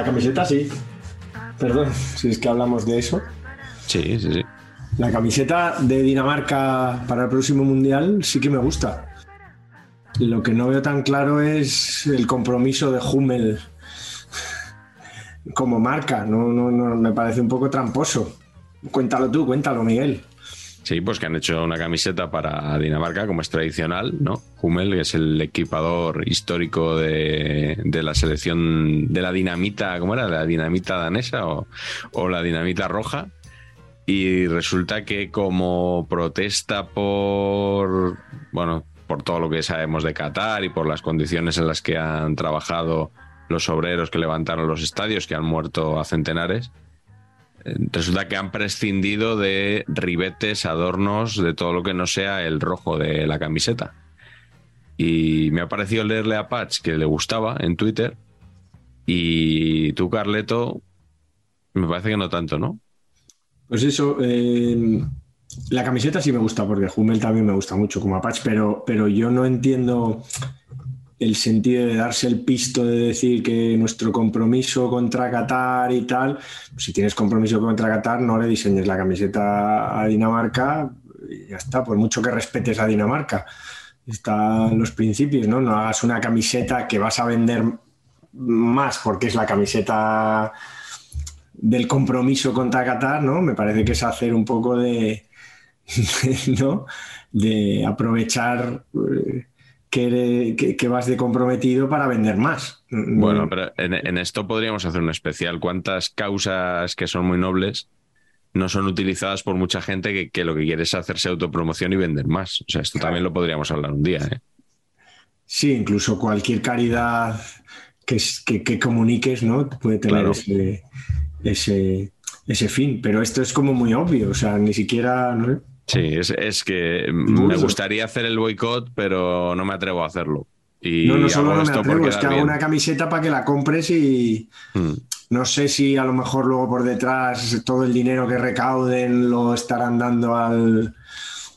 La camiseta sí. Perdón, si es que hablamos de eso. Sí, sí, sí. La camiseta de Dinamarca para el próximo mundial sí que me gusta. Lo que no veo tan claro es el compromiso de Hummel como marca. No, no, no, me parece un poco tramposo. Cuéntalo tú, cuéntalo, Miguel. Sí, pues que han hecho una camiseta para Dinamarca, como es tradicional, ¿no? Hummel, que es el equipador histórico de, de la selección de la dinamita, ¿cómo era? ¿La dinamita danesa o, o la dinamita roja? Y resulta que como protesta por, bueno, por todo lo que sabemos de Qatar y por las condiciones en las que han trabajado los obreros que levantaron los estadios, que han muerto a centenares, resulta que han prescindido de ribetes, adornos, de todo lo que no sea el rojo de la camiseta. Y me ha parecido leerle a Patch que le gustaba en Twitter. Y tú, Carleto, me parece que no tanto, ¿no? Pues eso, eh, la camiseta sí me gusta, porque Hummel también me gusta mucho como Apache, pero, pero yo no entiendo el sentido de darse el pisto de decir que nuestro compromiso contra Qatar y tal, pues si tienes compromiso contra Qatar, no le diseñes la camiseta a Dinamarca y ya está, por mucho que respetes a Dinamarca. Están los principios, ¿no? No hagas una camiseta que vas a vender más porque es la camiseta del compromiso contra Qatar, ¿no? Me parece que es hacer un poco de, ¿no? de aprovechar eh, que, que, vas de comprometido para vender más. Bueno, pero en, en, esto podríamos hacer un especial. ¿Cuántas causas que son muy nobles no son utilizadas por mucha gente que, que lo que quiere es hacerse autopromoción y vender más? O sea, esto también lo podríamos hablar un día. ¿eh? Sí, incluso cualquier caridad que, que, que comuniques, ¿no? Puede tener Claro. ese, ese, ese fin. Pero esto es como muy obvio, o sea, ni siquiera. ¿no? Sí, es, es que me gustaría hacer el boicot, pero no me atrevo a hacerlo. Y No, no solo no me atrevo, es que hago bien. una camiseta para que la compres y Mm. no sé si a lo mejor luego por detrás todo el dinero que recauden lo estarán dando al.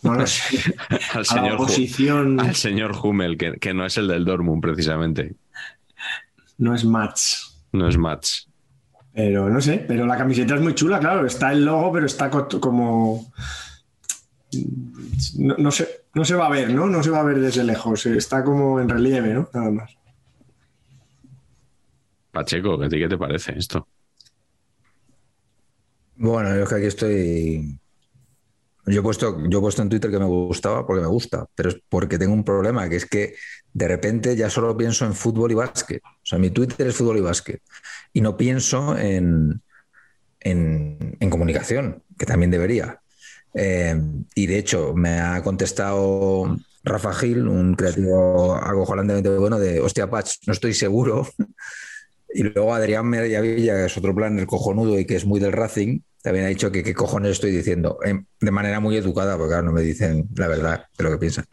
No lo sé. al, a la señor, oposición. al señor Hummel, que, que no es el del Dortmund precisamente. No es match. No es Mats. Pero no sé, pero la camiseta es muy chula, claro. Está el logo, pero está co- como. No, no se, no se va a ver, ¿no? No se va a ver desde lejos. Está como en relieve, ¿no? Nada más. Pacheco, ¿a ti qué te parece esto? Bueno, yo es que aquí estoy. Yo he, puesto, yo he puesto en Twitter que me gustaba porque me gusta, pero es porque tengo un problema, que es que de repente ya solo pienso en fútbol y básquet. O sea, mi Twitter es fútbol y básquet. Y no pienso en, en, en comunicación, que también debería. Eh, y de hecho, me ha contestado Rafa Gil, un creativo acojonantemente bueno, de hostia, Patch, no estoy seguro. Y luego Adrián Mediavilla, que es otro plan, el cojonudo y que es muy del Racing, también ha dicho que qué cojones estoy diciendo, Eh, de manera muy educada, porque claro, no me dicen la verdad de lo que piensan.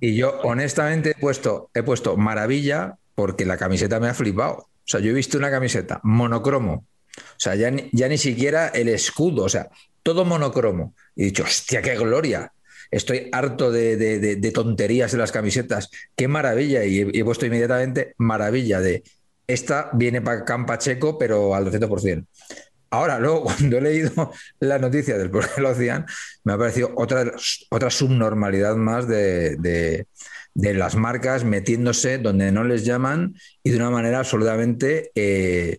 Y yo, honestamente, he puesto, he puesto maravilla porque la camiseta me ha flipado. O sea, yo he visto una camiseta monocromo. O sea, ya ni, ya ni siquiera el escudo, o sea, todo monocromo. Y he dicho, hostia, qué gloria. Estoy harto de, de, de, tonterías en las camisetas. Qué maravilla. Y he, puesto inmediatamente maravilla de esta viene para Campacheco, pero al 200%. Ahora, luego, cuando he leído la noticia del por qué lo me ha parecido otra, otra subnormalidad más de, de, de, las marcas metiéndose donde no les llaman y de una manera absolutamente, eh,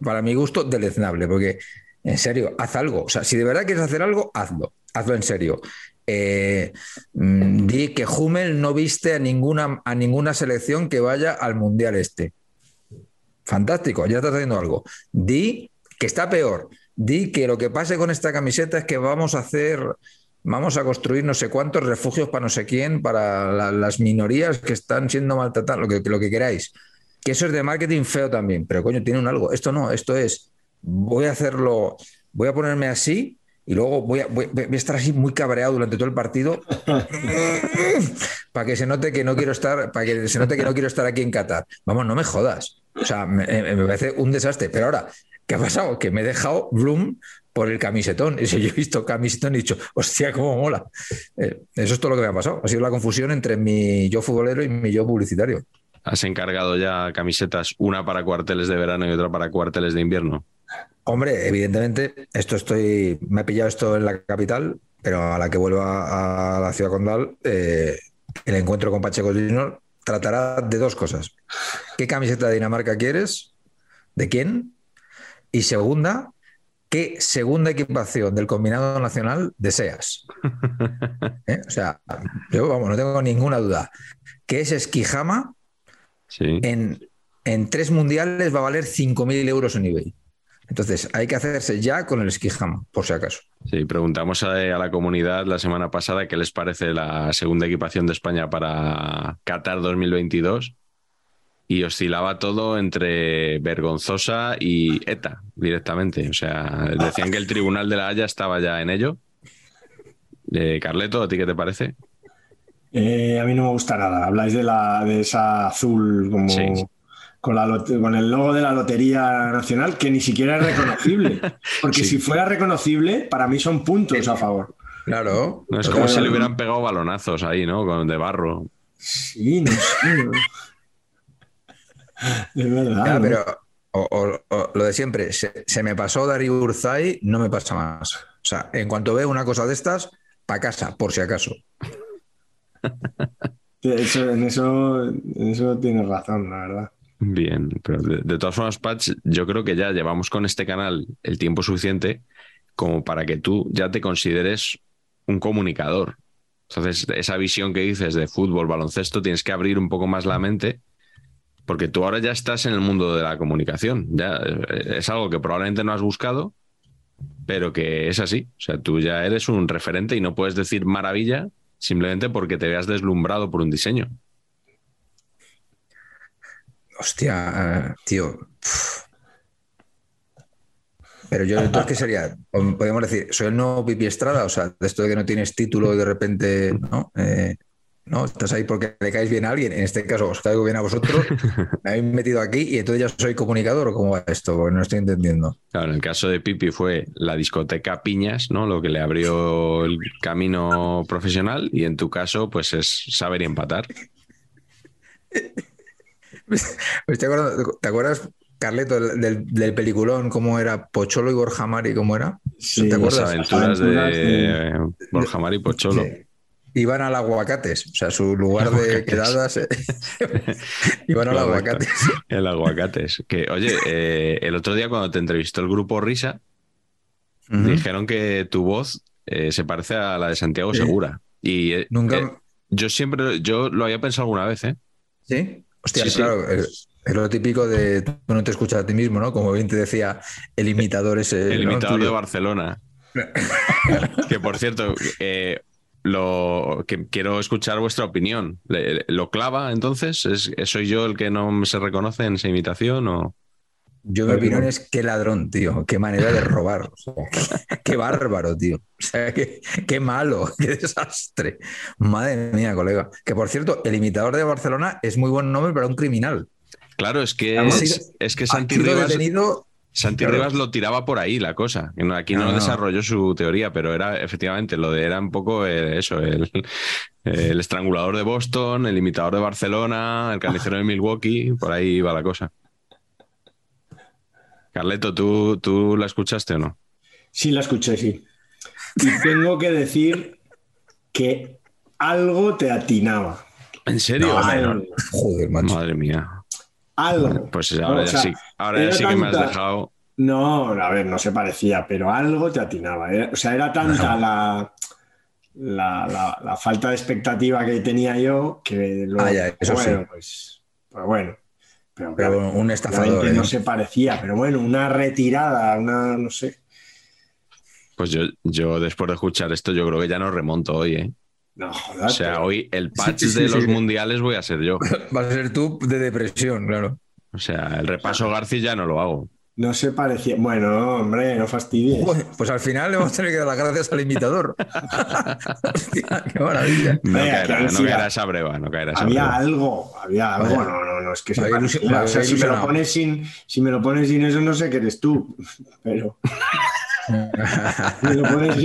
para mi gusto, deleznable. Porque, en serio, haz algo. O sea, si de verdad quieres hacer algo, hazlo. Hazlo en serio. Eh, di que Hummel no viste a ninguna, a ninguna selección que vaya al Mundial este. Fantástico, ya estás haciendo algo. Di que está peor. Di que lo que pase con esta camiseta es que vamos a hacer, vamos a construir no sé cuántos refugios para no sé quién, para la, las minorías que están siendo maltratadas, lo que, lo que queráis. Que eso es de marketing feo también, pero coño, tiene un algo. Esto no, esto es, voy a hacerlo, voy a ponerme así y luego voy a, voy, voy a, estar así muy cabreado durante todo el partido para que se note que no quiero estar, para que se note que no quiero estar aquí en Qatar. Vamos, no me jodas. O sea, me, me parece un desastre. Pero ahora, ¿qué ha pasado? Que me he dejado Bloom por el camisetón. Y si yo he visto camisetón y he dicho, hostia, cómo mola. Eh, eso es todo lo que me ha pasado. Ha sido la confusión entre mi yo futbolero y mi yo publicitario. ¿Has encargado ya camisetas, una para cuarteles de verano y otra para cuarteles de invierno? Hombre, evidentemente, esto estoy. Me he pillado esto en la capital, pero a la que vuelva a la ciudad condal, eh, el encuentro con Pacheco Junior tratará de dos cosas. ¿Qué camiseta de Dinamarca quieres? ¿De quién? Y segunda, ¿qué segunda equipación del combinado nacional deseas? ¿Eh? O sea, yo vamos, no tengo ninguna duda. Que ese esquijama sí. en, en, tres mundiales va a valer 5.000 euros en eBay. Entonces, hay que hacerse ya con el esquijama, por si acaso. Sí, preguntamos a, a, la comunidad la semana pasada qué les parece la segunda equipación de España para Qatar 2022 y oscilaba todo entre vergonzosa y ETA directamente. O sea, decían que el Tribunal de la Haya estaba ya en ello. Eh, Carleto, ¿a ti qué te parece? Eh, a mí no me gusta nada. Habláis de, la, de esa azul como... Sí. Con, la, con, el logo de la Lotería Nacional, que ni siquiera es reconocible. Porque sí. si fuera reconocible, para mí son puntos a favor. Claro. No, es como si le hubieran pegado balonazos ahí, ¿no? Con, de barro. Sí, no sé. Es verdad. Pero o, o, o, lo de siempre, se, se, me pasó Darío Urzay, no me pasa más. O sea, en cuanto veo una cosa de estas, para casa, por si acaso. En eso, en eso tienes razón, la verdad. Bien, pero de, todas formas, Patch, yo creo que ya llevamos con este canal el tiempo suficiente como para que tú ya te consideres un comunicador. Entonces, esa visión que dices de fútbol, baloncesto, tienes que abrir un poco más la mente porque tú ahora ya estás en el mundo de la comunicación. Ya eh, es algo que probablemente no has buscado, pero que es así. O sea, tú ya eres un referente y no puedes decir maravilla simplemente porque te veas deslumbrado por un diseño. Hostia, tío. Pero yo entonces, ¿qué sería? Podríamos decir, soy el nuevo Pipi Estrada, o sea, de esto de que no tienes título y de repente, ¿no? Eh, ¿no? Estás ahí porque le caes bien a alguien, en este caso os caigo bien a vosotros, me habéis metido aquí y entonces ya soy comunicador o cómo va esto, porque no estoy entendiendo. Claro, en el caso de Pipi fue la discoteca Piñas, ¿no? Lo que le abrió el camino profesional y en tu caso, pues es saber y empatar. ¿Te acuerdas, ¿Te acuerdas Carleto, del, del, peliculón, cómo era Pocholo y Borja Mari, cómo era? Sí, ¿Te acuerdas? Las aventuras, aventuras de, de, Borja Mari y Pocholo. Sí iban al aguacates, o sea, su lugar de quedadas iban al aguacates. El aguacates. Que, oye, eh, el otro día cuando te entrevistó el grupo Risa, uh -huh. dijeron que tu voz eh, se parece a la de Santiago. Segura. Y eh, nunca. yo siempre, yo lo había pensado alguna vez, ¿eh? Sí. Hostia, sí, claro. Es, es lo típico de tú no te escuchas a ti mismo, ¿no? Como bien te decía el imitador ese. El imitador ¿no? de Barcelona. que por cierto, eh, lo que quiero escuchar vuestra opinión. ¿Lo clava entonces? ¿Es, ¿Soy yo el que no se reconoce en esa imitación o...? Yo mi opinión es qué ladrón, tío, qué manera de robar, o sea, qué, qué bárbaro, tío, o sea, qué, qué malo, qué desastre. Madre mía, colega. Que por cierto, el imitador de Barcelona es muy buen nombre para un criminal. Claro, es que, Además, es, es que Ha Santi Rivas, detenido Santi Claro. Rivas lo tiraba por ahí la cosa. Aquí no, No, no. desarrolló su teoría, pero era efectivamente lo de era un poco eh, eso, el, el estrangulador de Boston, el imitador de Barcelona, el carnicero de Milwaukee, por ahí iba la cosa. Carleto, ¿tú, ¿tú la escuchaste o no? Sí, la escuché, sí. Y tengo que decir que algo te atinaba. ¿En serio? No, algo. Joder, macho. Madre mía. Algo. Pues ahora ya sea, sí, ahora ya sí que me has dejado. No, a ver, no se parecía, pero algo te atinaba. Era- o sea, era tanta la, la, la- la falta de expectativa que tenía yo que lo, Ah, ya, eso bueno, sí. pues, pues bueno. Pero, Pero claro, un estafador. ¿eh? no se parecía, pero bueno, una retirada, una, no sé. Pues yo, yo después de escuchar esto, yo creo que ya no remonto hoy, ¿eh? No, O joder. sea, pero- hoy el patch Sí, sí, de sí, los sí. mundiales voy a ser yo. Va a ser tú de depresión, claro. O sea, el repaso García ya no lo hago. No se parecía. Bueno, hombre, no fastidies. Pues al final le vamos a tener que dar las gracias al imitador. Hostia, qué maravilla. No Venga, caerá, no caerá esa breva, no caerá esa Había breva. algo, había algo. Vaya. No, no, no, es que se O sea, si me lo pones sin, si me lo pones sin eso, no sé que eres tú. Pero si me lo pones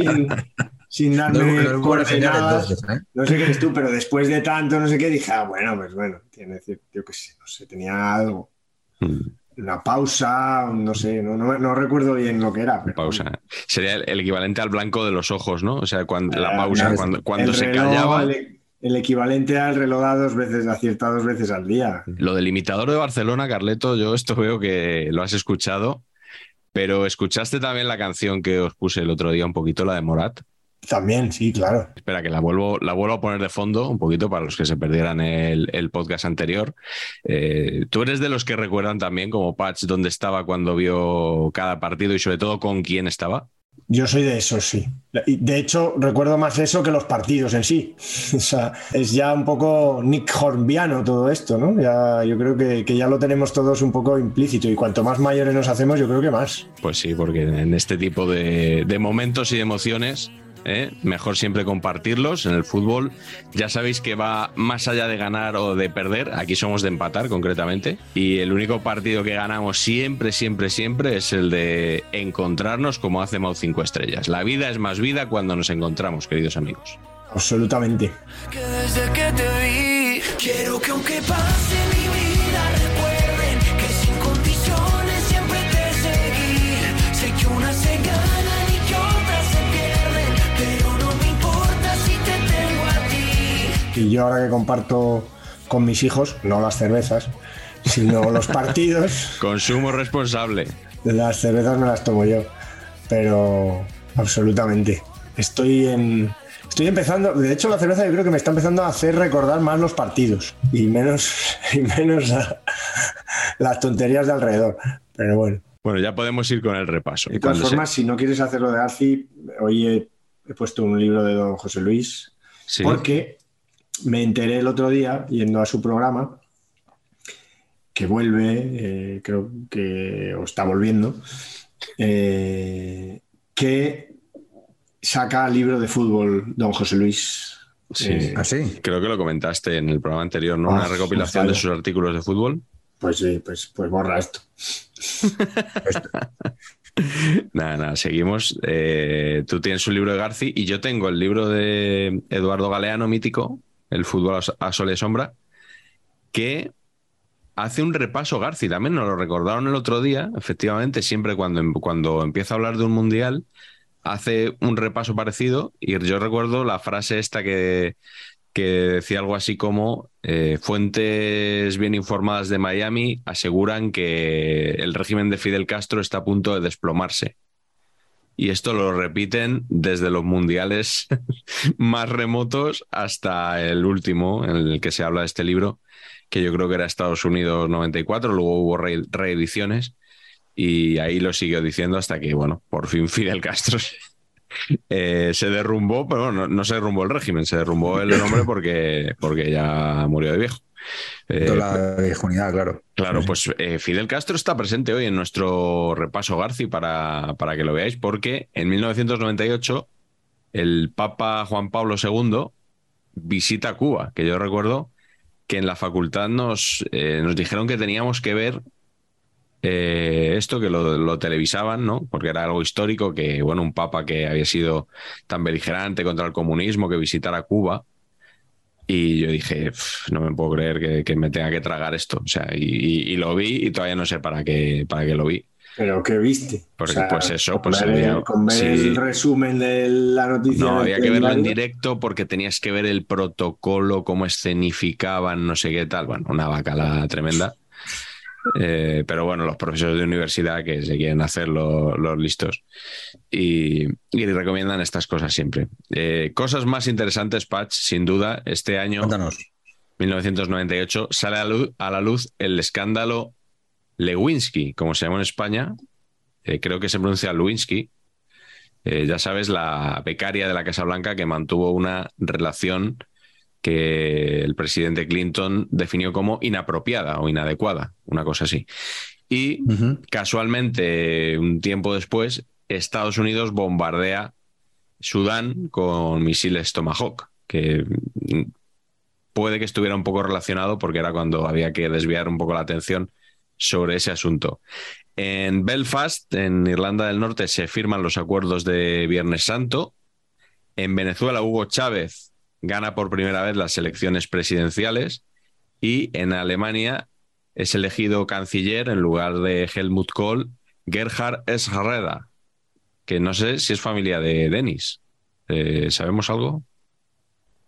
sin, darme no coordenadas, entonces, ¿eh? no sé qué eres tú, pero después de tanto, no sé qué, dije, ah, bueno, pues bueno, tiene cierto, yo qué sé, no sé, tenía algo. Mm, Una pausa, no sé, no, no, no recuerdo bien lo que era. Pero, Pausa. Sería el, el equivalente al blanco de los ojos, ¿no? O sea, cuando, la pausa, cuando, cuando se reloj, callaba. El, el equivalente al reloj da dos veces, acierta dos veces al día. Lo del imitador de Barcelona, Carleto, yo esto veo que lo has escuchado, pero escuchaste también la canción que os puse el otro día, un poquito, la de Morat. También, sí, claro. Espera, que la vuelvo, la vuelvo a poner de fondo un poquito para los que se perdieran el, el podcast anterior. Eh, Tú eres de los que recuerdan también como Patch dónde estaba cuando vio cada partido y sobre todo con quién estaba. Yo soy de eso, sí. De hecho, recuerdo más eso que los partidos en sí. O sea, es ya un poco Nick Hornbiano todo esto, ¿no? Ya, yo creo que, que ya lo tenemos todos un poco implícito y cuanto más mayores nos hacemos, yo creo que más. Pues sí, porque en este tipo de, de momentos y emociones, ¿eh? mejor siempre compartirlos. En el fútbol ya sabéis que va más allá de ganar o de perder. Aquí somos de empatar concretamente. Y el único partido que ganamos siempre, siempre, siempre es el de encontrarnos como hace Mau 5 Estrellas. La vida es más vida cuando nos encontramos, queridos amigos. Absolutamente. Que desde que te vi, quiero que aunque pase Y yo ahora que comparto con mis hijos, no las cervezas, sino los partidos, Consumo responsable. las cervezas me las tomo yo. Pero absolutamente. Estoy en. Estoy empezando, de hecho la cerveza yo creo que me está empezando a hacer recordar más los partidos y menos, y menos las tonterías de alrededor. Pero bueno. Bueno, ya podemos ir con el repaso. De todas se- formas, si no quieres hacerlo de Arci, hoy he, he puesto un libro de don José Luis, Sí. porque me enteré el otro día, yendo a su programa, que vuelve, eh, creo que o está volviendo, eh, que saca libro de fútbol don José Luis. Sí. Eh, ¿Ah, sí? Creo que lo comentaste en el programa anterior, ¿no? Ah, Una recopilación de sus artículos de fútbol. pues sí, pues, pues borra esto. Nada, nada, seguimos. Eh, tú tienes un libro de Garci y yo tengo el libro de Eduardo Galeano, mítico, El fútbol a- sol y sombra, que hace un repaso Garci. También nos lo recordaron el otro día, efectivamente, siempre cuando, cuando empieza a hablar de un mundial, hace un repaso parecido y yo recuerdo la frase esta que, que decía algo así como eh, fuentes bien informadas de Miami aseguran que el régimen de Fidel Castro está a punto de desplomarse. Y esto lo repiten desde los mundiales más remotos hasta el último en el que se habla de este libro, que yo creo que era Estados Unidos 94, luego hubo re- reediciones y ahí lo siguió diciendo hasta que, bueno, por fin Fidel Castro se- eh, derrumbó, pero no se derrumbó el régimen, se derrumbó el nombre porque, porque ya murió de viejo. Eh, la claro. Claro, pues eh, Fidel Castro está presente hoy en nuestro repaso Garci para, para que lo veáis, porque en 1998 el Papa Juan Pablo II visita Cuba, que yo recuerdo que en la facultad nos, eh, nos dijeron que teníamos que ver eh, esto, que lo, lo televisaban, ¿no? Porque era algo histórico, que, bueno, un papa que había sido tan beligerante contra el comunismo, que visitara Cuba. Y yo dije, "Pf, no me puedo creer que, que me tenga que tragar esto. O sea, y, y- y lo vi y todavía no sé para qué, para qué lo vi. Pero ¿qué viste? Porque, pues eso, pues ver, había- el- con ver sí. el resumen de la noticia. No, había que verlo en directo porque tenías que ver el protocolo, cómo escenificaban, no sé qué tal. Bueno, una bacala tremenda. Eh, pero bueno, los profesores de universidad que se quieren hacer lo- los listos y, y recomiendan estas cosas siempre. Eh, cosas más interesantes, Patch, sin duda, este año Cuéntanos. 1998 sale a, luz- a la luz el escándalo Lewinsky, como se llama en España. Eh, creo que se pronuncia Lewinsky. Ya sabes, la becaria de la Casa Blanca que mantuvo una relación que el presidente Clinton definió como inapropiada o inadecuada, una cosa así. Y casualmente, un tiempo después, Estados Unidos bombardea Sudán con misiles Tomahawk, que puede que estuviera un poco relacionado porque era cuando había que desviar un poco la atención sobre ese asunto. En Belfast, en Irlanda del Norte, se firman los acuerdos de Viernes Santo. En Venezuela, Hugo Chávez gana por primera vez las elecciones presidenciales. Y en Alemania es elegido canciller en lugar de Helmut Kohl, Gerhard Schröder, que no sé si es familia de Denis. Eh, ¿Sabemos algo?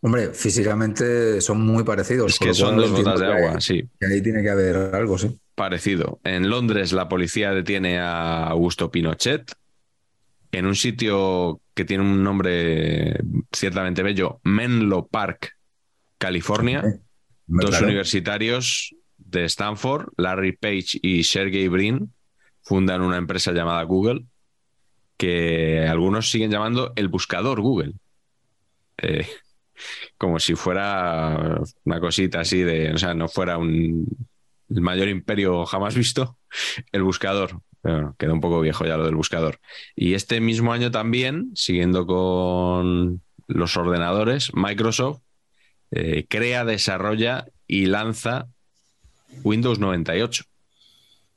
Hombre, físicamente son muy parecidos. Es que son dos gotas de agua, sí. que ahí tiene que haber algo, sí. Parecido. En Londres la policía detiene a Augusto Pinochet en un sitio que tiene un nombre ciertamente bello, Menlo Park, California. Dos claro. universitarios de Stanford, Larry Page y Sergey Brin, fundan una empresa llamada Google, que algunos siguen llamando el buscador Google. Eh, como si fuera una cosita así de, o sea, no fuera un, el mayor imperio jamás visto, el buscador. Pero bueno, queda un poco viejo ya lo del buscador. Y este mismo año también, siguiendo con los ordenadores, Microsoft eh, crea, desarrolla y lanza Windows 98.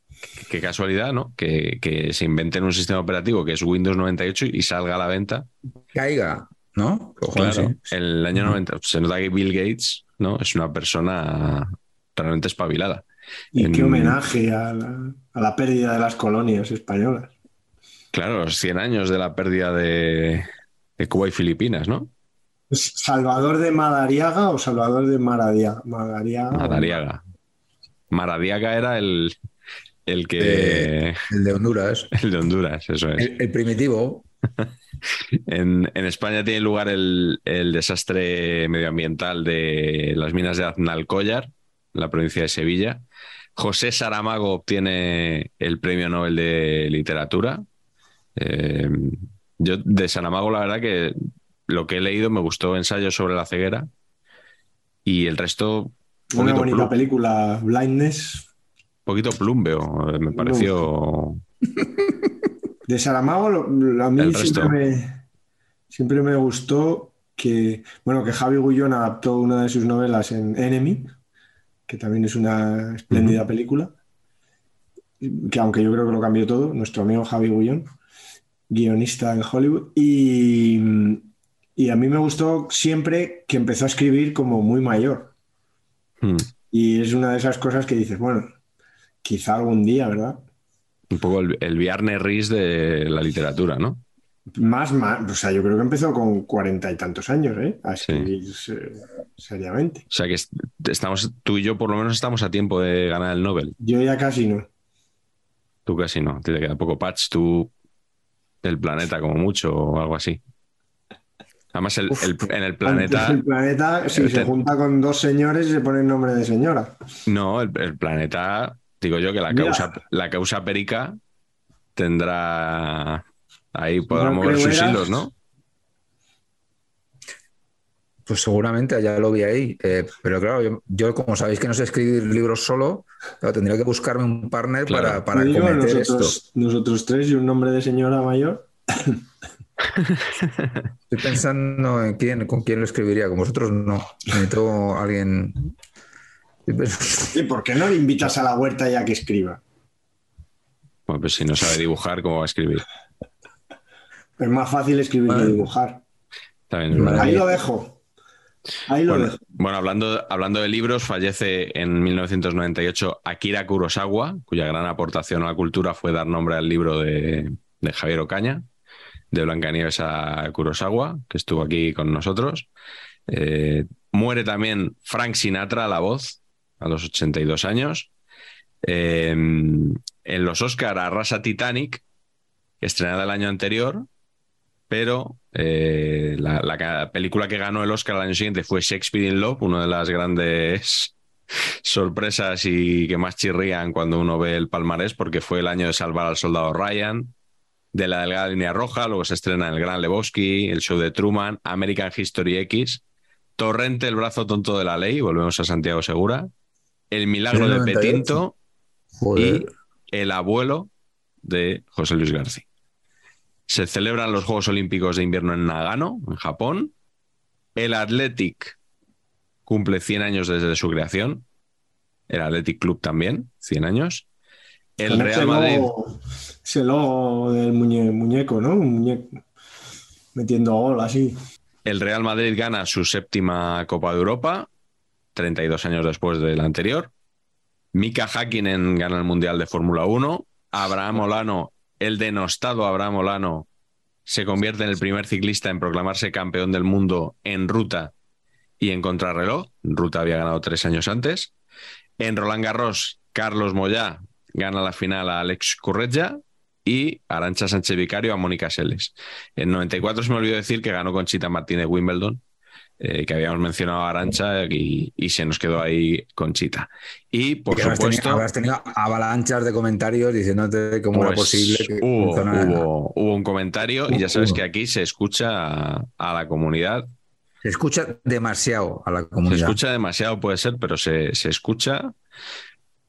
Qué, qué casualidad, ¿no? Que, que se inventen un sistema operativo que es Windows 98 y salga a la venta. Caiga, ¿no? Cojones, Claro, sí. el año 90. Se nota que Bill Gates, ¿no? Es una persona realmente espabilada. Y En- qué homenaje a la, a la pérdida de las colonias españolas. Claro, los 100 años de la pérdida de, de Cuba y Filipinas, ¿no? ¿Es ¿Salvador de Madariaga o Salvador de Maradiaga? Madariaga. Madariaga. Maradiaga era el, el que. Eh, El de Honduras. El de Honduras, eso es. El, el primitivo. En, en España tiene lugar el, el desastre medioambiental de las minas de Aznalcóllar, en la provincia de Sevilla. José Saramago obtiene el premio Nobel de Literatura. Eh, yo de Saramago, la verdad que lo que he leído me gustó ensayo sobre la ceguera y el resto, Una bonita plum, película, Blindness. poquito plumbeo, eh, me pareció. De Saramago, lo- lo- a mí El siempre resto. me, siempre me gustó que, bueno, que Javi Gullón adaptó una de sus novelas en Enemy, que también es una espléndida película, que aunque yo creo que lo cambió todo, nuestro amigo Javi Gullón, guionista en Hollywood, y, y a mí me gustó siempre que empezó a escribir como muy mayor. hmm, Y es una de esas cosas que dices, bueno, quizá algún día, ¿verdad? un poco el, el Viernes Ris de la literatura, ¿no? Más, más, o sea, yo creo que empezó con cuarenta y tantos años, ¿eh? A escribir seriamente. O sea que est- estamos, tú y yo por lo menos estamos a tiempo de ganar el Nobel. Yo ya casi no. Tú casi no, te queda poco patch, tú del planeta como mucho o algo así. Además, el, el- en el planeta, el planeta, si el se junta con dos señores, se pone el nombre de señora. no, el, el planeta, digo yo que la Mira. causa, la causa perica tendrá ahí podrá No mover sus hilos, ¿no? Pues seguramente ya lo vi ahí. Eh, pero claro, yo, yo, como sabéis que no sé escribir libros solo, claro, tendría que buscarme un partner Claro. para, para digo, cometer nosotros, esto. nosotros tres y un nombre de señora mayor. Estoy pensando en quién, con quién lo escribiría. Con vosotros no. Necesito a alguien. Estoy pensando- ¿Y por qué no le invitas a la huerta ya que escriba? Bueno, pues si no sabe dibujar, ¿cómo va a escribir? Es más fácil escribir que dibujar. También. Ahí lo dejo. Ahí lo Bueno, dejo. bueno, hablando, hablando de libros, fallece en 1998 Akira Kurosawa, cuya gran aportación a la cultura fue dar nombre al libro de, de Javier Ocaña, de Blancanieves a Kurosawa, que estuvo aquí con nosotros. Eh, muere también Frank Sinatra, la voz, a los 82 años. Eh, en los Oscar arrasa Titanic, estrenada el año anterior, pero eh, la, película que ganó el Oscar al año siguiente fue Shakespeare in Love, una de las grandes sorpresas y que más chirrían cuando uno ve el palmarés, porque fue el año de salvar al soldado Ryan, de la delgada línea roja, luego se estrena El Gran Lebowski, El Show de Truman, American History X, Torrente, El brazo tonto de la ley, volvemos a Santiago Segura, El milagro de 98. Petinto Joder. y El abuelo de José Luis García. Se celebran los Juegos Olímpicos de Invierno en Nagano, en Japón. El Athletic cumple 100 años desde su creación. El Athletic Club también, 100 años. El Con Real Madrid, logo- ese logo del muñe- muñeco, ¿no? Un muñeco metiendo gol así. el Real Madrid gana su séptima Copa de Europa, 32 años después de la anterior. Mika Hakkinen gana el Mundial de Fórmula 1. Abraham Olano, el denostado Abraham Olano, se convierte en el primer ciclista en proclamarse campeón del mundo en ruta y en contrarreloj. Ruta había ganado tres años antes. En Roland Garros, Carlos Moyá gana la final a Alex Corretja y Arancha Sánchez Vicario a Mónica Seles. En 94 se me olvidó decir que ganó Conchita Martínez Wimbledon, eh, que habíamos mencionado a Arancha y, y se nos quedó ahí Conchita. Y por supuesto, tenido, habrás tenido avalanchas de comentarios diciéndote cómo era pues, posible que hubo, funcionara. hubo- hubo un comentario y ya sabes Hubo. que aquí se escucha a, a la comunidad. Se escucha demasiado a la Se comunidad. escucha demasiado, puede ser, pero se, se escucha.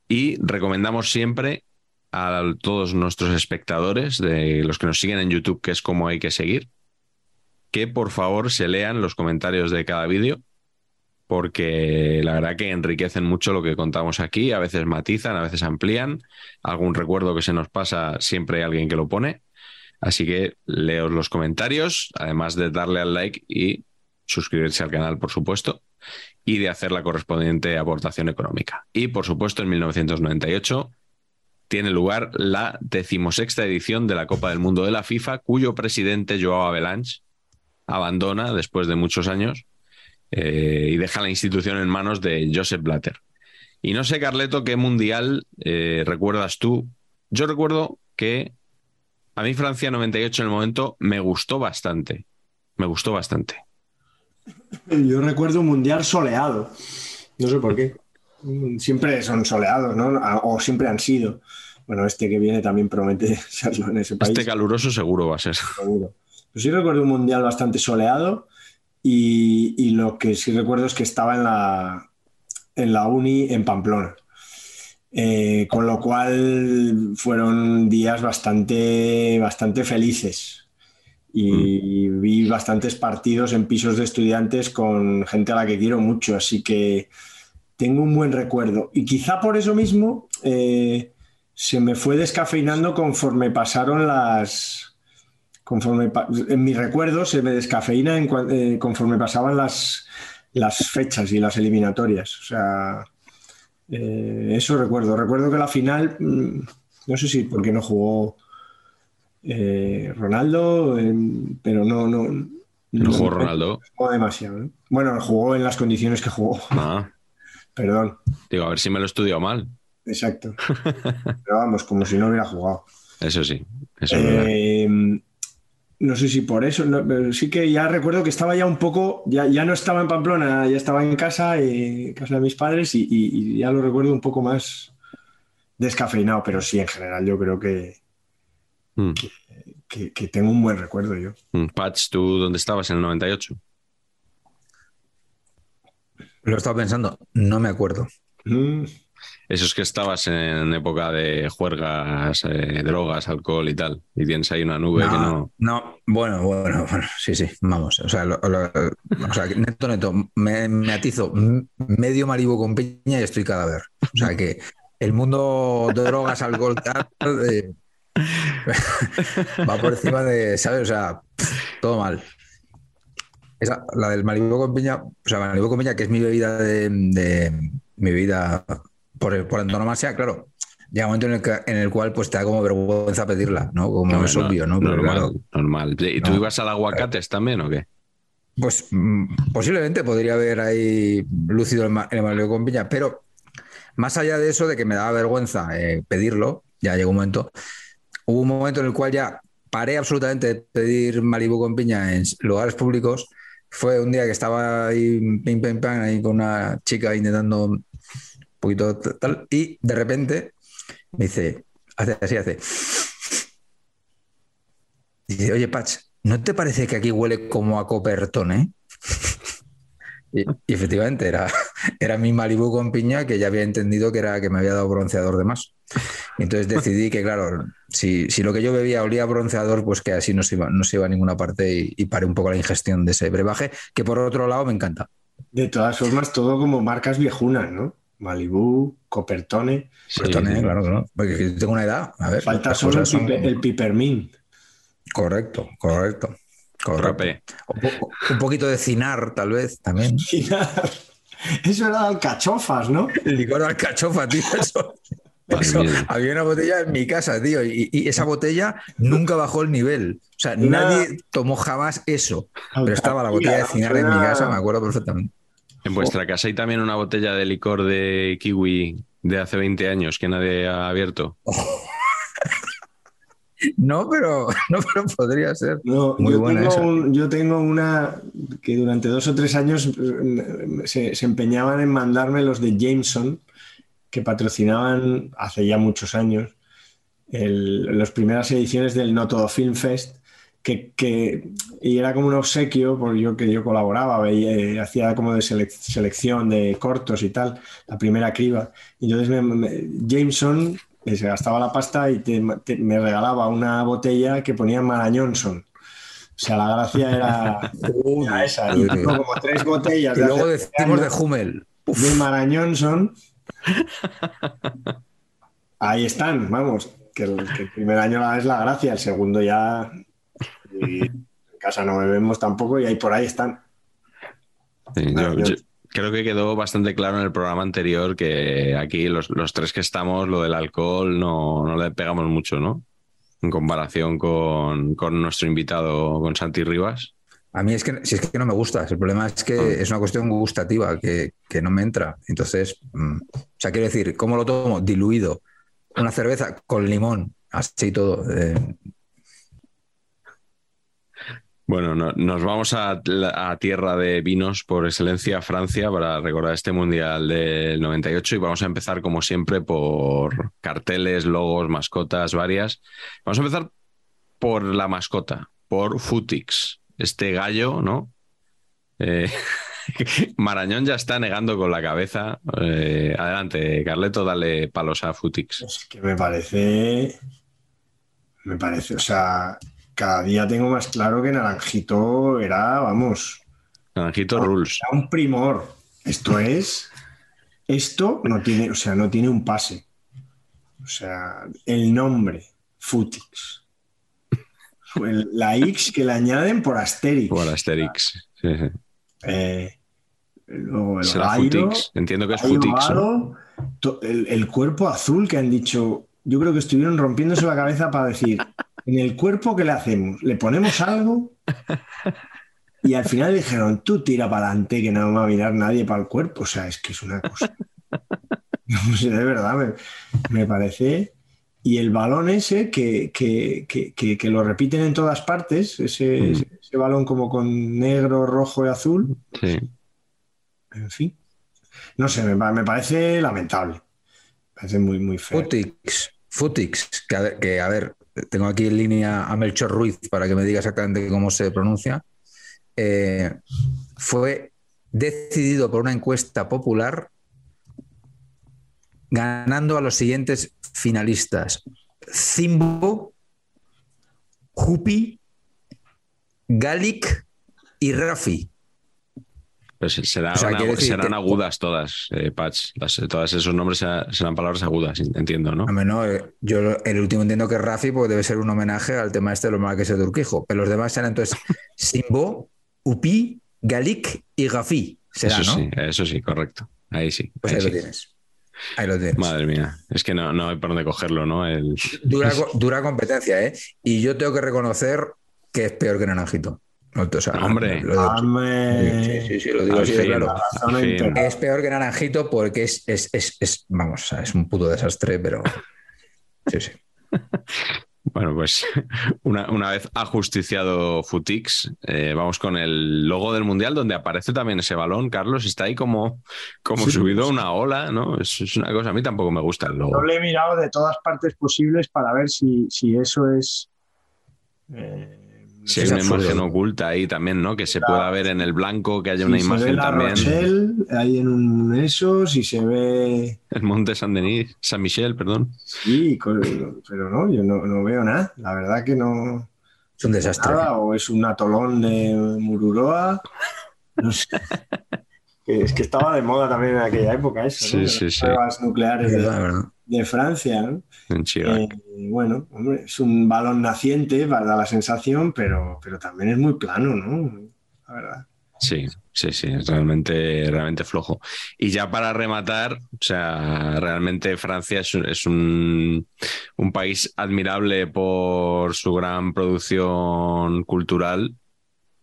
Y recomendamos siempre a todos nuestros espectadores, de los que nos siguen en YouTube, que es como hay que seguir, que por favor se lean los comentarios de cada vídeo, porque la verdad que enriquecen mucho lo que contamos aquí, a veces matizan, a veces amplían, algún recuerdo que se nos pasa, siempre hay alguien que lo pone. Así que leos los comentarios, además de darle al like y suscribirse al canal, por supuesto, y de hacer la correspondiente aportación económica. Y por supuesto, en 1998 tiene lugar la decimosexta edición de la Copa del Mundo de la FIFA, cuyo presidente Joao Avalanche abandona después de muchos años eh, y deja la institución en manos de Joseph Blatter. Y no sé, Carleto, qué mundial eh, recuerdas tú. Yo recuerdo que a mí Francia 98 en el momento me gustó bastante. Me gustó bastante. Yo recuerdo un mundial soleado. No sé por qué. Siempre son soleados, ¿no? O siempre han sido. Bueno, este que viene también promete serlo en ese país. Este caluroso seguro va a ser. seguro. Pero sí recuerdo un mundial bastante soleado y, y lo que sí recuerdo es que estaba en la, en la uni en Pamplona. Eh, con lo cual fueron días bastante, bastante felices y vi bastantes partidos en pisos de estudiantes con gente a la que quiero mucho, así que tengo un buen recuerdo. Y quizá por eso mismo eh, se me fue descafeinando conforme pasaron las... Conforme en mi recuerdo se me descafeina en eh, conforme pasaban las, las fechas y las eliminatorias. O sea, eh, eso recuerdo. Recuerdo que la final, mm, no sé si porque no jugó eh, Ronaldo, eh, pero no, no, No jugó Ronaldo. jugó demasiado. ¿eh? Bueno, jugó en las condiciones que jugó. Ah, Perdón, digo, a ver si me lo he estudiado mal. exacto. Pero vamos, como si no hubiera jugado. Eso sí, eso es verdad. No sé si por eso, no, pero sí que ya recuerdo que estaba ya un poco, ya, ya no estaba en Pamplona, ya estaba en casa, eh, casa de mis padres, y, y- y ya lo recuerdo un poco más descafeinado, pero sí, en general yo creo que, Mm. que, que tengo un buen recuerdo yo. Mm, Patch, ¿tú dónde estabas en el 98? Lo he estado pensando, no me acuerdo. Mm, Eso es que estabas en época de juergas, eh, drogas, alcohol y tal. Y tienes ahí una nube que no. no, bueno, bueno, bueno, sí, sí, vamos. O sea, lo- lo- o sea, que neto, neto, me, me atizo medio maribo con piña y estoy cadáver. O sea que el mundo de drogas, alcohol, tal, eh, va por encima de, ¿sabes? O sea, todo mal. Esa, la del Malibu con piña, o sea, Malibu con piña, que es mi bebida de, de- mi bebida por, por antonomasia, claro. Llega un momento en el, que- en el cual pues te da como vergüenza pedirla, ¿no? Como No, es no, obvio, ¿no? Pero normal, claro, normal. ¿Y tú ibas al aguacates también o qué? Pues mm, posiblemente podría haber ahí lúcido el, ma- el Malibu con piña, pero más allá de eso, de que me daba vergüenza eh, pedirlo, ya llegó un momento, hubo un momento en el cual ya paré absolutamente de pedir Malibu con piña en lugares públicos. Fue un día que estaba ahí, pim, pim, pam, ahí con una chica intentando poquito tal, y de repente me dice, hace así, hace. Dice, oye, Patch, ¿no te parece que aquí huele como a copertón, eh? Y, efectivamente era, era mi Malibu con piña que ya había entendido que era que me había dado bronceador de más. Entonces decidí que, claro, si, si lo que yo bebía olía a bronceador, pues que así no se iba, no se a ninguna parte y, y paré un poco la ingestión de ese brebaje, que por otro lado me encanta. De todas formas, todo como marcas viejunas, ¿no? Malibu, Copertone. Sí, Copertone, sí. claro no. Porque yo tengo una edad. A ver, Falta solo el, cosas son- pipe- el Pipermint. Correcto, correcto. correcto. Un, po- un poquito de cinar, tal vez, también. Nada, Eso era de alcachofas, ¿no? El licor de alcachofa, tío. Eso, había una botella en mi casa, tío, y, y esa botella nunca bajó el nivel. O sea, nadie tomó jamás eso. Pero estaba la botella de cinar en mi casa, me acuerdo perfectamente. En vuestra casa hay también una botella de licor de kiwi de hace 20 años que nadie ha abierto. No, pero, no, pero podría ser. No, Muy yo, buena tengo esa. un- yo tengo una que durante dos o tres años eh, se, se empeñaban en mandarme los de Jameson, que patrocinaban hace ya muchos años el- las primeras ediciones del No Todo Film Fest, que, que- y era como un obsequio, porque yo que yo colaboraba, veía, eh, hacía como de selec- selección de cortos y tal, la primera criba. Y entonces me- me- Jameson eh, se gastaba la pasta y te- te- me regalaba una botella que ponía Mara Johnson. O sea, la gracia era, era esa. Y como tres botellas Y de luego decimos de Hummel. de Mara Johnson. Ahí están, vamos. Que el, que el primer año es la gracia, el segundo ya. Y en casa no bebemos tampoco y ahí por ahí están. Sí, Ah, yo- yo- yo creo que quedó bastante claro en el programa anterior que aquí los, los tres que estamos, lo del alcohol no, no le pegamos mucho, ¿no? En comparación con, con nuestro invitado, con Santi Rivas. A mí es que, si es que no me gusta. El problema es que es una cuestión gustativa que, que no me entra. Entonces, mm, o sea, quiero decir, ¿cómo lo tomo? Diluido. Una cerveza con limón, así y todo. eh, Bueno, no- nos vamos a, tierra de vinos por excelencia, Francia, para recordar este Mundial del 98 y vamos a empezar, como siempre, por carteles, logos, mascotas varias. Vamos a empezar por la mascota, por Futix, este gallo, ¿no? Eh, Marañón ya está negando con la cabeza. Eh, adelante, Carleto, dale palos a Futix. Es que me parece. Me parece, o sea, cada día tengo más claro que Naranjito era, vamos, Naranjito Rules. era un primor. Esto es. Esto no tiene, o sea, no tiene un pase. O sea, el nombre, Futix. La X que le añaden por Asterix. Por Asterix. Sí, sí. Eh, luego el Será gallo, Futix. Entiendo que es Futix. el cuerpo azul que han dicho, yo creo que estuvieron rompiéndose la cabeza para decir, en el cuerpo, ¿qué le hacemos? ¿Le ponemos algo? Y al final dijeron, tú tira para adelante, que no va a mirar nadie para el cuerpo. O sea, es que es una cosa. No sé, de verdad, me, me parece. Y el balón ese que, que- que- que- que lo repiten en todas partes, ese, Mm. ese- ese balón como con negro, rojo y azul, Sí. en fin. No sé, me, me parece lamentable. Me parece muy, muy feo. Futix, Futix, que a, ver, que a ver, tengo aquí en línea a Melchor Ruiz para que me diga exactamente cómo se pronuncia. Eh, fue decidido por una encuesta popular, ganando a los siguientes finalistas: Zimbo, Jupi, Galic y Rafi. Pues será O sea, una- quiere decir serán que- agudas todas, eh, Patch. Las- todos esos nombres serán, serán palabras agudas, entiendo, ¿no? Hombre, no, eh, yo lo- el último entiendo que es Rafi porque debe ser un homenaje al tema este de los marqueses de Urquijo. Pero los demás serán entonces Simbo, Upi, Galic y Gafi. Será, eso ¿no? sí, eso sí, correcto. Ahí sí. Pues ahí ahí lo tienes. Ahí lo tienes. Madre mía, es que no, no hay por dónde cogerlo, ¿no? El... Dura competencia, ¿eh? Y yo tengo que reconocer que es peor que Naranjito. O sea, Hombre. lo digo- Hombre. sí, sí, sí, lo digo así claro. Es peor que Naranjito porque es, es, es, es- vamos, o sea, es un puto desastre, pero sí, sí. Bueno, pues una, una vez ajusticiado Futix, eh, vamos con el logo del Mundial, donde aparece también ese balón, Carlos, está ahí como, como Sí, subido sí. una ola, ¿no? Es, es una cosa, a mí tampoco me gusta el Yo logo. le he mirado de todas partes posibles para ver si, si eso es. eh, Si es hay una absurdo. imagen oculta ahí también, ¿no? Que se Claro. pueda ver en el blanco, que haya una se ve imagen la también. Rochelle ahí en un eso, si se ve. El monte San Denis, San Michel, perdón. Sí, pero no, yo no, no veo nada. La verdad que no. Es un desastre. Nada, o es un atolón de Mururoa. No sé. Es que estaba de moda también en aquella época eso, ¿no? Sí, sí, las sí. pruebas Es nucleares de, verdad. De Francia, ¿no? En. Eh, bueno, hombre, es un balón naciente, para dar la sensación, pero, pero también es muy plano, ¿no? La verdad. Sí, sí, sí, es realmente, realmente flojo. Y ya para rematar, o sea, realmente Francia es, es un, un país admirable por su gran producción cultural,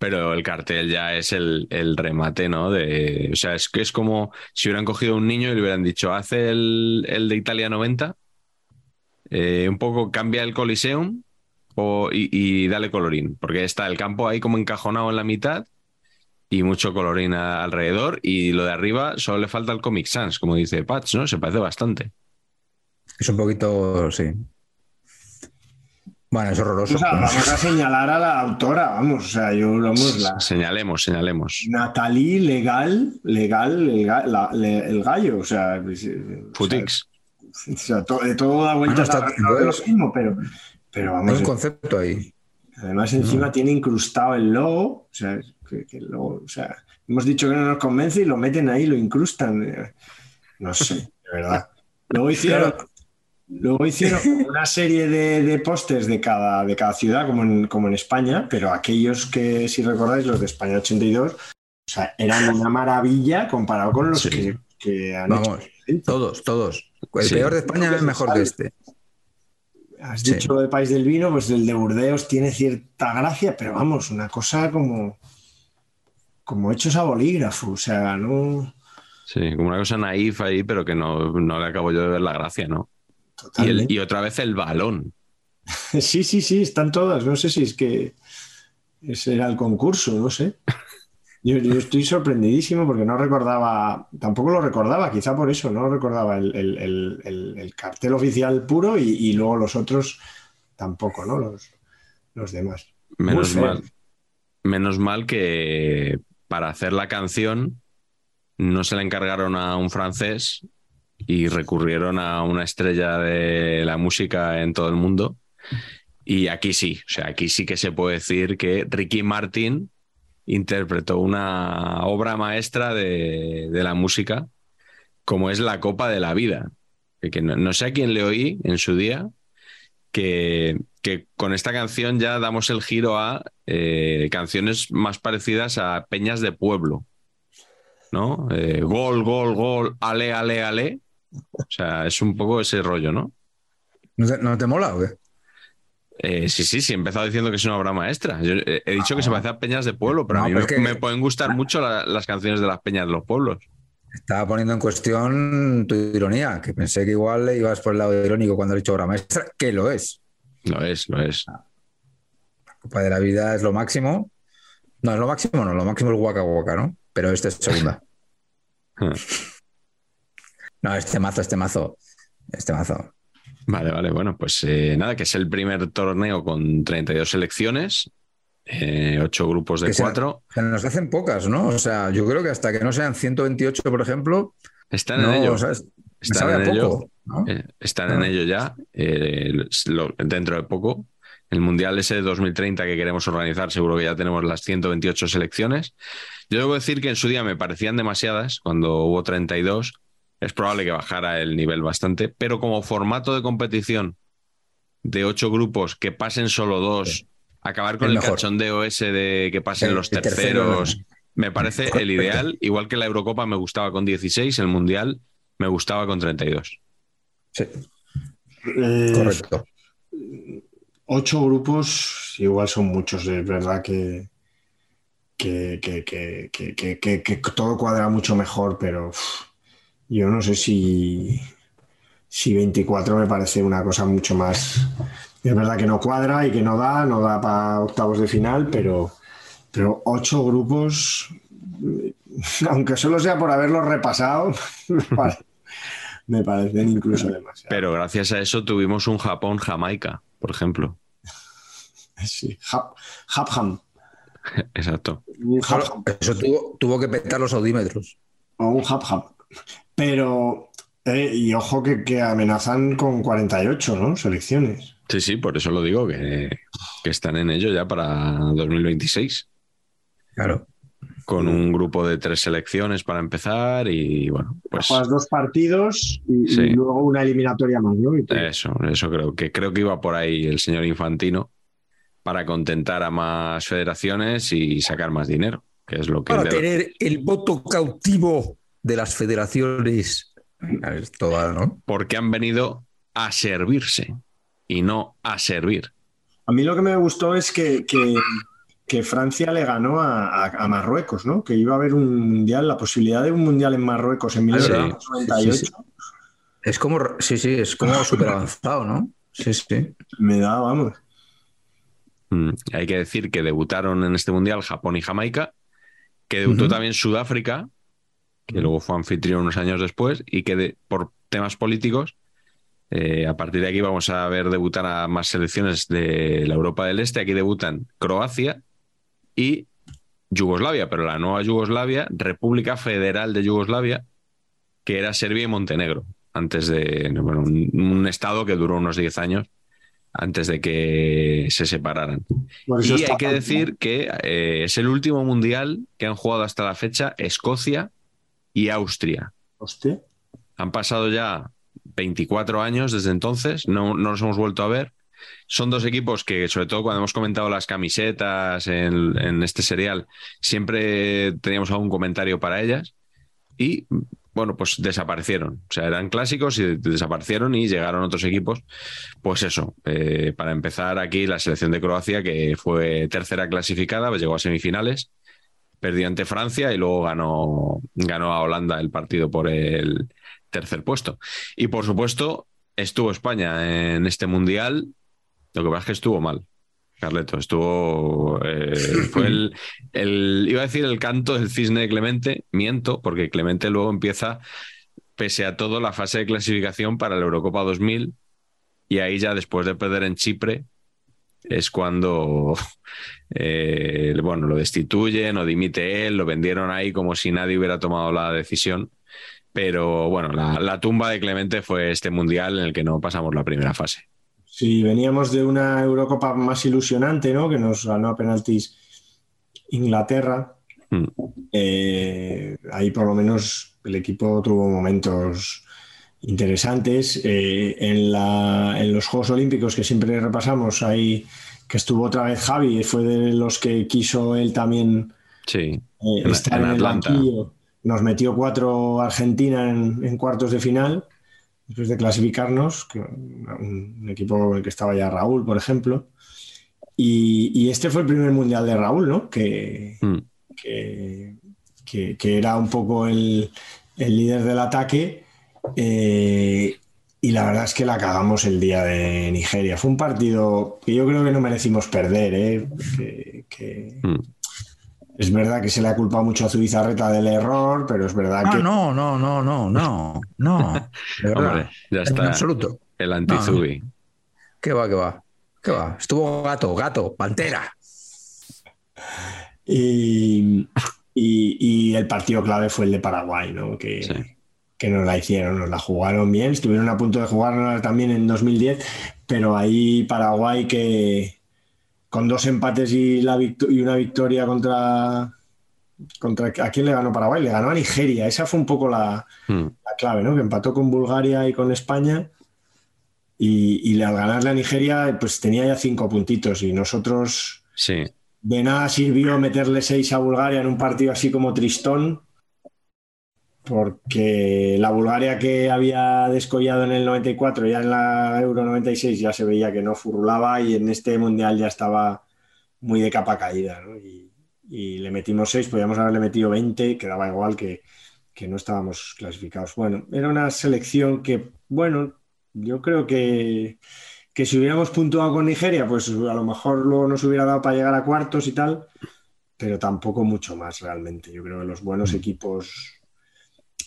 pero el cartel ya es el, remate, ¿no? De, o sea, es que es como si hubieran cogido a un niño y le hubieran dicho, hace el, de Italia 90, eh, un poco cambia el Coliseum y, dale colorín, porque está el campo ahí como encajonado en la mitad y mucho colorín alrededor y lo de arriba solo le falta el Comic Sans, como dice Patch, ¿no? Se parece bastante. Es un poquito, sí. Bueno, es horroroso. O sea, ¿no? vamos a señalar a la autora, vamos, o sea, yo, vamos, la Señalemos, señalemos. Natalie legal, legal, el, ga- la- le- el gallo, o sea, pues, eh, Futix. o sea, to- de todo da vueltas Bueno, está- lo mismo, pero, pero Hay vamos, un concepto ahí. además encima tiene incrustado el logo, o sea, que, que el logo, o sea, hemos dicho que no nos convence y lo meten ahí, lo incrustan, eh, no sé, de verdad. Luego hicieron, luego hicieron una serie de, de pósters de cada, de cada ciudad, como en, como en España, pero aquellos que, si recordáis, los de España 82, o sea, eran una maravilla comparado con los Sí. que, que han hecho. Vamos, todos, todos. El Sí. peor de España es mejor que este. Has Sí. dicho lo de País del Vino, pues el de Burdeos tiene cierta gracia, pero vamos, una cosa como, como hechos a bolígrafo, o sea, no Sí, como una cosa naif ahí, pero que no, no le acabo yo de ver la gracia, ¿no? Y, el- totalmente. y otra vez el balón. Sí, sí, sí, están todas. No sé si es que ese era el concurso, no sé. Yo, yo estoy sorprendidísimo porque no recordaba, tampoco lo recordaba, quizá por eso, no recordaba el, el- el- el- el cartel oficial puro y, y luego los otros tampoco, ¿no? Los, los demás. Menos mal. Menos mal que para hacer la canción no se la encargaron a un francés y recurrieron a una estrella de la música en todo el mundo. Y aquí sí, o sea, aquí sí que se puede decir que Ricky Martin interpretó una obra maestra de, de la música, como es La Copa de la Vida. Que, no, no sé a quién le oí en su día, que, que con esta canción ya damos el giro a eh, canciones más parecidas a peñas de pueblo. ¿No? Eh, gol, gol, gol, ale, ale, ale. O sea, es un poco ese rollo, ¿no? ¿No te, no te mola o qué? Eh, sí, sí, sí, he empezado diciendo que es una obra maestra. Yo, eh, he dicho que se parece a peñas de pueblo, pero No, a mí me, es que- me pueden gustar mucho la- las canciones de las peñas de los pueblos. Estaba poniendo en cuestión tu ironía, que pensé que igual le ibas por el lado irónico cuando he dicho obra maestra, que lo es. Lo es, lo es. Copa de la vida es lo máximo. No, es lo máximo, no, lo máximo es Waka Waka, ¿no? Pero este es segunda. no, este mazo, este mazo, este mazo. Vale, vale, bueno, pues eh, nada, que es el primer torneo con 32 selecciones eh, ocho grupos de Que se- cuatro. Se nos hacen pocas, ¿no? O sea, yo creo que hasta que no sean 128, por ejemplo, Están no, en ello. Me Están en ello. poco, ¿no? Eh, están Ah. en ello ya. eh, lo- dentro de poco. El Mundial ese de 2030 que queremos organizar, seguro que ya tenemos las 128 selecciones. Yo debo decir que en su día me parecían demasiadas, cuando hubo 32. Es probable que bajara el nivel bastante, pero como formato de competición de ocho grupos, que pasen solo dos, acabar con El el, cachondeo ese de que pasen El- los tercero, terceros, me parece el ideal. Igual que la Eurocopa me gustaba con 16, el Mundial me gustaba con 32. Sí, Eh, correcto. ocho grupos, igual son muchos, es verdad que, que, que, que, que- que- que- que todo cuadra mucho mejor, pero yo no sé si, si 24 me parece una cosa mucho más. Es verdad que no cuadra y que no da, no da para octavos de final, pero, pero ocho grupos, aunque solo sea por haberlos repasado, me pare- me parecen incluso demasiado. Pero gracias a eso tuvimos un Japón-Jamaica, por ejemplo. Sí, Hap- Hapham. Exacto. Un eso tuvo, tuvo que petar los audímetros. O un Hapham. Pero, eh, y ojo que, que amenazan con 48, ¿no? Selecciones. Sí, sí, por eso lo digo, que, que están en ello ya para 2026. Claro. Con un grupo de tres selecciones para empezar y bueno, pues Juegas dos partidos y, luego una eliminatoria más, ¿no? Y eso, eso creo que creo que iba por ahí el señor Infantino para contentar a más federaciones y sacar más dinero, que es lo que Para tener el voto cautivo de las federaciones. Porque han venido a servirse y no a servir. A mí lo que me gustó es que, que- que Francia le ganó a, a- a Marruecos, ¿no? Que iba a haber un mundial, la posibilidad de un mundial en Marruecos en Ah, sí. 1998 Sí, sí, Es como, sí, sí, es como súper avanzado, ¿no? Sí, sí. me da, vamos. Mm, Hay que decir que debutaron en este mundial Japón y Jamaica, que debutó también Sudáfrica, que luego fue anfitrión unos años después, y que de- por temas políticos, eh, a partir de aquí vamos a ver debutar a más selecciones de la Europa del Este. Aquí debutan Croacia y Yugoslavia, pero la nueva Yugoslavia, República Federal de Yugoslavia, que era Serbia y Montenegro, antes de bueno, un, un estado que duró unos 10 años antes de que se separaran. Y hay que decir que eh, es el último mundial que han jugado hasta la fecha Escocia y Austria. Hostia. Han pasado ya 24 años desde entonces, no, no los hemos vuelto a ver. Son dos equipos que, sobre todo cuando hemos comentado las camisetas en, en este serial, siempre teníamos algún comentario para ellas. Y bueno, pues desaparecieron. O sea, eran clásicos y desaparecieron y llegaron otros equipos. Pues eso, eh, para empezar aquí la selección de Croacia, que fue tercera clasificada, pues llegó a semifinales, perdió ante Francia y luego ganó, ganó a Holanda el partido por el tercer puesto. Y por supuesto, estuvo España en este mundial. Lo que pasa es que estuvo mal. Carleto, estuvo. eh, fue el, el- Iba a decir el canto del cisne de Clemente, miento, porque Clemente luego empieza, pese a todo, la fase de clasificación para la Eurocopa 2000. Y ahí ya después de perder en Chipre, es cuando eh, bueno, lo destituyen o dimite él, lo vendieron ahí como si nadie hubiera tomado la decisión. Pero bueno, la, la tumba de Clemente fue este mundial en el que no pasamos la primera fase. Sí, veníamos de una Eurocopa más ilusionante, ¿no? Que nos ganó a penaltis Inglaterra. Mm. Eh, ahí por lo menos el equipo tuvo momentos interesantes. Eh, en, la- en los Juegos Olímpicos que siempre repasamos, ahí que estuvo otra vez Javi, fue de los que quiso él también Sí, eh, En- estar en en, el Atlanta. banquillo. Nos metió cuatro Argentina en, cuartos de final, después de clasificarnos, un, un equipo en el que estaba ya Raúl, por ejemplo. Y, y este fue el primer mundial de Raúl, ¿no? Que, Mm. que, que- que era un poco el, el líder del ataque. Eh, y la verdad es que la cagamos el día de Nigeria. Fue un partido que yo creo que no merecimos perder, ¿eh? Que- que- Mm. es verdad que se le ha culpado mucho a Zubizarreta del error, pero es verdad Ah, que no, no, no, no, no, no. De verdad. hombre, ya En está absoluto. el antizubi. ¿Qué va, qué va? ¿Qué va? Estuvo gato, gato, pantera. Y, y- y el partido clave fue el de Paraguay, ¿no? Que, Sí. Que nos la hicieron, nos la jugaron bien, estuvieron a punto de jugarla también en 2010, pero ahí Paraguay que con dos empates y, la y una victoria contra, contra... ¿A quién le ganó Paraguay? Le ganó a Nigeria, esa fue un poco la, Mm. la clave, ¿no? Que empató con Bulgaria y con España. Y, y al ganarle a Nigeria, pues tenía ya cinco puntitos. Y nosotros Sí. de nada sirvió meterle seis a Bulgaria en un partido así como tristón. Porque la Bulgaria que había descollado en el 94, ya en la Euro 96, ya se veía que no furulaba y en este mundial ya estaba muy de capa caída. ¿no? Y, le metimos seis, podíamos haberle metido 20, quedaba igual que, que no estábamos clasificados. Bueno, era una selección que, bueno, yo creo que, que si hubiéramos puntuado con Nigeria, pues a lo mejor luego nos hubiera dado para llegar a cuartos y tal, pero tampoco mucho más realmente. Yo creo que los buenos equipos,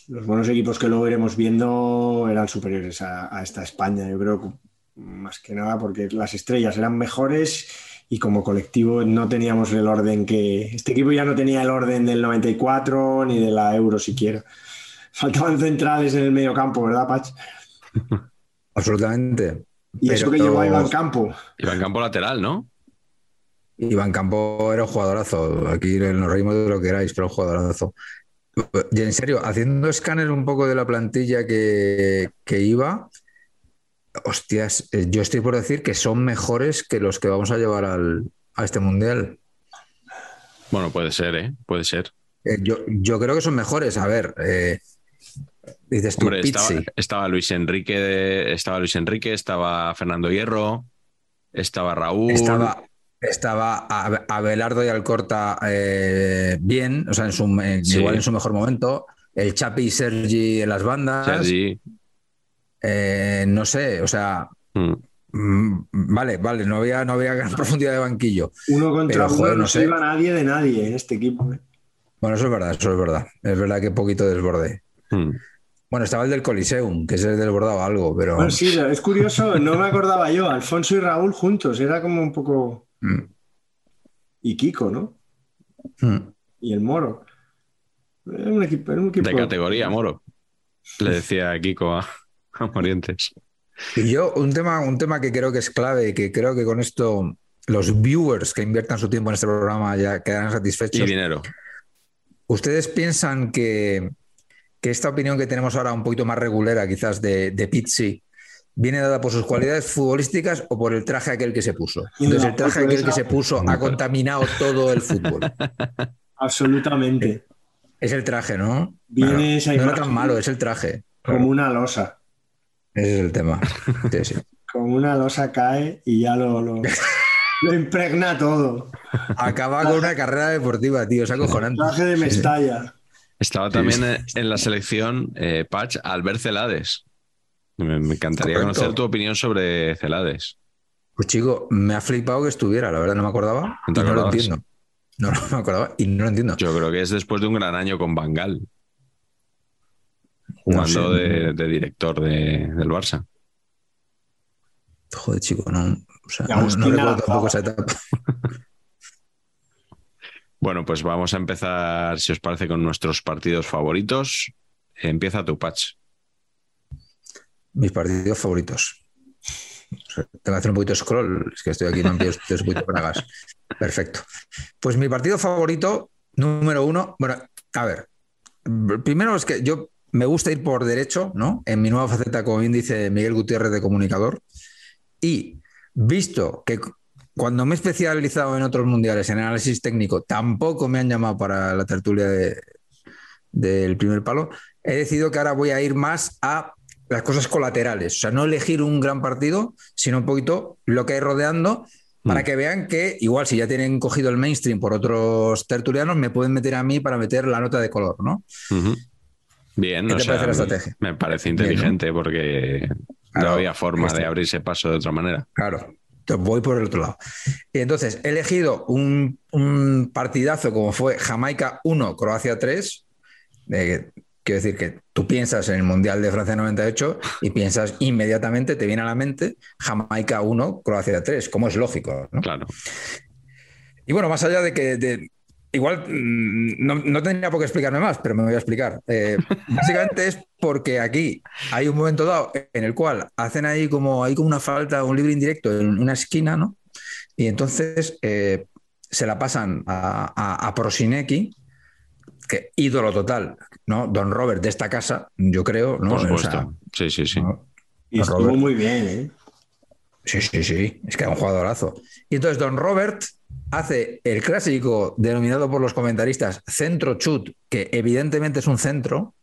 los buenos equipos que luego iremos viendo eran superiores a, a esta España. Yo creo que más que nada porque las estrellas eran mejores y como colectivo no teníamos el orden que... Este equipo ya no tenía el orden del 94 ni de la Euro siquiera. Faltaban centrales en el medio campo, ¿verdad, Pach? Absolutamente. Y eso que llevó a Iván Campo. Iba en campo lateral, ¿no? Iván Campo era un jugadorazo. Aquí nos reímos de lo que queráis, pero un jugadorazo. Y en serio, haciendo escáner un poco de la plantilla que, que iba, hostias, eh, yo estoy por decir que son mejores que los que vamos a llevar al, a este mundial. Bueno, puede ser, ¿eh? Puede ser. Eh, yo, yo creo que son mejores. A ver, eh, dices tú, Hombre, estaba, estaba Luis Enrique, estaba Luis Enrique, estaba Fernando Hierro, estaba Raúl. Estaba, estaba Abe- Abelardo y Alcorta eh, bien, o sea, en su, en- Sí. igual en su mejor momento. El Chapi y Sergi en las bandas. Sergi. Eh, no sé, o sea, Mm. mm, vale, vale, no había, no había gran profundidad de banquillo. Uno contra Pero, uno joder, no no se sé. iba nadie de nadie en este equipo. ¿eh? Bueno, eso es verdad, eso es verdad. Es verdad que poquito desborde. Mm. Bueno, estaba el del Coliseum, que ese desbordaba algo, pero. Bueno, sí, es curioso, no me acordaba yo. Alfonso y Raúl juntos, era como un poco. Mm, Y Kiko, ¿no? mm. Y el Moro. Era un equipo. Era un equipo De categoría, Moro. Le decía Kiko a, a Morientes. Y yo, un tema, un tema que creo que es clave y que creo que con esto los viewers que inviertan su tiempo en este programa ya quedarán Y satisfechos. dinero. ¿Ustedes piensan que, que esta opinión que tenemos ahora, un poquito más regulera quizás de, de Pizzi, viene dada por sus cualidades futbolísticas o por el traje aquel que se puso? Entonces, el traje aquel que se puso ha contaminado todo el fútbol. Absolutamente. Es el traje, ¿no? Viene Bueno, esa no era tan malo, es el traje. Como una losa. Ese es el tema. Sí, sí. Como una losa cae y ya lo, lo, lo impregna todo. Acaba con una carrera deportiva, tío, es acojonante. Traje de Sí, sí. Mestalla. Estaba también en la selección eh, Patch Albert Celades. Me, me encantaría Correcto. conocer tu opinión sobre Celades. Pues chico, me ha flipado que estuviera, la verdad no me acordaba ¿No y te no lo entiendo. No, no me acordaba y no lo entiendo. Yo creo que es después de un gran año con Bangal, No jugando sé. de, de director de- del Barça. Joder, chico, no, o sea, no, no recuerdo tampoco esa etapa. Bueno, pues vamos a empezar, si os parece, con nuestros partidos favoritos. Empieza tu patch. Mis partidos favoritos. Tengo que hacer un poquito de scroll, es que estoy aquí, pillado ustedes un bragas. Perfecto. Pues mi partido favorito, número uno, bueno, a ver, primero es que yo me gusta ir por derecho, ¿no? En mi nueva faceta, como bien dice Miguel Gutiérrez de comunicador, y visto que cuando me he especializado en otros mundiales en análisis técnico, tampoco me han llamado para la tertulia de- del primer palo, he decidido que ahora voy a ir más a las cosas colaterales, o sea, no elegir un gran partido, sino un poquito lo que hay rodeando para Mm. que vean que igual si ya tienen cogido el mainstream por otros tertulianos, me pueden meter a mí para meter la nota de color, ¿no? Ujú. Bien, ¿Qué te sea, parece la estrategia? me parece Bien, ¿no? inteligente porque Claro, no había forma de abrirse paso de otra manera. Claro, voy por el otro lado. Y entonces he elegido un, un partidazo como fue Jamaica 1, Croacia 3. Eh, quiero decir que tú piensas en el Mundial de Francia 98 y piensas inmediatamente, te viene a la mente Jamaica 1, Croacia 3, como es lógico. ¿no? Claro. Y bueno, más allá de que de- igual mm, no, no tendría por qué explicarme más, pero me voy a explicar. Eh, básicamente es porque aquí hay un momento dado en el cual hacen ahí como, hay como una falta, un libre indirecto en una esquina, ¿no? Y entonces eh, se la pasan a, a, a Prosinecki, que ídolo total, ¿no? Don Robert de esta casa, yo creo, ¿no? Por O supuesto. sea, sí, sí, sí. ¿no? Y estuvo Robert. muy bien, ¿eh? Sí, sí, sí, es que era un jugadorazo. Y entonces Don Robert hace el clásico denominado por los comentaristas centro chut, que evidentemente es un centro,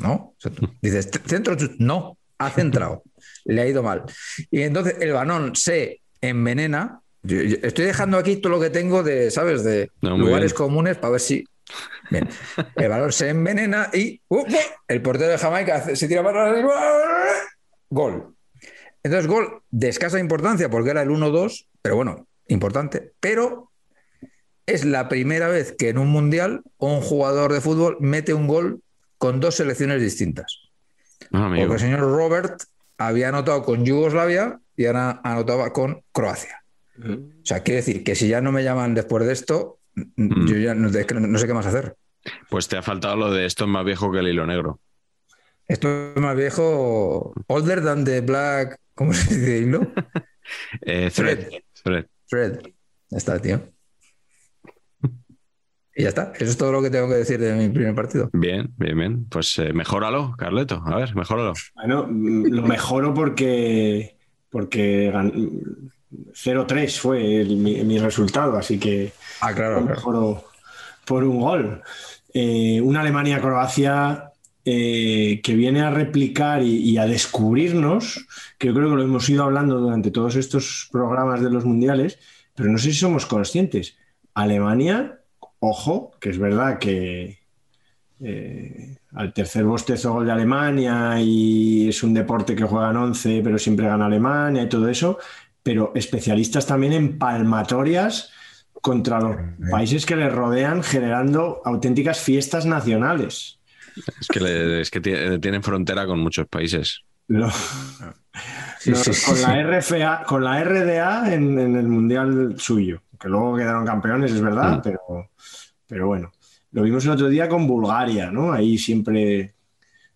¿no? O sea, tú dices, centro chut, no, ha centrado, le ha ido mal. Y entonces el balón se envenena. Yo- yo estoy dejando aquí todo lo que tengo de, ¿sabes? De No, lugares bien. comunes para ver si... Bien, el balón se envenena y ¡uh! el portero de Jamaica se tira para arriba, gol. Entonces, gol de escasa importancia porque era el 1-2, pero bueno, importante. Pero es la primera vez que en un mundial un jugador de fútbol mete un gol con dos selecciones distintas. Amigo. Porque el señor Robert había anotado con Yugoslavia y ahora anotaba con Croacia. O sea, quiere decir que si ya no me llaman después de esto, Mm. yo ya no sé qué más hacer. Pues te ha faltado lo de esto es más viejo que el hilo negro. Esto es más viejo, older than the black, ¿cómo se dice hilo? Eh, thread. Thread. Ya está, tío. Y ya está. Eso es todo lo que tengo que decir de mi primer partido. Bien, bien, bien. Pues eh, mejóralo, Carleto. A ver, mejóralo. Bueno, lo mejoro porque, porque gan- 0-3 fue el- mi, mi resultado, así que Ah, claro, lo claro. mejoro por un gol. Eh, una Alemania-Croacia eh, que viene a replicar y, a descubrirnos, que yo creo que lo hemos ido hablando durante todos estos programas de los mundiales, pero no sé si somos conscientes. Alemania, ojo, que es verdad que eh, al tercer bostezo gol de Alemania y es un deporte que juegan 11, pero siempre gana Alemania y todo eso, pero especialistas también en palmatorias contra los países que les rodean, generando auténticas fiestas nacionales. Es que, le- es que tie- tienen frontera con muchos países. Lo- Sí, lo- sí, sí, con sí. la RFA, con la RDA en, en el mundial suyo, que luego quedaron campeones, es verdad, Mm. pero, pero bueno. Lo vimos el otro día con Bulgaria, ¿no? Ahí siempre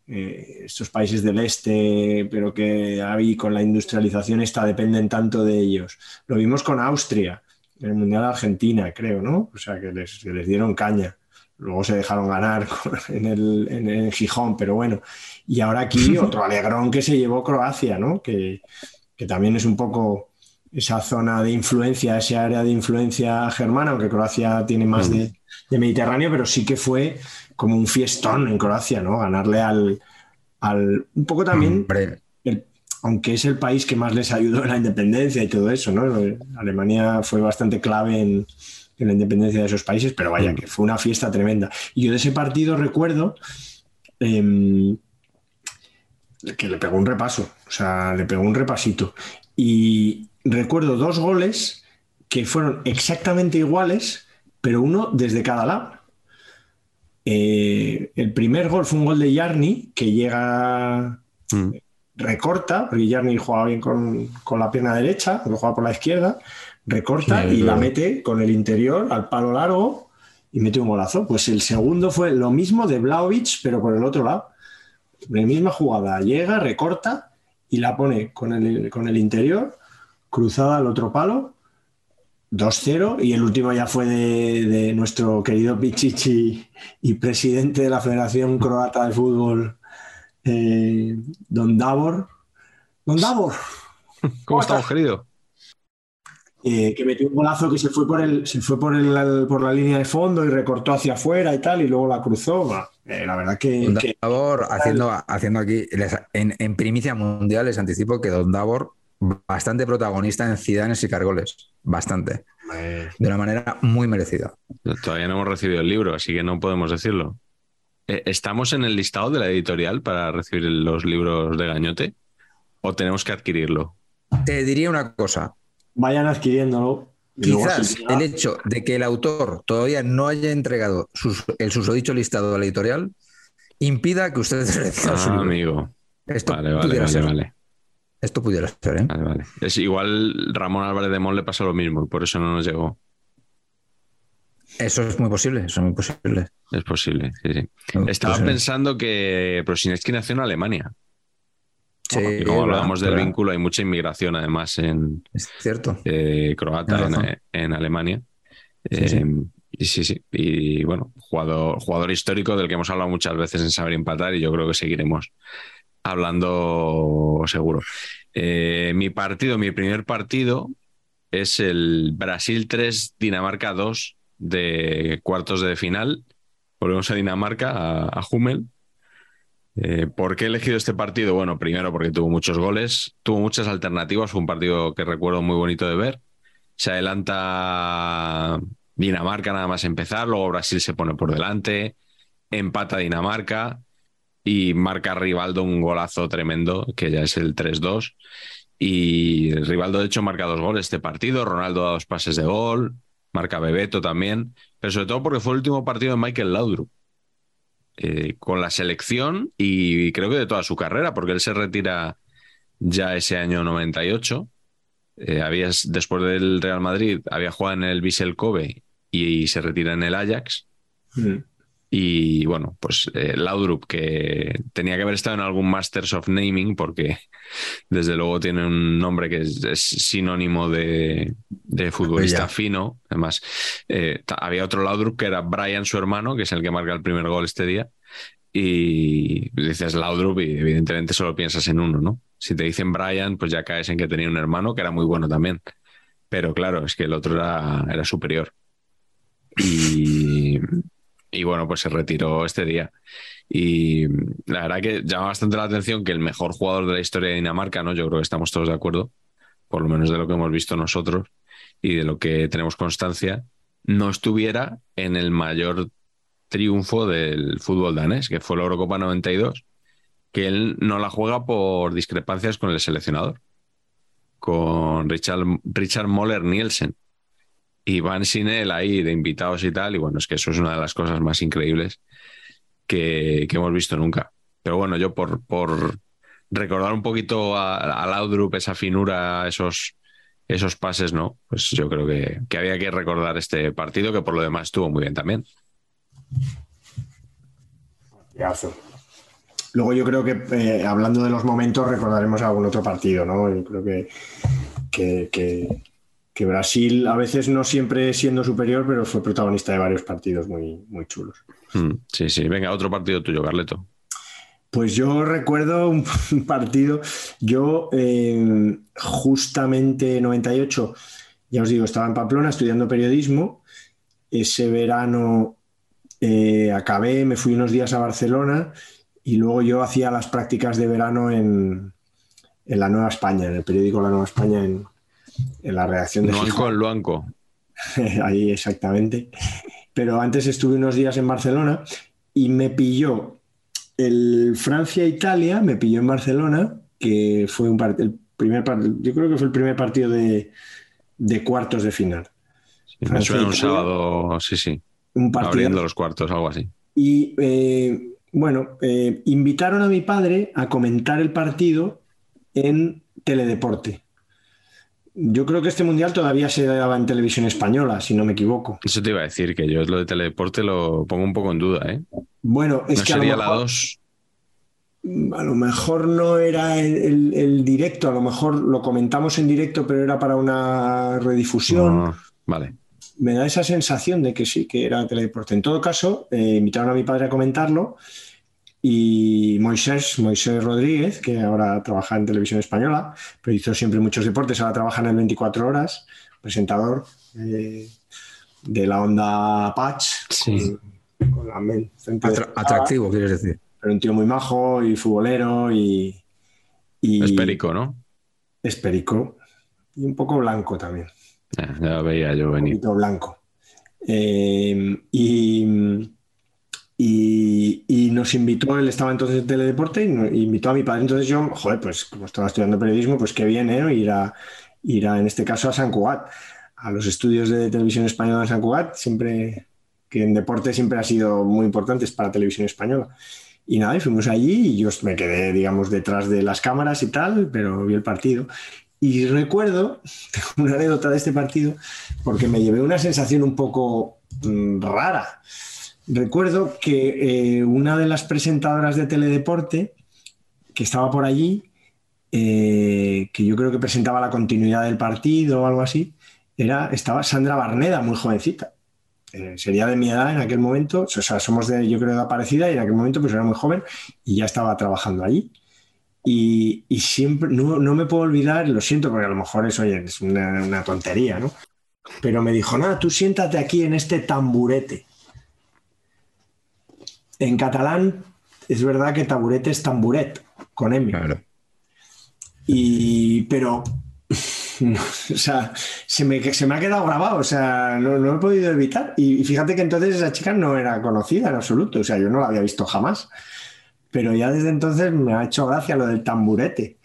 eh, estos países del este, pero que ahí con la industrialización esta dependen tanto de ellos. Lo vimos con Austria, en el Mundial de Argentina, creo, ¿no? O sea, que les, que les dieron caña. Luego se dejaron ganar en el, en el Gijón, pero bueno. Y ahora aquí otro alegrón que se llevó Croacia, ¿no? Que, que también es un poco esa zona de influencia, esa área de influencia germana, aunque Croacia tiene más de, de Mediterráneo, pero sí que fue como un fiestón en Croacia, ¿no? Ganarle al, al un poco también Hombre, aunque es el país que más les ayudó en la independencia y todo eso, ¿no? Alemania fue bastante clave en, en la independencia de esos países, pero vaya, que fue una fiesta tremenda. Y yo de ese partido recuerdo em, que le pegó un repaso, o sea, le pegó un repasito. Y recuerdo dos goles que fueron exactamente iguales, pero uno desde cada lado. Eh, el primer gol fue un gol de Yarni, que llega Mm. Recorta, porque Yarni jugaba bien con, con la pierna derecha, porque jugaba por la izquierda, recorta Sí, y la mete con el interior al palo largo y mete un golazo. Pues el segundo fue lo mismo de Blaovic, pero por el otro lado. La misma jugada, llega, recorta y la pone con el, con el interior, cruzada al otro palo, 2-0 y el último ya fue de, de nuestro querido Pichichi y presidente de la Federación Croata de Fútbol, eh, Don Davor. Don Davor, ¿Cómo estamos, querido? eh, que metió un golazo que se fue por el, se fue por el, por la línea de fondo y recortó hacia afuera y tal, y luego la cruzó. Eh, la verdad que, Don que- Davor, haciendo, haciendo aquí, les- en, en primicia mundial, les anticipo que Don Davor, bastante protagonista en Cidanes y Cargoles. Bastante. De una manera muy merecida. Todavía no hemos recibido el libro, así que no podemos decirlo. Eh, ¿Estamos en el listado de la editorial para recibir los libros de Gañote? ¿O tenemos que adquirirlo? Te diría una cosa. vayan adquiriéndolo. Quizás el hecho de que el autor todavía no haya entregado sus- el susodicho listado a la editorial impida que ustedes reciban su Ah, libro. amigo. Esto Vale, vale, pudiera vale, ser. vale. Esto pudiera ser, ¿eh? Vale, vale. Es igual Ramón Álvarez de Mon le pasa lo mismo y por eso no nos llegó. Eso es muy posible, eso es muy posible. Es posible, sí, sí. No, Estaba pues, eh, pensando que Prosineski nació en Alemania. Sí, Y como hablábamos del vínculo, hay mucha inmigración además en Es cierto. eh, croata en, razón. en Alemania. Sí, sí. Eh, Y sí, sí. Y bueno, jugador, jugador histórico del que hemos hablado muchas veces en Saber Empatar y yo creo que seguiremos hablando seguro. Eh, mi partido, mi primer partido es el Brasil 3, Dinamarca 2 de cuartos de final. Volvemos a Dinamarca, a, a Hummel. Eh, ¿Por qué he elegido este partido? Bueno, primero porque tuvo muchos goles, tuvo muchas alternativas, fue un partido que recuerdo muy bonito de ver. Se adelanta Dinamarca nada más empezar, luego Brasil se pone por delante, empata Dinamarca y marca Rivaldo un golazo tremendo, que ya es el 3-2. Y Rivaldo, de hecho, marca dos goles este partido, Ronaldo da dos pases de gol, marca Bebeto también, pero sobre todo porque fue el último partido de Michael Laudrup eh, con la selección y creo que de toda su carrera, porque él se retira ya ese año 98. Eh, había, después del Real Madrid, había jugado en el Vissel Kobe y, se retira en el Ajax. Mm. Y bueno, pues eh, Laudrup, que tenía que haber estado en algún Masters of Naming, porque desde luego tiene un nombre que es, es sinónimo de, de futbolista fino. Además, eh, había otro Laudrup que era Brian, su hermano, que es el que marca el primer gol este día. Y dices Laudrup y evidentemente solo piensas en uno, ¿no? Si te dicen Brian, pues ya caes en que tenía un hermano que era muy bueno también. Pero claro, es que el otro era, era superior. Y, y bueno, pues se retiró este día. Y la verdad que llama bastante la atención que el mejor jugador de la historia de Dinamarca, ¿no? Yo creo que estamos todos de acuerdo, por lo menos de lo que hemos visto nosotros y de lo que tenemos constancia, no estuviera en el mayor triunfo del fútbol danés, que fue la Eurocopa 92, que él no la juega por discrepancias con el seleccionador, con Richard, Richard Moller Nielsen. Y van sin él ahí de invitados y tal, y bueno, es que eso es una de las cosas más increíbles que, que hemos visto nunca. Pero bueno, yo por, por recordar un poquito a, a Laudrup, esa finura, esos, esos pases, ¿no? Pues yo creo que, que había que recordar este partido, que por lo demás estuvo muy bien también. Luego yo creo que eh, hablando de los momentos recordaremos algún otro partido, ¿no? Yo creo que, que- que Brasil a veces no siempre siendo superior, pero fue protagonista de varios partidos muy, muy chulos. Mm, sí, sí. Venga, otro partido tuyo, Carleto. Pues yo recuerdo un partido, yo eh, justamente 98, ya os digo, estaba en Pamplona estudiando periodismo, ese verano eh, acabé, me fui unos días a Barcelona y luego yo hacía las prácticas de verano en, en la Nueva España, en el periódico La Nueva España, en, en la redacción de Luanco Luanco. ahí exactamente. Pero antes estuve unos días en Barcelona y me pilló el Francia-Italia, me pilló en Barcelona, que fue un el primer yo creo que fue el primer partido de, de cuartos de final. Sí, me suena un sábado, sí, sí. Un partido. Abriendo los cuartos, algo así. Y eh, bueno, eh, invitaron a mi padre a comentar el partido en Teledeporte. Yo creo que este mundial todavía se daba en televisión española, si no me equivoco. Eso te iba a decir, que yo lo de teledeporte lo pongo un poco en duda, ¿eh? Bueno, es no que a lo sería la mejor- 2. A lo mejor no era el, el- el directo, a lo mejor lo comentamos en directo, pero era para una redifusión. vale. Me da esa sensación de que sí, que era teledeporte. En todo caso, eh, invitaron a mi padre a comentarlo y Moisés, Moisés Rodríguez, que ahora trabaja en televisión española, pero hizo siempre muchos deportes, ahora trabaja en el 24 horas, presentador eh, de la onda Patch. Sí. Con, con la men- Atra- atractivo, quieres decir. pero un tío muy majo y futbolero y, y Es perico, ¿no? es perico y un poco blanco también, Ya, ya lo veía yo un venir. poquito blanco. Eh, y nos invitó, él estaba entonces en Teledeporte y nos invitó a mi padre. Entonces yo, joder, pues como estaba estudiando periodismo, pues qué bien, ¿eh? Ir a, ir a, en este caso a San Cugat, a los estudios de televisión española de San Cugat, siempre, que en deporte siempre ha sido muy importantes para televisión española. Y nada, y fuimos allí y yo me quedé, digamos, detrás de las cámaras y tal, pero vi el partido. Y recuerdo, tengo una anécdota de este partido, porque me llevé una sensación un poco mm, rara. Recuerdo que eh, una de las presentadoras de Teledeporte, que estaba por allí, eh, que yo creo que presentaba la continuidad del partido o algo así, era, estaba Sandra Barneda, muy jovencita. Eh, sería de mi edad en aquel momento, o sea, somos de, yo creo, de parecida y en aquel momento pues era muy joven y ya estaba trabajando allí. Y, siempre, no, no, me puedo olvidar, lo siento porque a lo mejor es, es una, una tontería, ¿no? Pero me dijo, nada, tú siéntate aquí en este tamburete. En catalán es verdad que taburete es tamburet, con M. Claro. Y, pero, o sea, se me, se me, ha quedado grabado, o sea, no, no, he podido evitar. Y fíjate que entonces esa chica no era conocida en absoluto, o sea, yo no la había visto jamás. Pero ya desde entonces me ha hecho gracia lo del tamburete.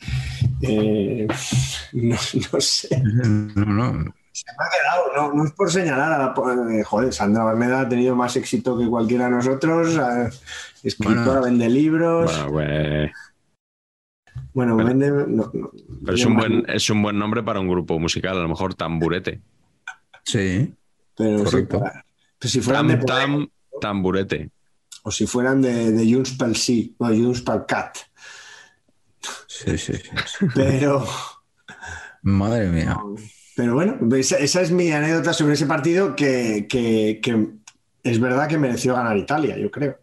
Eh, no, no, sé. No, no. Se me ha quedado, no, no es por señalar a la. Eh, joder, Sandra Barmeda ha tenido más éxito que cualquiera de nosotros. Eh, escritora, bueno, vende libros. Bueno, pues... Bueno, Pero- vende. no, no, Pero es un, buen, es un buen nombre para un grupo musical, a lo mejor tamburete. Sí. pero correcto. para- pero si fueran de Tam, tam, tamburete. o si fueran de, de Junts pel Sí, o Junts pel Cat. Sí, sí, sí, sí. Pero. Madre mía. Pero bueno, esa, esa es mi anécdota sobre ese partido que, que- que es verdad que mereció ganar Italia, yo creo.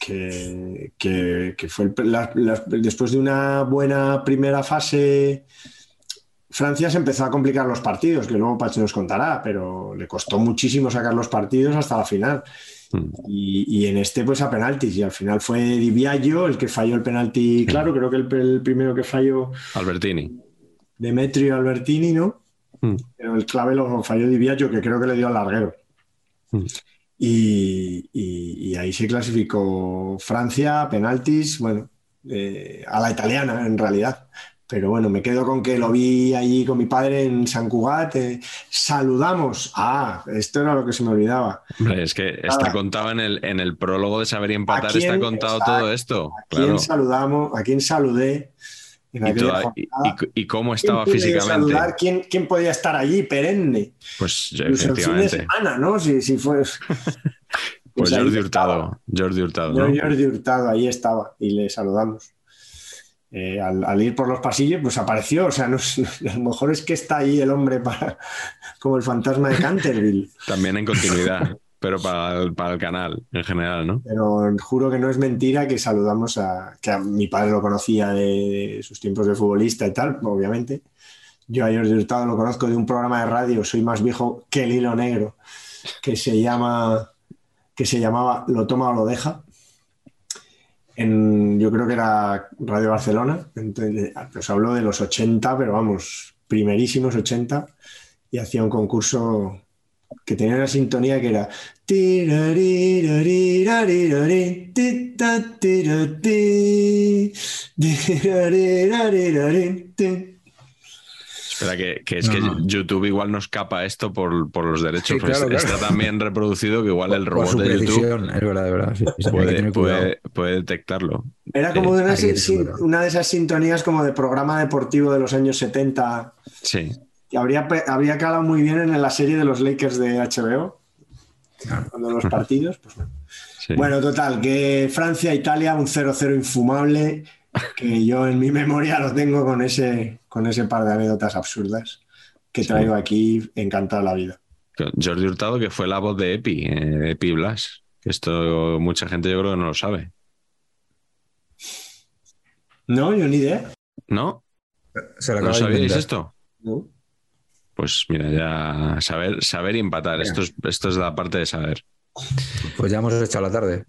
Que, fue el- la- la- después de una buena primera fase, Francia se empezó a complicar los partidos, que luego Pachi nos contará, pero le costó muchísimo sacar los partidos hasta la final. Mm. Y, y en este, pues a penaltis, y al final fue Di Biagio el que falló el penalti, claro, creo que el, el primero que falló Albertini. Demetrio Albertini, ¿no? Mm. Pero el clave lo falló Di Biagio, que creo que le dio al larguero. Mm. Y, y- y ahí se clasificó Francia, penaltis, bueno, eh, a la italiana en realidad. Pero bueno, me quedo con que lo vi allí con mi padre en San Cugat. eh, saludamos. Ah, esto era lo que se me olvidaba. Hombre, es que está contado en el, en el prólogo de Saber y Empatar, está contado Exacto. todo esto. ¿A quién Claro. saludamos? ¿A quién saludé? Y, aquella toda- y- jornada? y- y cómo ¿Quién estaba pude físicamente. saludar? ¿Quién, quién podía estar allí perenne? Pues Incluso el fin de efectivamente. semana, ¿no? Si, si fue. Pues ahí Jordi. Hurtado. Jordi Hurtado, ¿no? Jordi Hurtado, ahí estaba y le saludamos. Eh, al, al ir por los pasillos, pues apareció. O sea, no, a lo mejor es que está ahí el hombre para, como el fantasma de Canterville. También en continuidad, pero para el, para el canal en general, ¿no? Pero juro que no es mentira que saludamos a. que a mi padre lo conocía de, sus tiempos de futbolista y tal, obviamente. Yo a Jordi Hurtado lo conozco de un programa de radio, soy más viejo que el hilo negro, que se llama. que se llamaba Lo toma o lo deja. En, yo creo que era Radio Barcelona. Entonces, os hablo de los 80, pero vamos, primerísimos 80, y hacía un concurso que tenía una sintonía que era. Espera, que, que es No, que no. YouTube igual nos capa esto por, por los derechos. Sí, pues claro, está tan bien reproducido que igual el robot de YouTube es verdad, es verdad. sí, sí, hay que puede, puede, puede detectarlo. Era como sin- una de esas sintonías como de programa deportivo de los años 70 Sí. Que habría, habría calado muy bien en la serie de los Lakers de HBO, Claro. cuando los partidos. Pues bueno. sí. Bueno, total, que Francia-Italia, un 0-0 infumable, que yo en mi memoria lo tengo con ese, con ese par de anécdotas absurdas que traigo aquí encantado la vida. Jordi Hurtado, que fue la voz de Epi, eh, Epi Blas. Esto mucha gente yo creo que no lo sabe. No, yo ni idea. ¿No? Se lo ¿No sabíais esto? No. Pues mira, ya saber, saber y empatar. Esto es, esto es la parte de saber. Pues ya hemos echado la tarde.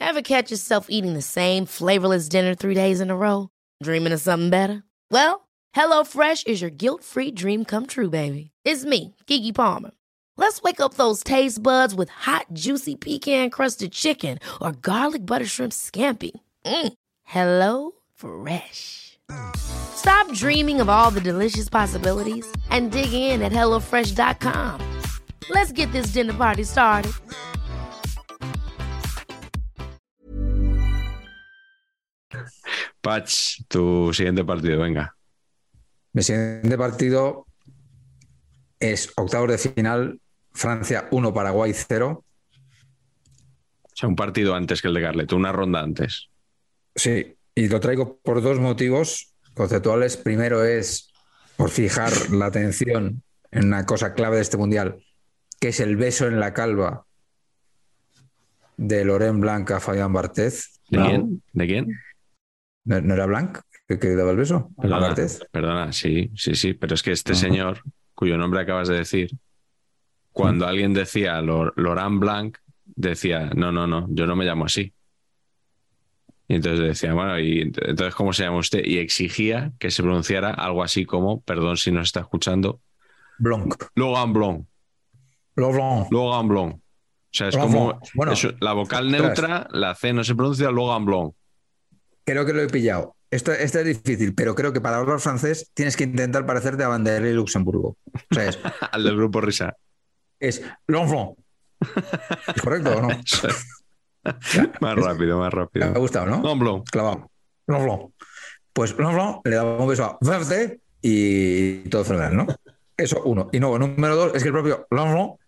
Ever catch yourself eating the same flavorless dinner three days in a row? Dreaming of something better? Well, HelloFresh is your guilt free dream come true, baby. It's me, Kiki Palmer. Let's wake up those taste buds with hot, juicy pecan crusted chicken or garlic butter shrimp scampi. Mm. Hello Fresh. Stop dreaming of all the delicious possibilities and dig in at HelloFresh.com. Let's get this dinner party started. Patch, tu siguiente partido, venga. Mi siguiente partido es octavos de final, Francia 1, Paraguay 0. O sea, un partido antes que el de Garlet, una ronda antes. Sí, y lo traigo por dos motivos conceptuales. Primero es por fijar la atención en una cosa clave de este mundial, que es el beso en la calva de Loren Blanca a Fabián Barthez. ¿De quién? ¿De quién? ¿No, no era Blanc el que daba el beso? ¿A Perdona, Barthez? perdona, sí, sí, sí, pero es que este Ajá. señor, cuyo nombre acabas de decir, cuando alguien decía Lor- Laurent Blanc, decía, no, no, no, yo no me llamo así. Y entonces decía, bueno, ¿y ent- entonces cómo se llama usted? Y exigía que se pronunciara algo así como, perdón si nos está escuchando, Blanc. Logan Blanc, Laurent. Logan Blanc. O sea, es como. Bueno, la vocal ostras. neutra, la C no se pronuncia Logan Blanc. Creo que lo he pillado. Esto, esto es difícil, pero creo que para hablar francés tienes que intentar parecerte a Vanderlei Luxemburgo. O sea, es, Al del grupo Risa. es l'enfant. ¿Es correcto o no? más rápido, más Me rápido. ha gustado, ¿no? Logan Blanc. Clavado. L'enfant. Pues l'enfant le daba un beso a Verte y todo fenomenal, ¿no? Eso, uno. Y luego, número dos, es que el propio l'enfant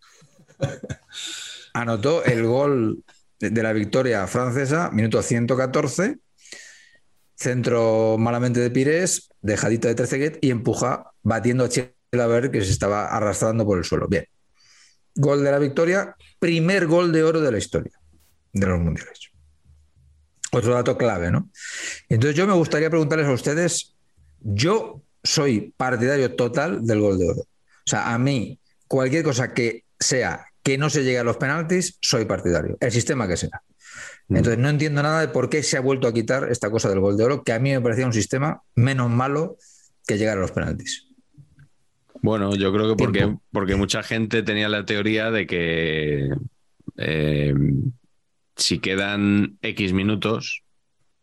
anotó el gol de, la victoria francesa, minuto 114, centro malamente de Pires, dejadita de Trezeguet y empuja batiendo a Chilaver que se estaba arrastrando por el suelo. Bien. Gol de la victoria, primer gol de oro de la historia de los mundiales. Otro dato clave, ¿no? Entonces yo me gustaría preguntarles a ustedes, yo soy partidario total del gol de oro. O sea, a mí, cualquier cosa que sea que no se llegue a los penaltis, soy partidario. El sistema que sea. Entonces no entiendo nada de por qué se ha vuelto a quitar esta cosa del gol de oro, que a mí me parecía un sistema menos malo que llegar a los penaltis. Bueno, yo creo que porque, porque mucha gente tenía la teoría de que eh, si quedan X minutos,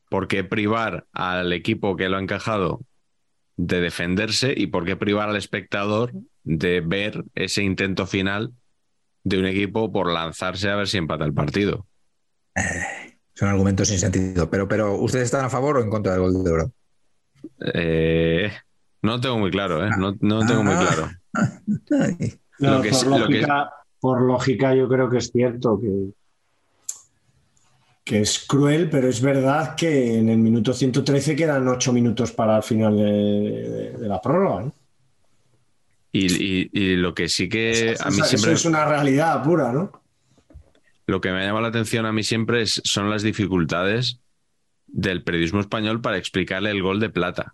¿por qué privar al equipo que lo ha encajado de defenderse y por qué privar al espectador de ver ese intento final de un equipo por lanzarse a ver si empata el partido? Son argumentos sin sentido. Pero, pero ¿ustedes están a favor o en contra del gol de oro? Eh, no lo tengo muy claro, ¿eh? No, no lo tengo muy Ah. claro. Ay, No, Lo que por, es- lo que por lógica, yo creo que es cierto que, que es cruel, pero es verdad que en el minuto 113 quedan ocho minutos para el final de, de- de la prórroga. ¿no? Y, y- y lo que sí que Eso- a mí eso siempre... es una realidad pura, ¿no? Lo que me llama la atención a mí siempre es- son las dificultades del periodismo español para explicarle el gol de plata.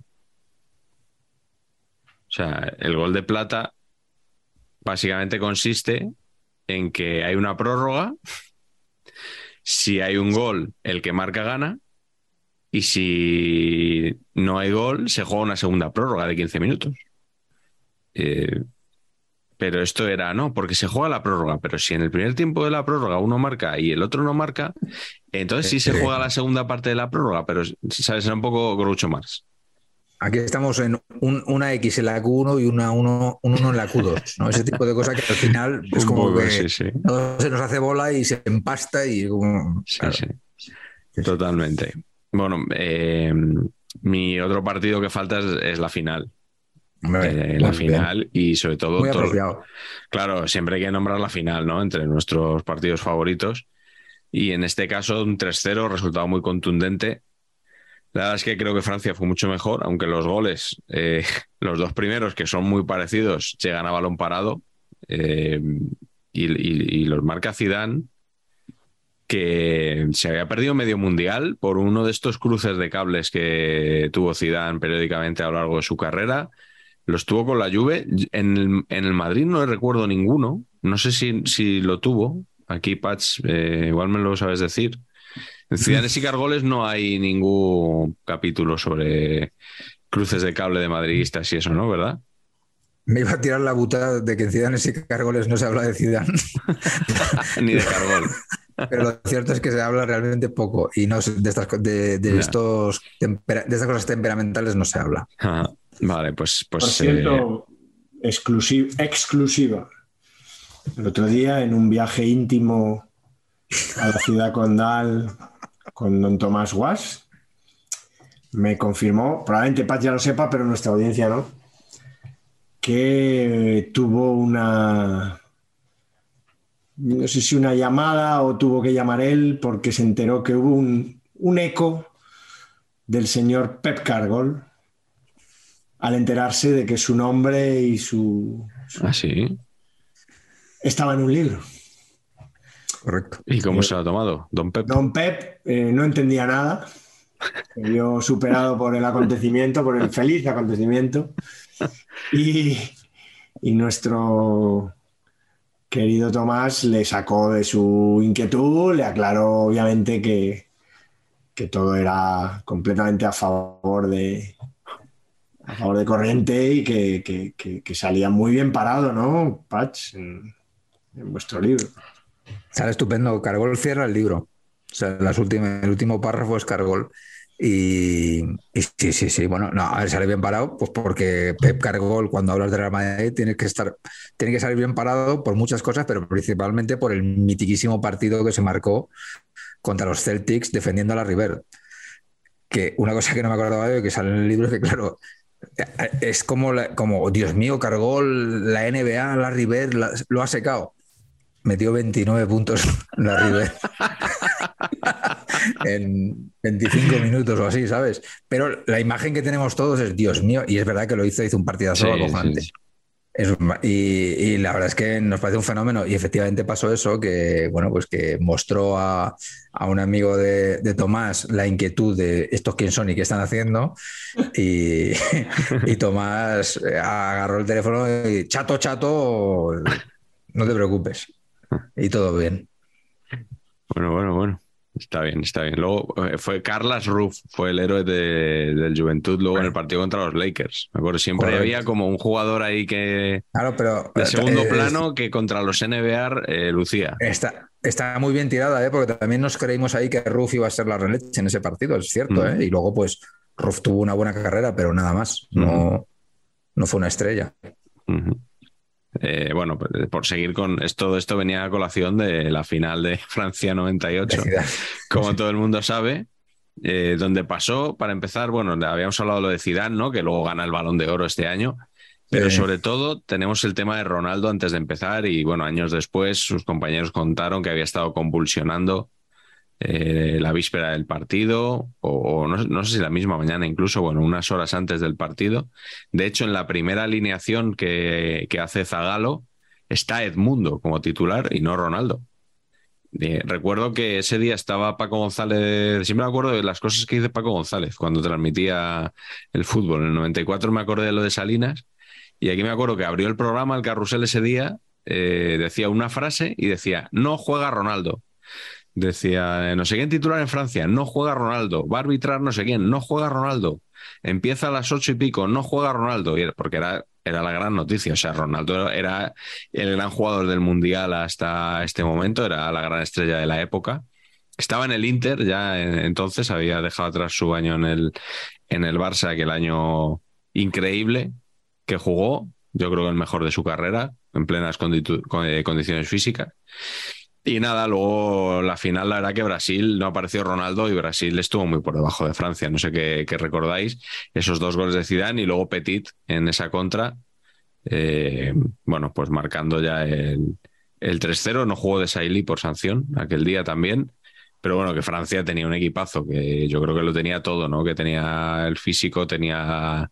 O sea, el gol de plata básicamente consiste en que hay una prórroga, si hay un gol, el que marca gana, y si no hay gol, se juega una segunda prórroga de 15 minutos. Eh, pero esto era, no, porque se juega la prórroga, pero si en el primer tiempo de la prórroga uno marca y el otro no marca, entonces sí se juega la segunda parte de la prórroga, pero, ¿sabes? Era un poco Groucho Marx. Aquí estamos en un- una X en la Q1 y una uno, un 1 en la Q2, ¿no? Ese tipo de cosas que al final es como poco, que sí, sí. todo se nos hace bola y se empasta y como... Sí, claro. Totalmente. Bueno, eh, mi otro partido que falta es, es la final. Eh, la bien. final y sobre todo, Muy todo- claro, siempre hay que nombrar la final, ¿no? Entre nuestros partidos favoritos. Y en este caso, un 3-0, resultado muy contundente. La verdad es que creo que Francia fue mucho mejor, aunque los goles, eh, los dos primeros, que son muy parecidos, llegan a balón parado. eh, y, los marca Zidane, que se había perdido medio mundial por uno de estos cruces de cables que tuvo Zidane periódicamente a lo largo de su carrera. Los tuvo con la Juve. En el, en el Madrid no recuerdo ninguno. No sé si, si lo tuvo. Aquí, Patch, eh, igual me lo sabes decir. En Ciudadanos y Cargoles no hay ningún capítulo sobre cruces de cable de madridistas y eso, ¿no? ¿Verdad? Me iba a tirar la butada de que en Zidane y Cargoles no se habla de Zidane, Ni de Cargol. pero lo cierto es que se habla realmente poco y no de estas, de, estos de estas cosas temperamentales no se habla. Ajá. Vale, pues, Por pues eh, cierto, exclusi- exclusiva. El otro día, en un viaje íntimo a la ciudad condal con don Tomás Guas, me confirmó, probablemente Paz ya lo sepa, pero nuestra audiencia no, que tuvo una, no sé si una llamada o tuvo que llamar él porque se enteró que hubo un, un eco del señor Pep Cargol al enterarse de que su nombre y su, su- Ah, sí. estaba en un libro. Correcto. ¿Y cómo se lo ha tomado? Don Pep. Don Pep eh, no entendía nada, se vio superado por el acontecimiento, por el feliz acontecimiento, y, y nuestro querido Tomás le sacó de su inquietud, le aclaró obviamente que, que todo era completamente a favor de, a favor de corriente y que, que- que- que salía muy bien parado, ¿no, Patch? En, en vuestro libro. Sale estupendo. Cargol cierra el libro. O sea, las últimas, el último párrafo es Cargol. Y, sí, sí, sí. Bueno, no, a ver, sale bien parado, pues porque Pep Cargol, cuando hablas de Real Madrid, tiene que estar, tiene que salir bien parado por muchas cosas, pero principalmente por el mitiquísimo partido que se marcó contra los Celtics defendiendo a la River. Que una cosa que no me acordaba de que sale en el libro es que, claro, es como, como Dios mío, Cargol, la NBA, la River, lo ha secado metió 29 puntos la River. En 25 minutos o así, ¿sabes? Pero la imagen que tenemos todos es Dios mío, y es verdad que lo hizo, hizo un partidazo Sí, y, y la verdad es que nos parece un fenómeno y efectivamente pasó eso, que bueno, pues que mostró a, a un amigo de, de Tomás la inquietud de estos quién son y qué están haciendo y, y Tomás eh, agarró el teléfono y chato, chato, no te preocupes y todo bien. Bueno, bueno, bueno. Está bien, está bien. Luego eh, fue Carlas Ruff, fue el héroe de- del Juventud luego en el partido contra los Lakers. Me acuerdo, siempre Correcto. había como un jugador ahí que Claro, pero de segundo eh, plano que contra los NBA eh, lucía. Está, está muy bien tirada, ¿eh? porque también nos creímos ahí que Ruf iba a ser la releche en ese partido, es cierto. Mm. ¿eh? Y luego, pues, Ruf tuvo una buena carrera, pero nada más. No, no fue una estrella. Eh, bueno, pues, por seguir con esto, esto venía a colación de la final de Francia 98. Zidane. como todo el mundo sabe, eh, donde pasó, para empezar, bueno, habíamos hablado de lo de Zidane, ¿no? Que luego gana el Balón de Oro este año, pero Sí. sobre todo tenemos el tema de Ronaldo antes de empezar y bueno, años después sus compañeros contaron que había estado convulsionando eh, la víspera del partido o, no, sé si la misma mañana incluso, bueno, unas horas antes del partido. De hecho, en la primera alineación que, hace Zagalo está Edmundo como titular y no Ronaldo. Recuerdo que ese día estaba Paco González, siempre me acuerdo de las cosas que dice Paco González cuando transmitía el fútbol. En el 94 me acordé de lo de Salinas y aquí me acuerdo que abrió el programa, el carrusel ese día, eh, decía una frase y decía, no juega Ronaldo. Decía, no sé quién titular en Francia, no juega Ronaldo, va a arbitrar no sé quién, no juega Ronaldo, empieza a las ocho y pico, no juega Ronaldo, porque era, era la gran noticia, o sea, Ronaldo era el gran jugador del Mundial hasta este momento, era la gran estrella de la época. Estaba en el Inter ya en- entonces, había dejado atrás su año en el, en el Barça, aquel año increíble que jugó, yo creo que el mejor de su carrera, en plenas eh, condiciones físicas. Y nada, luego la final, la verdad que Brasil no apareció Ronaldo y Brasil estuvo muy por debajo de Francia. No sé qué, recordáis, esos dos goles de Zidane y luego Petit en esa contra. eh, bueno, pues marcando ya el, el 3-0. No jugó de Sailly por sanción aquel día también. Pero bueno, que Francia tenía un equipazo que yo creo que lo tenía todo, ¿no? Que tenía el físico, tenía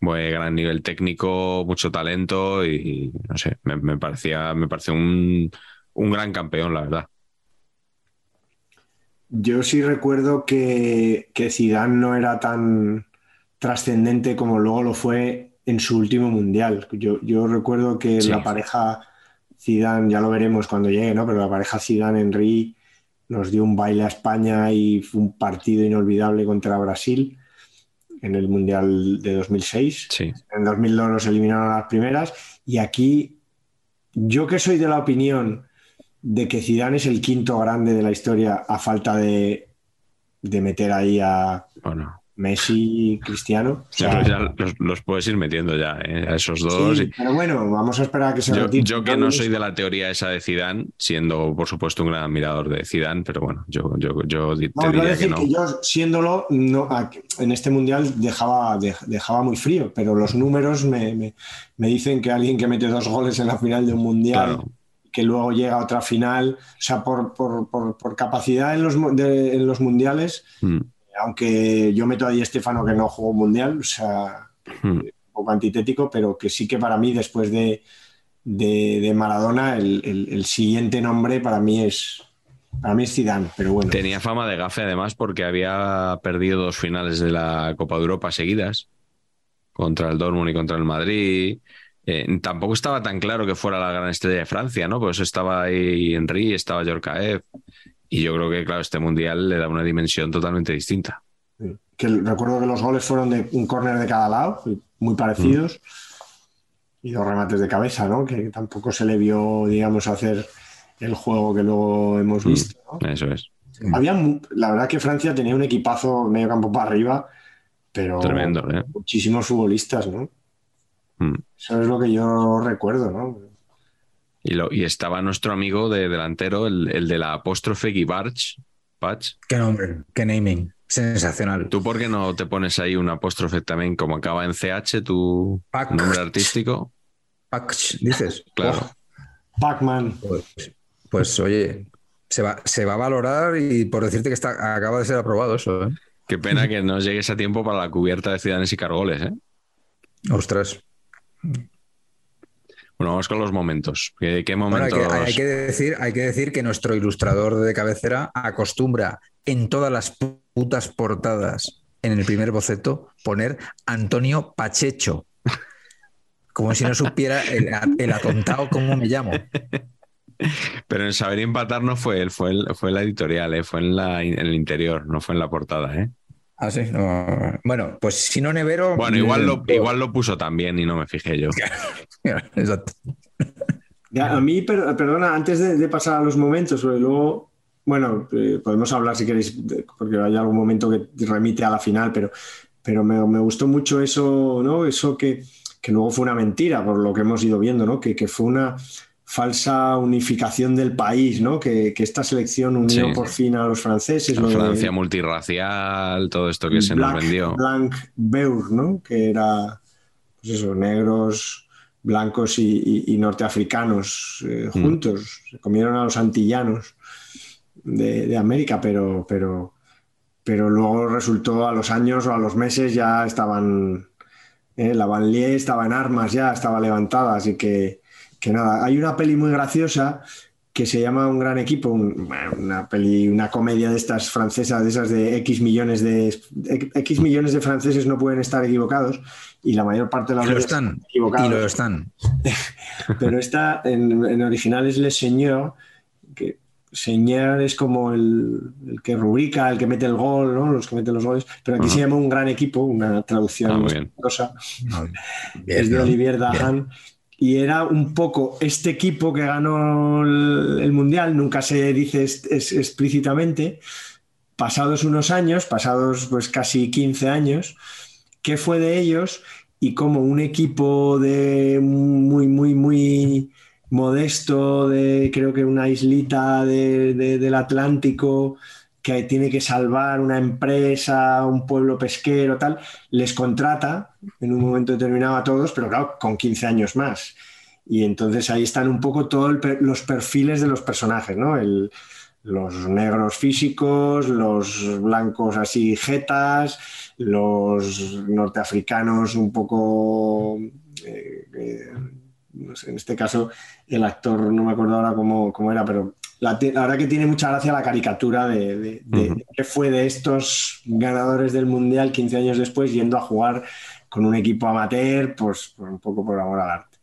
muy gran nivel técnico, mucho talento y no sé, me, me parecía, me pareció un, un gran campeón, la verdad. Yo sí recuerdo que, que Zidane no era tan trascendente como luego lo fue en su último mundial. Yo, yo recuerdo que Sí. la pareja Zidane, ya lo veremos cuando llegue, ¿no? Pero la pareja Zidane-Henry nos dio un baile a España y fue un partido inolvidable contra Brasil en el Mundial de 2006. Sí. En 2002 nos eliminaron a las primeras y aquí yo que soy de la opinión de que Zidane es el quinto grande de la historia a falta de, de meter ahí a, Bueno, Messi, Cristiano. O Sí, sea, pero ya los, los puedes ir metiendo ya, ¿eh? a esos dos. sí, y- pero bueno, vamos a esperar a que se Yo, retire. yo que no soy de la teoría esa de Zidane, siendo por supuesto un gran admirador de Zidane, pero bueno, yo, yo, yo te No, diría que no. que, yo, siéndolo, no, en este mundial dejaba, de- dejaba muy frío, pero los números me, me- me dicen que alguien que mete dos goles en la final de un mundial, Claro. Que luego llega a otra final, o sea, por, por- por- por capacidad en los, de- en los mundiales, Mm, aunque yo meto a Di Stefano que no jugó un mundial, o sea, mm. un poco antitético, pero que sí que para mí, después de, de- de Maradona, el, el- el siguiente nombre para mí es. Para mí es Zidane, pero bueno. Tenía fama de gafe además porque había perdido dos finales de la Copa de Europa seguidas contra el Dortmund y contra el Madrid. Eh, tampoco estaba tan claro que fuera la gran estrella de Francia, ¿no? Pues estaba ahí Henry, estaba Yorkaev. Y yo creo que, claro, este mundial le da una dimensión totalmente distinta. que recuerdo que los goles fueron de un córner de cada lado, muy parecidos, y dos remates de cabeza, ¿no? Que tampoco se le vio, digamos, hacer el juego que luego hemos Mm. visto. ¿no? Eso es. Había, mu- la verdad que Francia tenía un equipazo medio campo para arriba, pero Tremendo, ¿eh? muchísimos futbolistas, ¿no? Mm. Eso es lo que yo recuerdo, ¿no? Y, lo, y estaba nuestro amigo de delantero, el, el de la apóstrofe Guibarch. Patch. Qué nombre, qué naming. Sensacional. ¿Tú por qué no te pones ahí un apóstrofe también, como acaba en CH, tu Pac. nombre artístico? Pach, dices. Claro. Oh, Pac-Man. pues, pues, oye, se va, se va a valorar y por decirte que está, acaba de ser aprobado eso. ¿eh? Qué pena que no llegues a tiempo para la cubierta de Ciudadanos y Cargoles, ¿eh? Ostras. Bueno, vamos con los momentos. ¿Qué, qué Bueno, hay, momentos? que, hay que decir, hay que decir que nuestro ilustrador de cabecera acostumbra en todas las putas portadas, en el primer boceto, poner Antonio Pachecho. Como si no supiera el, el atontado cómo me llamo. Pero en Saber Empatar no fue él, fue, el- fue la editorial, ¿eh? fue en, la, en el interior, no fue en la portada. ¿eh? Ah, sí, no. Bueno, pues si no Nevero. Bueno, igual lo, eh, igual lo puso también y no me fijé yo. Exacto. Ya, A mí, per- perdona, antes de, de pasar a los momentos, porque luego, bueno, eh, podemos hablar si queréis, de- porque hay algún momento que remite a la final, pero, pero me, me gustó mucho eso, ¿no? Eso que, que luego fue una mentira, por lo que hemos ido viendo, ¿no? Que, que fue una falsa unificación del país, ¿no? Que, que esta selección unió Sí. por fin a los franceses. La lo de- Francia multirracial, todo esto que se nos vendió. Blanc Beur, ¿no? Que era, pues eso, negros, blancos y, y- y norteafricanos eh, Mm. juntos. Se comieron a los antillanos de, de América, pero, pero, pero luego resultó a los años o a los meses ya estaban, eh, la banlieue estaba en armas ya, estaba levantada, así que, que nada, hay una peli muy graciosa que se llama Un gran equipo, un- una peli, una comedia de estas francesas, de esas de X millones de X millones de franceses no pueden estar equivocados y la mayor parte de las Y lo veces están. Y equivocados. lo están. Pero esta en, en original es Le Seigneur, que Seigneur es como el, el que rubrica, el que mete el gol, ¿no? los que meten los goles, pero aquí se llama Un gran equipo, una traducción Ah, muy bien. es de Olivier. Dahan. Y era un poco este equipo que ganó el, Mundial, nunca se dice explícitamente, pasados unos años, pasados pues casi 15 años, qué fue de ellos y cómo un equipo de muy, muy, muy modesto, de creo que una islita de- de- del Atlántico, que tiene que salvar una empresa, un pueblo pesquero, tal, les contrata en un momento determinado a todos, pero claro, con 15 años más. Y entonces ahí están un poco todos los perfiles de los personajes, ¿no? Los negros físicos, los blancos así jetas, los norteafricanos un poco... eh, eh, no sé, en este caso el actor, no me acuerdo ahora cómo, cómo era, pero la, la verdad que tiene mucha gracia la caricatura de, de- de- de qué fue de estos ganadores del Mundial 15 años después yendo a jugar con un equipo amateur, pues, por un poco por amor al arte.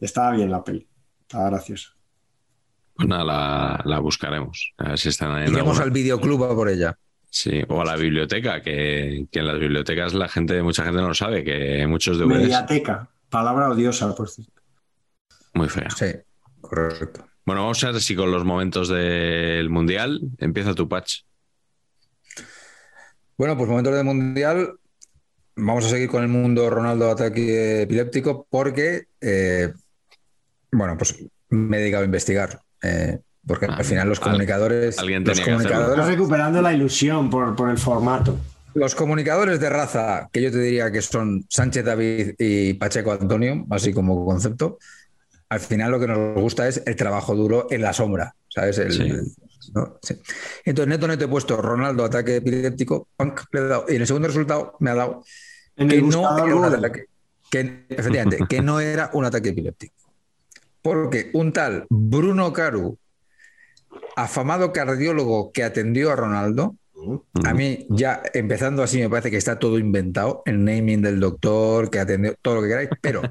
Estaba bien la peli, estaba graciosa. Pues nada, la, la buscaremos. A ver si están ahí en Iremos alguna- al videoclub a por ella. Sí, o a la biblioteca, que, que en las bibliotecas la gente, mucha gente no lo sabe, que hay muchos DVDs Mediateca, palabra odiosa, por cierto. muy fea. Sí, correcto. Bueno, vamos a ver si con los momentos del Mundial empieza tu patch. Bueno, pues momento de mundial. Vamos a seguir con el mundo Ronaldo ataque epiléptico porque, eh, bueno, pues me he dedicado a investigar. eh, porque Ah, al final los comunicadores, alguien los comunicadores, recuperando la ilusión por, por el formato. los comunicadores de raza, que yo te diría que son Sánchez David y Pacheco Antonio, así como concepto, al final lo que nos gusta es el trabajo duro en la sombra, ¿sabes? El- Sí. el- ¿no? Sí. Entonces, neto, neto he puesto Ronaldo ataque epiléptico, punk, le he dado, y en el segundo resultado me ha dado En que no era un ataque, que, efectivamente, que no era un ataque epiléptico. Porque un tal Bruno Caru, afamado cardiólogo que atendió a Ronaldo, a mí ya empezando así me parece que está todo inventado, el naming del doctor, que atendió, todo lo que queráis, pero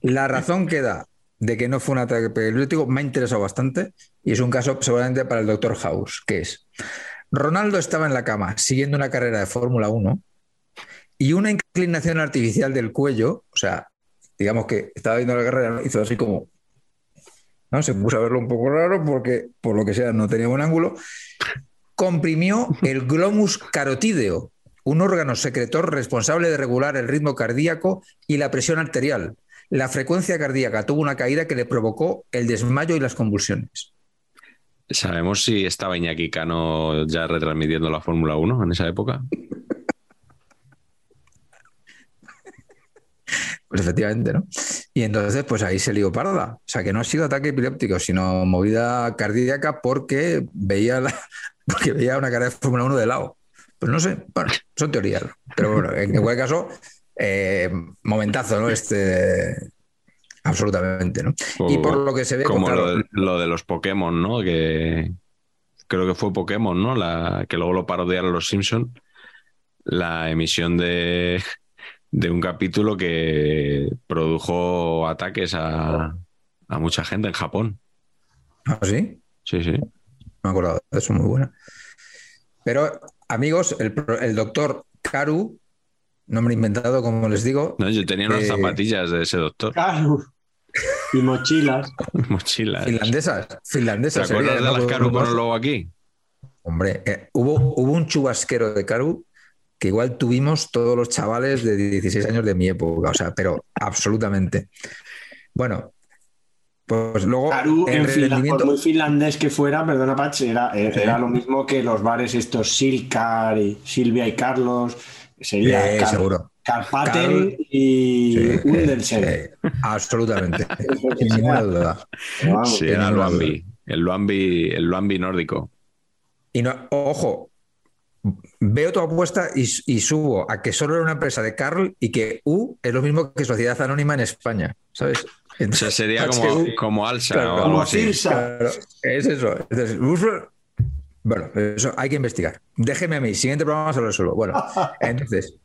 la razón que da de que no fue un ataque epiléptico me ha interesado bastante y es un caso seguramente para el doctor House, que es, Ronaldo estaba en la cama siguiendo una carrera de Fórmula 1 y una inclinación artificial del cuello, o sea, digamos que estaba viendo la carrera, hizo así como, ¿no? Se puso a verlo un poco raro porque, por lo que sea, no tenía buen ángulo, comprimió el glomus carotídeo, un órgano secretor responsable de regular el ritmo cardíaco y la presión arterial. La frecuencia cardíaca tuvo una caída que le provocó el desmayo y las convulsiones. ¿Sabemos si estaba Iñaki Cano ya retransmitiendo la Fórmula 1 en esa época? Pues efectivamente, ¿no? Y entonces, pues ahí se lió parda. O sea, que no ha sido ataque epiléptico, sino movida cardíaca porque veía, la, porque veía una carrera de Fórmula 1 de lado. Pues no sé, bueno, son teorías. Pero bueno, en cualquier caso, eh, momentazo, ¿no? Este, absolutamente, ¿no? Y por lo que se ve, pues, Como claro, lo, de, lo de los Pokémon, ¿no? Que creo que fue Pokémon, ¿no? La, que luego lo parodiaron los Simpson. La emisión de, de un capítulo que produjo ataques a, a mucha gente en Japón. ¿Ah, sí? Sí, sí. Me acuerdo de eso, muy buena. Pero, amigos, el, el doctor Karu, nombre inventado, como les digo, No, yo tenía unas Eh, zapatillas de ese doctor, Claro. Y mochilas. mochilas. finlandesas, ¿Te finlandesas. acuerdas sería, de las Caru con el logo aquí? Hombre, eh, hubo, hubo un chubasquero de Caru que igual tuvimos todos los chavales de 16 años de mi época, o sea, pero absolutamente. Bueno, pues luego Caru, en rendimiento. por muy finlandés que fuera, perdona, Pach, era, era lo mismo que los bares estos Silcar y Silvia y Carlos. Sería Car- seguro. Carpaten Carl- y Sí, Undersen. absolutamente, sin ninguna duda. Pero vamos, Sí, sin era Luambi. El Luambi, el Luambi nórdico. Y no, ojo, veo tu apuesta y, y subo a que solo era una empresa de Carl y que U es lo mismo que Sociedad Anónima en España, ¿sabes? O sea, Entonces, sería como, como Alsa Claro, o algo como así. Claro, es eso. Entonces, bueno, eso hay que investigar. Déjeme a mí, siguiente programa se lo resuelvo. Bueno, entonces,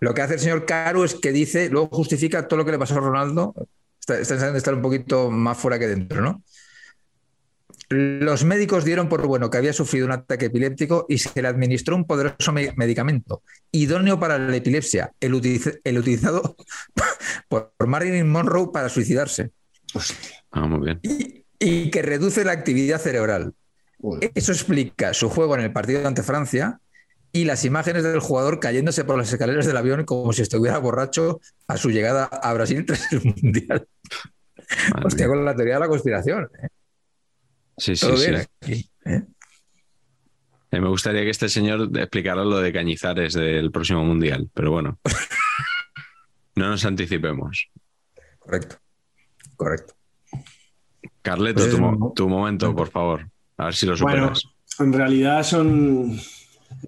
lo que hace el señor Caru es que dice, luego justifica todo lo que le pasó a Ronaldo. Está, está estar un poquito más fuera que dentro, ¿no? Los médicos dieron por bueno que había sufrido un ataque epiléptico y se le administró un poderoso me- medicamento idóneo para la epilepsia, el, utiliz- el utilizado por Marilyn Monroe para suicidarse Ah, muy bien. y, y que reduce la actividad cerebral. Joder. Eso explica su juego en el partido ante Francia y las imágenes del jugador cayéndose por las escaleras del avión como si estuviera borracho a su llegada a Brasil tras el Mundial. Madre Hostia, mía. con la teoría de la conspiración. ¿eh? Sí, sí, sí. aquí, ¿eh? Eh, Me gustaría que este señor explicara lo de Cañizares del próximo mundial, pero bueno. No nos anticipemos. Correcto. Correcto. Carleto, Pues mo- tu momento, por favor. A ver si lo Bueno, superas. en realidad son.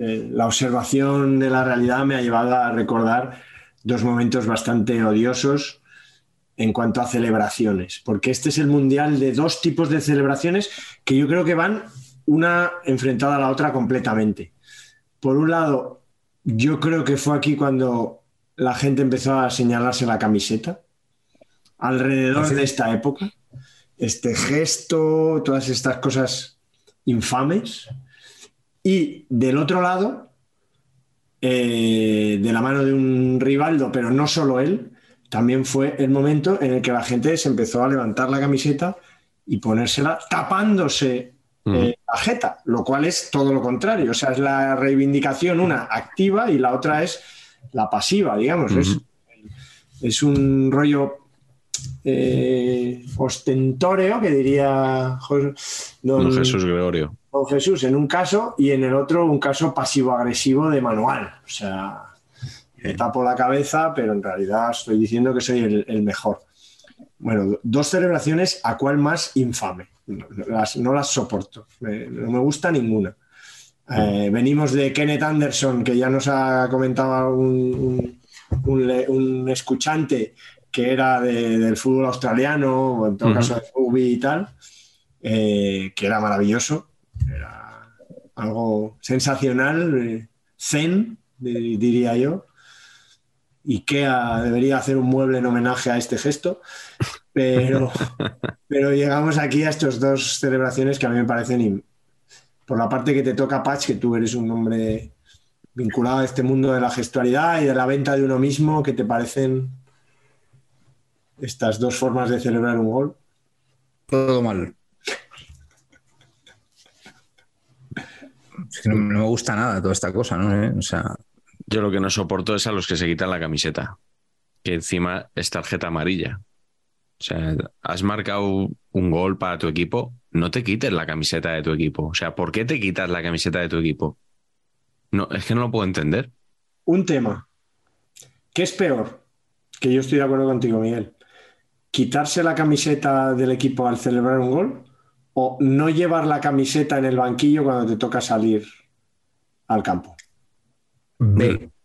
eh, la observación de la realidad me ha llevado a recordar dos momentos bastante odiosos en cuanto a celebraciones, porque este es el mundial de dos tipos de celebraciones que yo creo que van una enfrentada a la otra completamente. Por un lado, yo creo que fue aquí cuando la gente empezó a señalarse la camiseta, alrededor ¿Ah, sí? de esta época. Este gesto, todas estas cosas infames. Y del otro lado, eh, de la mano de un Rivaldo, pero no solo él, también fue el momento en el que la gente se empezó a levantar la camiseta y ponérsela tapándose eh, la jeta, lo cual es todo lo contrario. O sea, es la reivindicación, una activa y la otra es la pasiva, digamos. es, es un rollo eh, ostentóreo que diría don, Don Jesús Gregorio. don Jesús en un caso y en el otro un caso pasivo-agresivo de manual. O sea, me tapo la cabeza, pero en realidad estoy diciendo que soy el, el mejor. Bueno, dos celebraciones, ¿a cuál más infame? No, las, no las soporto, Me- no me gusta ninguna. Eh, venimos de Kenneth Anderson, que ya nos ha comentado un, un- un le- un escuchante que era de- del fútbol australiano, o en todo caso de rugby y tal, eh, que era maravilloso, era algo sensacional, eh, zen, di- diría yo. IKEA debería hacer un mueble en homenaje a este gesto, pero, pero llegamos aquí a estas dos celebraciones que a mí me parecen, in- por la parte que te toca, Patch, que tú eres un hombre vinculado a este mundo de la gestualidad y de la venta de uno mismo, que te parecen estas dos formas de celebrar un gol. Todo mal. Es que no, no me gusta nada toda esta cosa, ¿no? ¿Eh? O sea, Yo lo que no soporto es a los que se quitan la camiseta, que encima es tarjeta amarilla. O sea, has marcado un gol para tu equipo, no te quites la camiseta de tu equipo. O sea, ¿por qué te quitas la camiseta de tu equipo? No, es que no lo puedo entender. Un tema. ¿Qué es peor? Que yo estoy de acuerdo contigo, Miguel. ¿Quitarse la camiseta del equipo al celebrar un gol? ¿O no llevar la camiseta en el banquillo cuando te toca salir al campo? B.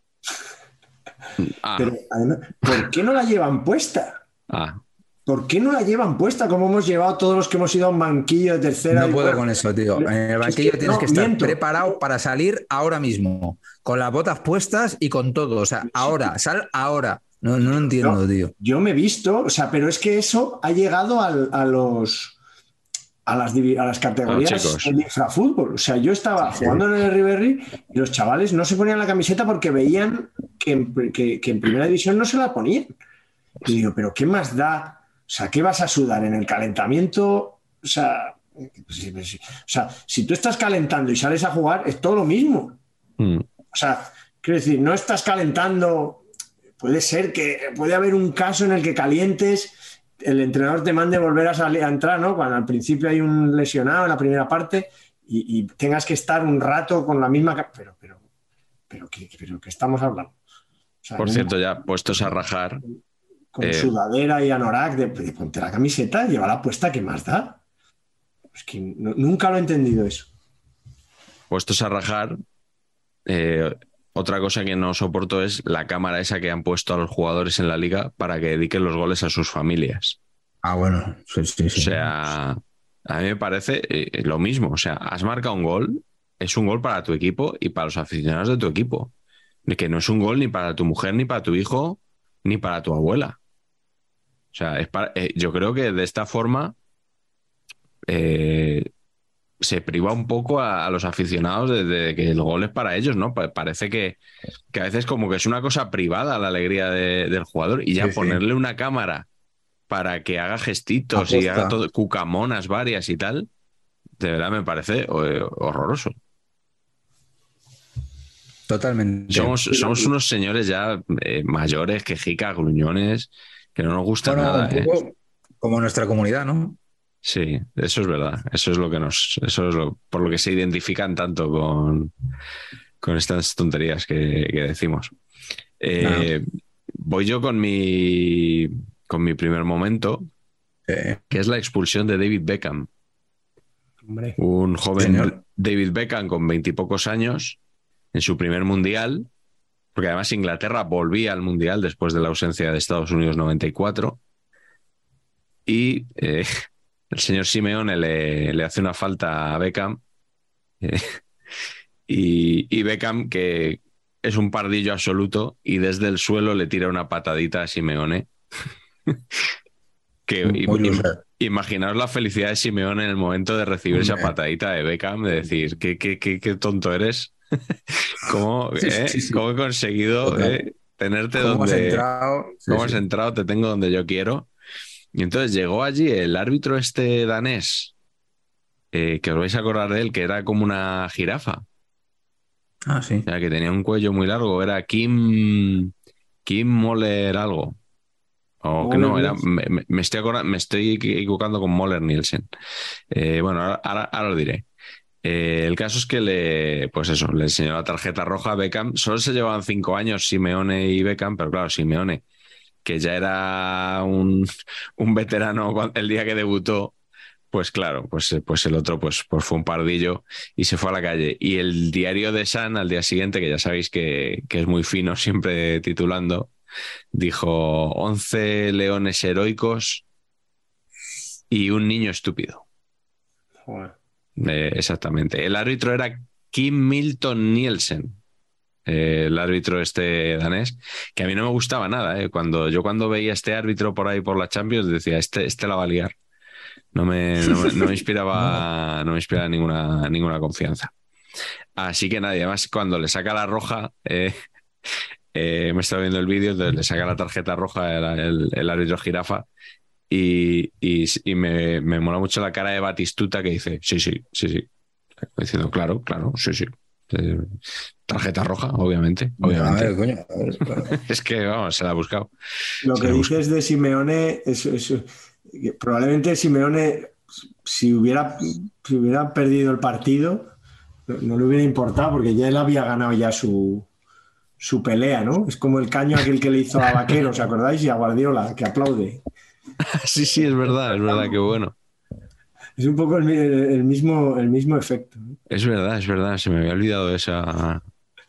Ah, Pero además, ¿por qué no la llevan puesta? ah, ¿Por qué no la llevan puesta como hemos llevado todos los que hemos ido a un banquillo de tercera? No y puedo cuarta? con eso, tío. En el Es banquillo que tienes no, que estar miento. preparado para salir ahora mismo, con las botas puestas y con todo. O sea, ahora, sal ahora. No, no lo entiendo, No, tío. Yo me he visto, o sea, pero es que eso ha llegado al- a los a las, divi- a las categorías del infrafútbol. O sea, yo estaba jugando en el Riverry y los chavales no se ponían la camiseta porque veían que en, que- que en primera división no se la ponían. Y digo, pero ¿qué más da? O sea, ¿qué vas a sudar en el calentamiento? O sea, si- si- o sea, si tú estás calentando y sales a jugar, es todo lo mismo. mm, O sea, quiero decir, no estás calentando. Puede ser que puede haber un caso en el que calientes, el entrenador te mande volver a salir a entrar, ¿no? Cuando al principio hay un lesionado en la primera parte y, y tengas que estar un rato con la misma. Pero, pero, pero, ¿qué, pero ¿qué estamos hablando? O sea, Por cierto, ya puestos a rajar, Con eh, sudadera y anorak, de, de ponte la camiseta, llévala puesta, ¿qué más da? Es que no- nunca lo he entendido eso. puestos a rajar, eh, otra cosa que no soporto es la cámara esa que han puesto a los jugadores en la liga para que dediquen los goles a sus familias. Ah, bueno. Sí, sí, O sí. sea, a mí me parece eh, lo mismo. O sea, has marcado un gol, es un gol para tu equipo y para los aficionados de tu equipo. Que no es un gol ni para tu mujer, ni para tu hijo, ni para tu abuela. O sea, es para- eh, yo creo que de esta forma eh, se priva un poco a, a los aficionados de, de que el gol es para ellos, ¿no? Pa- parece que, que a veces como que es una cosa privada la alegría de- del jugador y ya Sí, sí. ponerle una cámara para que haga gestitos y haga todo, cucamonas varias y tal, de verdad me parece eh, horroroso. Totalmente. Somos, somos unos señores ya eh, mayores, quejicas, gruñones, que no nos gusta Bueno, nada. un ¿eh? como nuestra comunidad, ¿no? Sí, eso es verdad. Eso es lo que nos, eso es lo, por lo que se identifican tanto con, con estas tonterías que, que decimos. Eh, Voy yo con mi, con mi primer momento, Eh, que es la expulsión de David Beckham. Hombre. Un joven Señor. David Beckham con veintipocos años en su primer mundial, porque además Inglaterra volvía al mundial después de la ausencia de Estados Unidos 94. Y eh, el señor Simeone le, le hace una falta a Beckham. eh, y, y Beckham, que es un pardillo absoluto, y desde el suelo le tira una patadita a Simeone. que, im-. Imaginaos la felicidad de Simeone en el momento de recibir esa patadita de Beckham, de decir, qué, qué, qué, qué tonto eres. ¿Cómo, Sí, eh? sí, sí. ¿Cómo he conseguido eh, tenerte ¿Cómo has donde... entrado? Sí, ¿Cómo has entrado? Te tengo donde yo quiero. Y entonces llegó allí el árbitro este danés, eh, que os vais a acordar de él, que era como una jirafa, Ah, sí. o sea, que tenía un cuello muy largo, era Kim, Kim Moller algo. O que no, era, me, me- estoy me estoy equivocando con Moller Nielsen. Eh, bueno, ahora, ahora, ahora lo diré. Eh, el caso es que le, pues eso, le enseñó la tarjeta roja a Beckham. Solo se llevaban cinco años Simeone y Beckham, pero claro, Simeone, que ya era un, un veterano el día que debutó, pues claro, pues, pues el otro pues, pues fue un pardillo y se fue a la calle. Y el diario de San al día siguiente, que ya sabéis que, que es muy fino siempre titulando, dijo 11 leones heroicos y un niño estúpido. Joder. Eh, exactamente. El árbitro era Kim Milton Nielsen, eh, el árbitro este danés, que a mí no me gustaba nada. eh. Cuando, yo cuando veía este árbitro por ahí por la Champions decía, este, este la va a liar. No me, no me- no me inspiraba, no me inspiraba ninguna, ninguna confianza. Así que nadie más cuando le saca la roja, eh, eh, me estaba viendo el vídeo, le saca la tarjeta roja el, el- el árbitro jirafa y, y- y me, me mola mucho la cara de Batistuta que dice, sí, sí, sí, sí. Diciendo, claro, claro, sí, sí. Eh, Tarjeta roja, obviamente. Obviamente. ver, coño, a ver, claro. Es que, vamos, se la ha buscado. Lo Se que dices de Simeone, es, es- que probablemente Simeone, si hubiera, si hubiera perdido el partido, no, no le hubiera importado porque ya él había ganado ya su, su pelea, ¿no? Es como el caño aquel que le hizo a Vaquero, ¿os acordáis? Y a Guardiola, que aplaude. Sí, sí, es verdad, es verdad, qué bueno. Es un poco el, mi- el mismo, el mismo efecto. Es verdad, es verdad, se me había olvidado esa,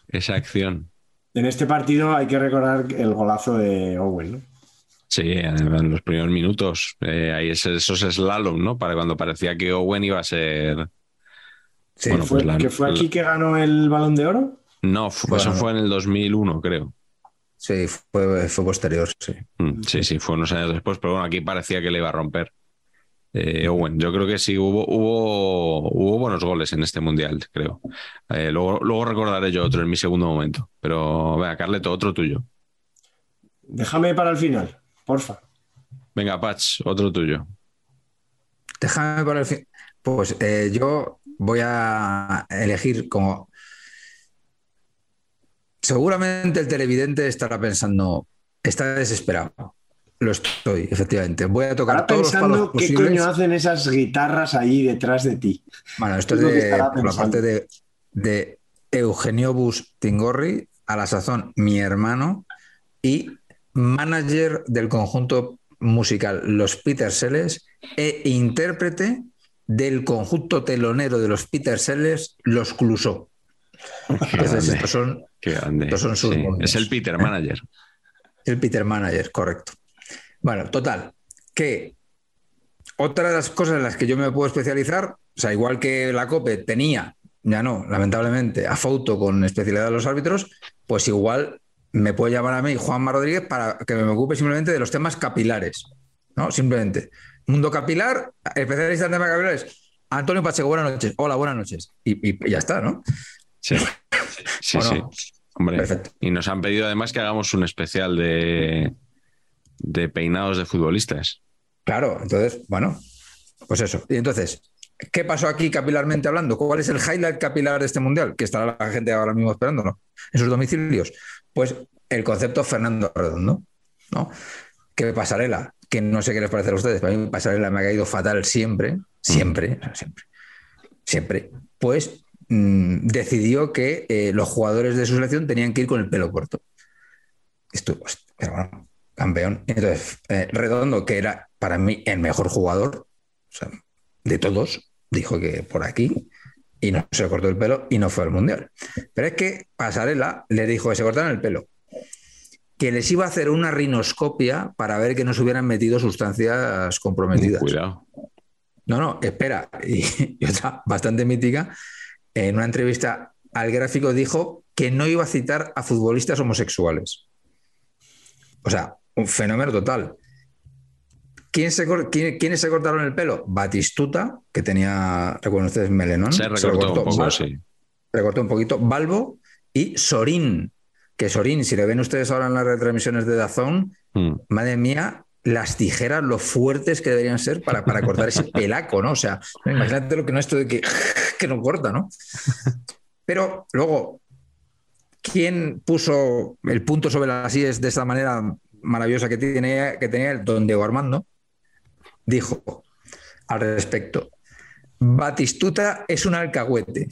esa acción. En este partido hay que recordar el golazo de Owen, ¿no? Sí, en los primeros minutos, eh, hay esos slalom, ¿no? Para cuando parecía que Owen iba a ser. Sí, Bueno, Fue- pues la- que fue aquí que ganó el balón de oro. No, Bueno. eso fue en el 2001, creo. sí, fue, fue posterior, sí. Mm, Sí, sí, fue unos años después, pero bueno, aquí parecía que le iba a romper. Eh, Owen, yo creo que sí, hubo, hubo, hubo buenos goles en este mundial, creo. Eh, luego, luego recordaré yo otro en mi segundo momento. Pero, venga, Carleto, otro tuyo. Déjame para el final, porfa. Venga, Patch, otro tuyo. Déjame para el fin. Pues eh, yo voy a elegir como. Seguramente el televidente estará pensando, está desesperado. Lo estoy, efectivamente. Voy a tocar Ahora todos los palos pensando qué posibles. coño hacen esas guitarras ahí detrás de ti. Bueno, esto es Es lo que de, por la pensando. parte de, de Eugenio Bus Tingorri, a la sazón mi hermano y manager del conjunto musical Los Peter Sellers e intérprete del conjunto telonero de los Peter Sellers, Los Clusó. Entonces, estos son estos son sus Sí, es el Peter Manager. El Peter Manager, correcto. Bueno, total, que otra de las cosas en las que yo me puedo especializar, o sea, igual que la COPE tenía, ya no, lamentablemente, a Fauto con especialidad de los árbitros, pues igual me puede llamar a mí Juanma Rodríguez para que me ocupe simplemente de los temas capilares, ¿no? Simplemente. Mundo capilar, especialista en temas capilares. Antonio Pacheco, buenas noches. Hola, buenas noches. Y, ya está, ¿no? Sí, sí, ¿O sí. no? Hombre, Perfecto. y nos han pedido además que hagamos un especial de, de peinados de futbolistas. Claro, entonces, bueno, pues eso. Y entonces, ¿qué pasó aquí capilarmente hablando? ¿Cuál es el highlight capilar de este mundial? Que estará la gente ahora mismo esperándolo en sus domicilios. Pues el concepto Fernando Redondo, ¿no? Que pasarela, que no sé qué les parece a ustedes, pero a mí pasarela me ha caído fatal siempre, siempre, o sea, siempre, siempre. Pues mm, decidió que eh, los jugadores de su selección tenían que ir con el pelo corto. Esto, pero bueno, campeón. Entonces, eh, Redondo, que era para mí el mejor jugador o sea, de todos, dijo que por aquí y no se cortó el pelo y no fue al mundial. Pero es que Pasarela le dijo que se cortaran el pelo, que les iba a hacer una rinoscopia para ver que no se hubieran metido sustancias comprometidas. Cuidado. No, no, espera. Y, y otra bastante mítica, en una entrevista al gráfico dijo que no iba a citar a futbolistas homosexuales. O sea, un fenómeno total. ¿Quién se quién- ¿Quiénes se cortaron el pelo? Batistuta, que tenía, recuerden ustedes, melenón. Se recortó un poco, sí. recortó un poquito. Balbo y Sorín. Que Sorín, si le ven ustedes ahora en las retransmisiones de Dazón, Mm. madre mía, las tijeras, lo fuertes que deberían ser para, para cortar ese pelaco, ¿no? O sea, imagínate lo que no esto de que, que no corta, ¿no? Pero luego, ¿quién puso el punto sobre las IES de esa manera maravillosa que, tiene, que tenía el don Diego Armando? Dijo al respecto, Batistuta es un alcahuete.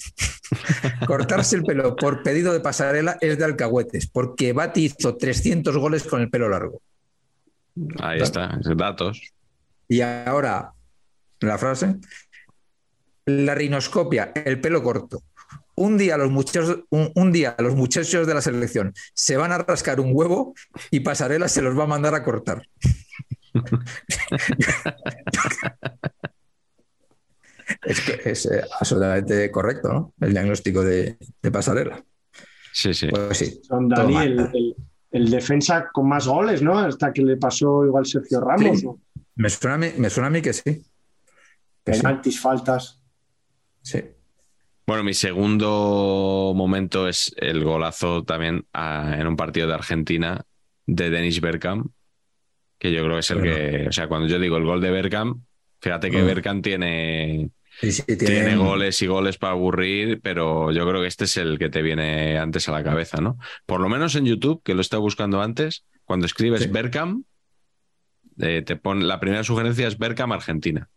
Cortarse el pelo por pedido de pasarela es de alcahuetes, porque Bati hizo 300 goles con el pelo largo. Ahí está, datos. Y ahora, la frase, la rinoscopia, el pelo corto. Un día, los muchachos, un, un día los muchachos de la selección se van a rascar un huevo y Pasarela se los va a mandar a cortar. es que es eh, absolutamente correcto, ¿no? El diagnóstico de, de Pasarela. Sí, sí. Pues sí. Dani, el, el- el defensa con más goles, ¿no? Hasta que le pasó igual Sergio Ramos. Sí. ¿no? Me suena a mí, me suena a mí que sí. Que sí. Penaltis, faltas. sí. Bueno, mi segundo momento es el golazo también a- en un partido de Argentina de Dennis Bergkamp, que yo creo que es el Bueno. que, o sea, cuando yo digo el gol de Bergkamp, fíjate que. Bergkamp tiene, Sí, sí, tiene tiene- goles y goles para aburrir, pero yo creo que este es el que te viene antes a la cabeza, ¿no? Por lo menos en YouTube, que lo he estado buscando antes, cuando escribes Sí. Bergkamp, eh, te pone, la primera sugerencia es Bergkamp Argentina.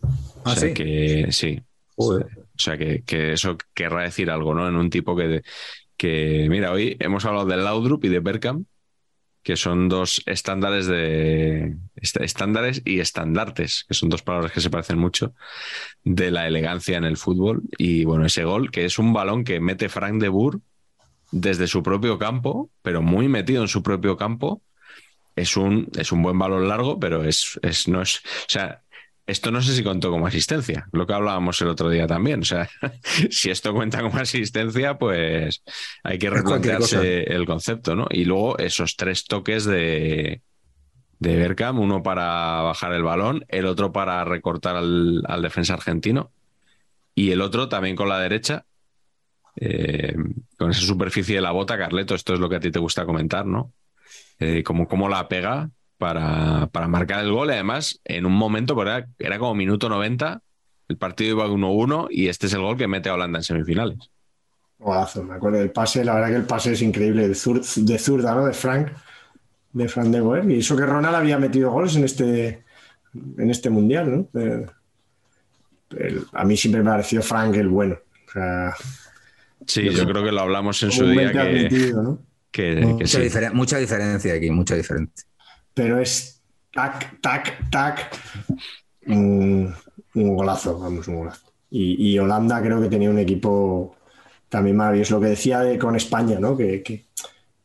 O Ah, sea sí. que sí, Joder. O sea, que, eso querrá decir algo, ¿no? En un tipo que, que, mira, hoy hemos hablado de Laudrup y de Bergkamp, que son dos estándares de est- estándares y estandartes, que son dos palabras que se parecen mucho, de la elegancia en el fútbol. Y bueno, ese gol, que es un balón que mete Frank de Boer desde su propio campo, pero muy metido en su propio campo. Es un, es un buen balón largo, pero es, es, no es. O sea, esto no sé si contó como asistencia, lo que hablábamos el otro día también. O sea, si esto cuenta como asistencia, pues hay que replantearse el concepto, ¿no? Y luego esos tres toques de, de Bergkamp, uno para bajar el balón, el otro para recortar al, al defensa argentino y el otro también con la derecha, eh, con esa superficie de la bota, Carleto, esto es lo que a ti te gusta comentar, ¿no? Eh, como, como la pega para, para marcar el gol, y además en un momento, era, era como minuto 90, el partido iba 1-1 y este es el gol que mete a Holanda en semifinales. Golazo, me acuerdo del pase, la verdad que el pase es increíble, de, zur- de zurda, ¿no? De Frank, de Frank de Boer. Y eso que Ronald había metido goles en este, en este mundial, ¿no? Eh, el- a mí siempre me pareció Frank el bueno. O sea, Sí, yo creo que lo hablamos en su día que, admitido, ¿no? que, que Mucha, sí. diferen- mucha diferencia aquí, mucha diferencia. Pero es tac, tac, tac. Un, un golazo, vamos, un golazo. Y, y Holanda creo que tenía un equipo también maravilloso. Lo que decía de, con España, ¿no? Que, que,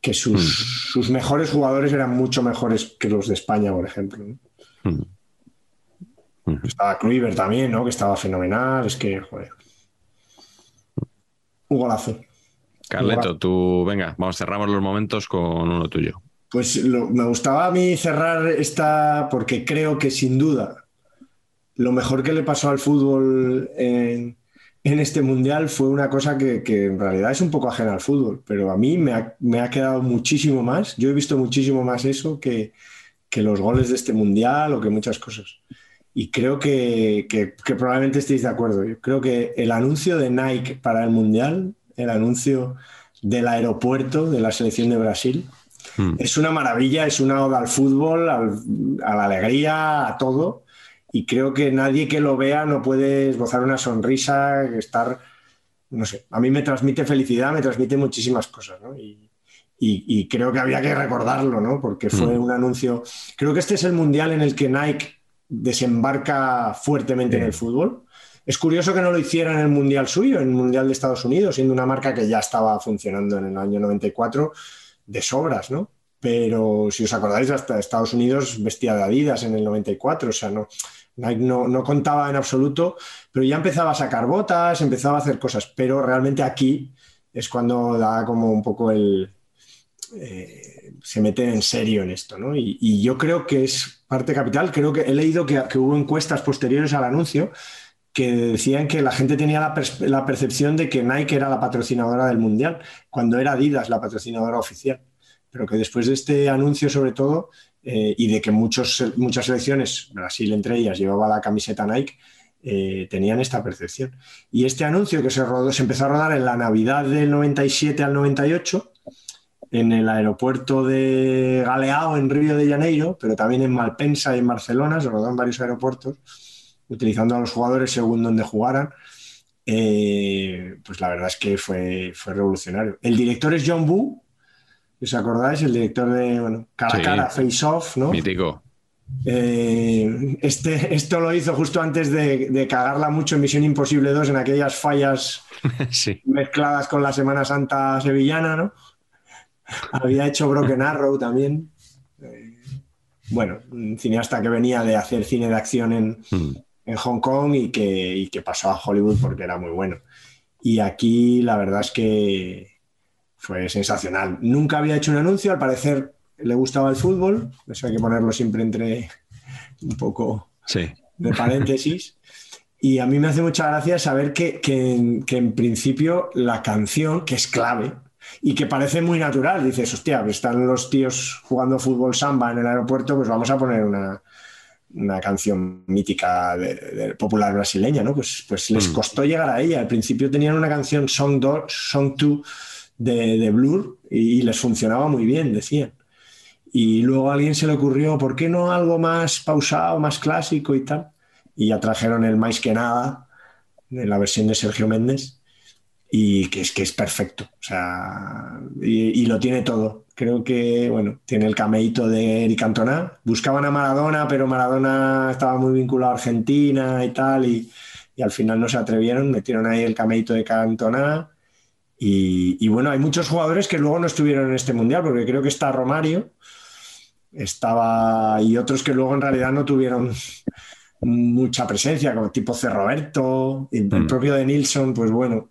que sus, sus mejores jugadores eran mucho mejores que los de España, por ejemplo. ¿no? Mm. Mm. Estaba Kluivert también, ¿no? Que estaba fenomenal. Es que, joder. Un golazo. Carleto, tú, venga, vamos, cerramos los momentos con uno tuyo. Pues me gustaba a mí cerrar esta porque creo que sin duda lo mejor que le pasó al fútbol en, este mundial fue una cosa que, en realidad es un poco ajena al fútbol, pero a mí me ha, quedado muchísimo más. Yo he visto muchísimo más eso que, los goles de este mundial o que muchas cosas. Y creo que, que- que probablemente estéis de acuerdo. Yo creo que el anuncio de Nike para el mundial, el anuncio del aeropuerto de la selección de Brasil, Mm. es una maravilla, es una oda al fútbol, al- a la alegría, a todo. Y creo que nadie que lo vea no puede esbozar una sonrisa, estar, no sé, a mí me transmite felicidad, me transmite muchísimas cosas, ¿no? Y, y- y creo que había que recordarlo, ¿no? Porque fue Mm. un anuncio. Creo que este es el mundial en el que Nike desembarca fuertemente en el fútbol. Es curioso que no lo hiciera en el mundial suyo, en el mundial de Estados Unidos, siendo una marca que ya estaba funcionando en el año 94 de sobras, ¿no? Pero si os acordáis, hasta Estados Unidos vestía de Adidas en el 94, o sea, no, Nike no, no contaba en absoluto, pero ya empezaba a sacar botas, empezaba a hacer cosas, pero realmente aquí es cuando da como un poco el... eh, se mete en serio en esto, ¿no? Y, yo creo que es parte capital, creo que he leído que hubo encuestas posteriores al anuncio que decían que la gente tenía la, percepción de que Nike era la patrocinadora del Mundial, cuando era Adidas la patrocinadora oficial. pero que después de este anuncio sobre todo, eh, y de que muchas selecciones, Brasil entre ellas, llevaba la camiseta Nike, eh, tenían esta percepción. Y este anuncio que se, rodó, empezó a rodar en la Navidad del 97 al 98, en el aeropuerto de Galeao, en Río de Janeiro, pero también en Malpensa y en Barcelona, se rodó en varios aeropuertos, utilizando a los jugadores según donde jugaran. Eh, pues la verdad es que fue, fue revolucionario. El director es John Boo, ¿os acordáis? El director de bueno, Cara a Sí. Cara, Face Off, ¿no? Mítico. Eh, este, esto lo hizo justo antes de, de cagarla mucho en Misión Imposible 2, en aquellas fallas sí. mezcladas con la Semana Santa sevillana, ¿no? Había hecho Broken Arrow también. Eh, bueno, un cineasta que venía de hacer cine de acción en, Mm. En Hong Kong y que, y que pasó a Hollywood porque era muy bueno. Y aquí la verdad es que fue sensacional. Nunca había hecho un anuncio, al parecer le gustaba el fútbol, eso hay que ponerlo siempre entre un poco Sí. de paréntesis. Y a mí me hace mucha gracia saber que, que en, que en principio la canción, que es clave y que parece muy natural, dices, hostia, están los tíos jugando fútbol samba en el aeropuerto, pues vamos a poner una, una canción mítica de, de popular brasileña, ¿no? Pues, pues les Mm. costó llegar a ella. Al principio tenían una canción Song 2, Song 2 de, de Blur y, y les funcionaba muy bien, decían. Y luego a alguien se le ocurrió, ¿por qué no algo más pausado, más clásico y tal? Y ya trajeron el más que nada, en la versión de Sergio Méndez, y que es que es perfecto. O sea, y, y lo tiene todo. Creo que, bueno, tiene el cameíto de Eric Cantona. Buscaban a Maradona, pero Maradona estaba muy vinculado a Argentina y tal, y, y al final no se atrevieron, metieron ahí el cameíto de Cantona. Y, y bueno, hay muchos jugadores que luego no estuvieron en este mundial, porque creo que está Romario, estaba y otros que luego en realidad no tuvieron mucha presencia, como tipo C. Roberto, el Mm. propio de Nilsson, pues bueno,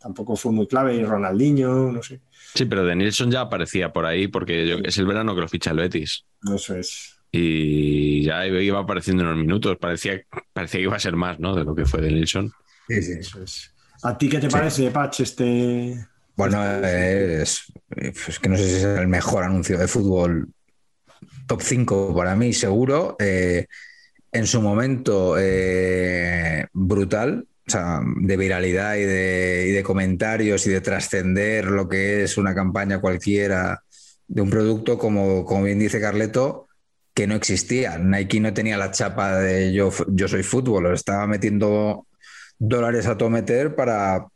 tampoco fue muy clave, y Ronaldinho, no sé, Sí, pero de Nilsson ya aparecía por ahí porque yo- es el verano que lo ficha el Betis. eso es. Y ya iba apareciendo en unos minutos. Parecía, parecía que iba a ser más, ¿no? De lo que fue de Nilsson. Sí, sí. Eso es. ¿A ti qué te parece, Patch, este...? Bueno, es, es que no sé si es el mejor anuncio de fútbol top 5 para mí, seguro. Eh, en su momento, eh, brutal, de viralidad y de, comentarios y de trascender lo que es una campaña cualquiera de un producto, como, como bien dice Carleto, que no existía. Nike no tenía la chapa de yo, yo soy fútbol, estaba metiendo dólares a todo meter para,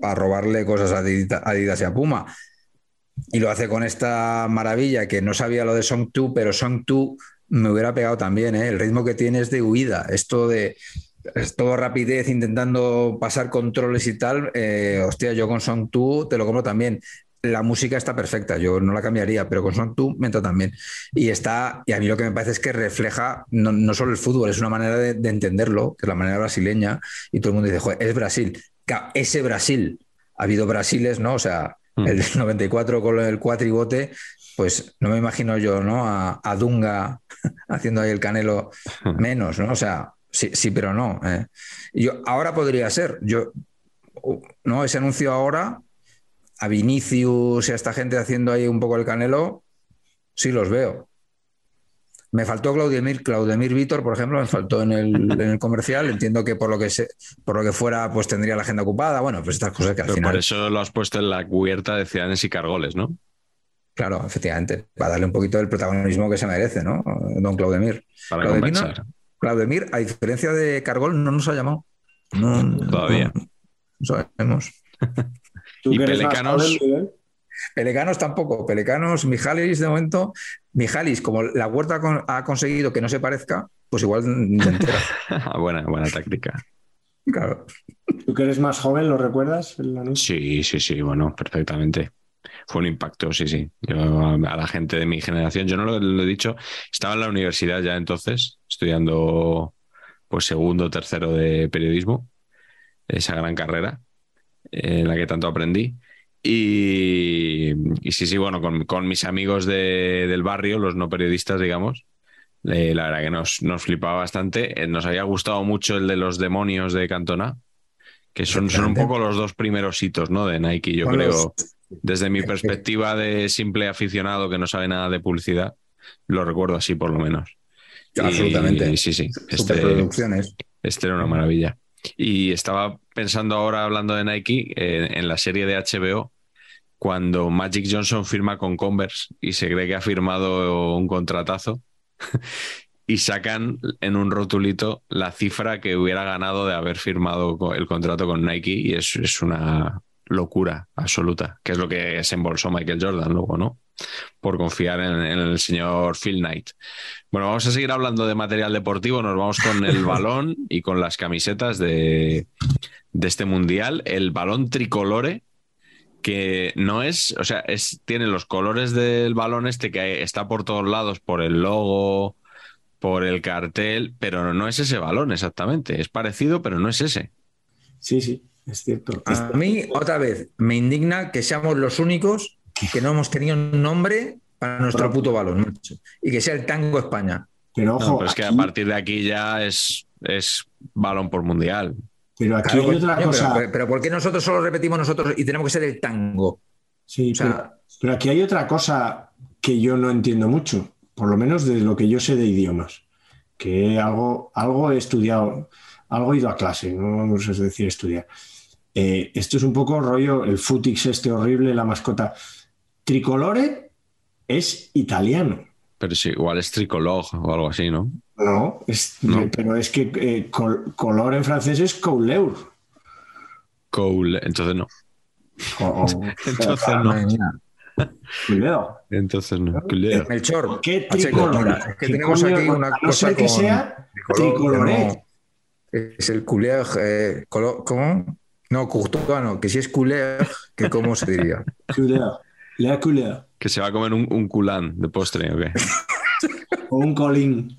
para robarle cosas a Adidas, Adidas y a Puma. Y lo hace con esta maravilla que no sabía lo de Song 2, pero Song 2 me hubiera pegado también. ¿eh? El ritmo que tiene es de huida, esto de es todo rapidez intentando pasar controles y tal. Eh, hostia, yo con Song 2 te lo compro también. La música está perfecta, yo no la cambiaría, pero con Song 2 me entra también. Y está, y a mí lo que me parece es que refleja no, no solo el fútbol, es una manera de, de entenderlo, que es la manera brasileña, y todo el mundo dice, joder, es Brasil. Claro, ese Brasil, ha habido Brasiles, ¿no? O sea, Mm. el del 94 con el cuatribote, pues no me imagino yo, ¿no? A, a Dunga haciendo ahí el canelo menos, ¿no? O sea, sí, sí pero no. ¿eh? Yo, ahora podría ser, yo, ¿no? Ese anuncio ahora, a Vinicius y a esta gente haciendo ahí un poco el canelo, sí los veo. Me faltó Claudemir, Claudemir Vítor, por ejemplo, me faltó en el, en el comercial. Entiendo que por lo que se, por lo que fuera, pues tendría la agenda ocupada. Bueno, pues estas cosas que al Pero final. por eso lo has puesto en la cubierta de Ciudadanos y Cargoles, ¿no? Claro, efectivamente, para darle un poquito del protagonismo que se merece, ¿no? Don Claudemir. Para Claudemir, compensar. Claudemir, a diferencia de Cargol, no nos ha llamado. No, Todavía. No, no sabemos. ¿Tú ¿Y Pelecanos? Pelecanos tampoco. Pelecanos, Mijalis, de momento. Mijalis, como la huerta con- ha conseguido que no se parezca, pues igual buena, buena táctica. Claro. ¿Tú que eres más joven, lo recuerdas? el? Sí, sí, sí, bueno, perfectamente. Fue un impacto, sí, sí. Yo, a, a la gente de mi generación, yo no lo, lo he dicho, estaba en la universidad ya entonces, estudiando pues segundo, tercero de periodismo, esa gran carrera eh, en la que tanto aprendí. Y, y sí, sí, bueno, con, con mis amigos de- del barrio, los no periodistas, digamos, eh, la verdad que nos, nos flipaba bastante. Eh, nos había gustado mucho el de los demonios de Cantona, que son, son un poco los dos primeros hitos ¿no? de Nike, yo Con creo. los, Desde mi perspectiva de simple aficionado que no sabe nada de publicidad, lo recuerdo así por lo menos. Y- Absolutamente. sí, sí. Este, este era una maravilla. Y estaba pensando ahora, hablando de Nike, eh, en la serie de HBO, cuando Magic Johnson firma con Converse y se cree que ha firmado un contratazo y sacan en un rotulito la cifra que hubiera ganado de haber firmado el contrato con Nike y es, es una locura absoluta, que es lo que se embolsó Michael Jordan luego, ¿no? Por confiar en, en el señor Phil Knight. Bueno, vamos a seguir hablando de material deportivo, nos vamos con el balón y con las camisetas de, de este mundial. El balón tricolore, que no es, o sea, es, tiene los colores del balón este que está por todos lados, por el logo, por el cartel, pero no es ese balón exactamente. Es parecido, pero no es ese. Sí, sí, es cierto. A mí, otra vez, me indigna que seamos los únicos que no hemos tenido un nombre para nuestro Pero- puto balón. macho. Y que sea el tango España. Pero No, ojo, pero es que a partir de aquí ya es, es balón por mundial. pero aquí Claro, hay otra coño, cosa. pero, pero ¿por qué nosotros solo repetimos nosotros y tenemos que ser el tango? Sí, O sea- pero, pero aquí hay otra cosa que yo no entiendo mucho, por lo menos de lo que yo sé de idiomas, que algo, algo he estudiado, algo he ido a clase, no vamos a decir estudiar. Eh, esto es un poco rollo, el futix este horrible, la mascota. Tricolore es italiano. Pero sí, igual es tricolor o algo así, ¿no? No, es, No. pero es que eh, col- color en francés es couleur. Cool. Entonces no. Entonces no. Couleur. Entonces no. Couleur. Melchor, ¿Qué tricolor? que ¿Qué tenemos aquí una no cosa ser que con sea tricolor, no. Es el couleur, eh, colo- ¿cómo? No, Courtois no, que si es couleur, que cómo se diría. Couleur. La couleur. Que se va a comer un, un culán de postre, ¿o qué? o un colín.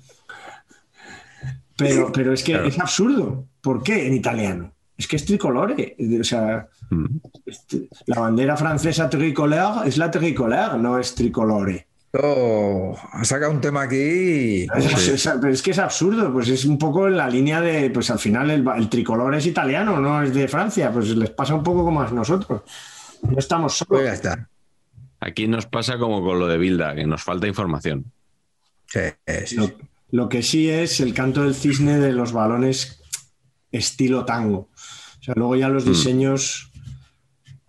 Pero, pero es que Claro. es absurdo. ¿Por qué en italiano? Es que es tricolore. O sea, Mm. este- la bandera francesa tricolore es la tricolore, no es tricolore. Oh, ha sacado un tema aquí. Es, es- pero es que es absurdo, pues es un poco en la línea de, pues al final el, el tricolor es italiano, no es de Francia, pues les pasa un poco como a nosotros. No estamos Pues solos. ya está. Aquí nos pasa como con lo de Bilda, que nos falta información. Sí, sí, Lo, que sí es el canto del cisne de los balones estilo tango. O sea, luego ya los Mm. diseños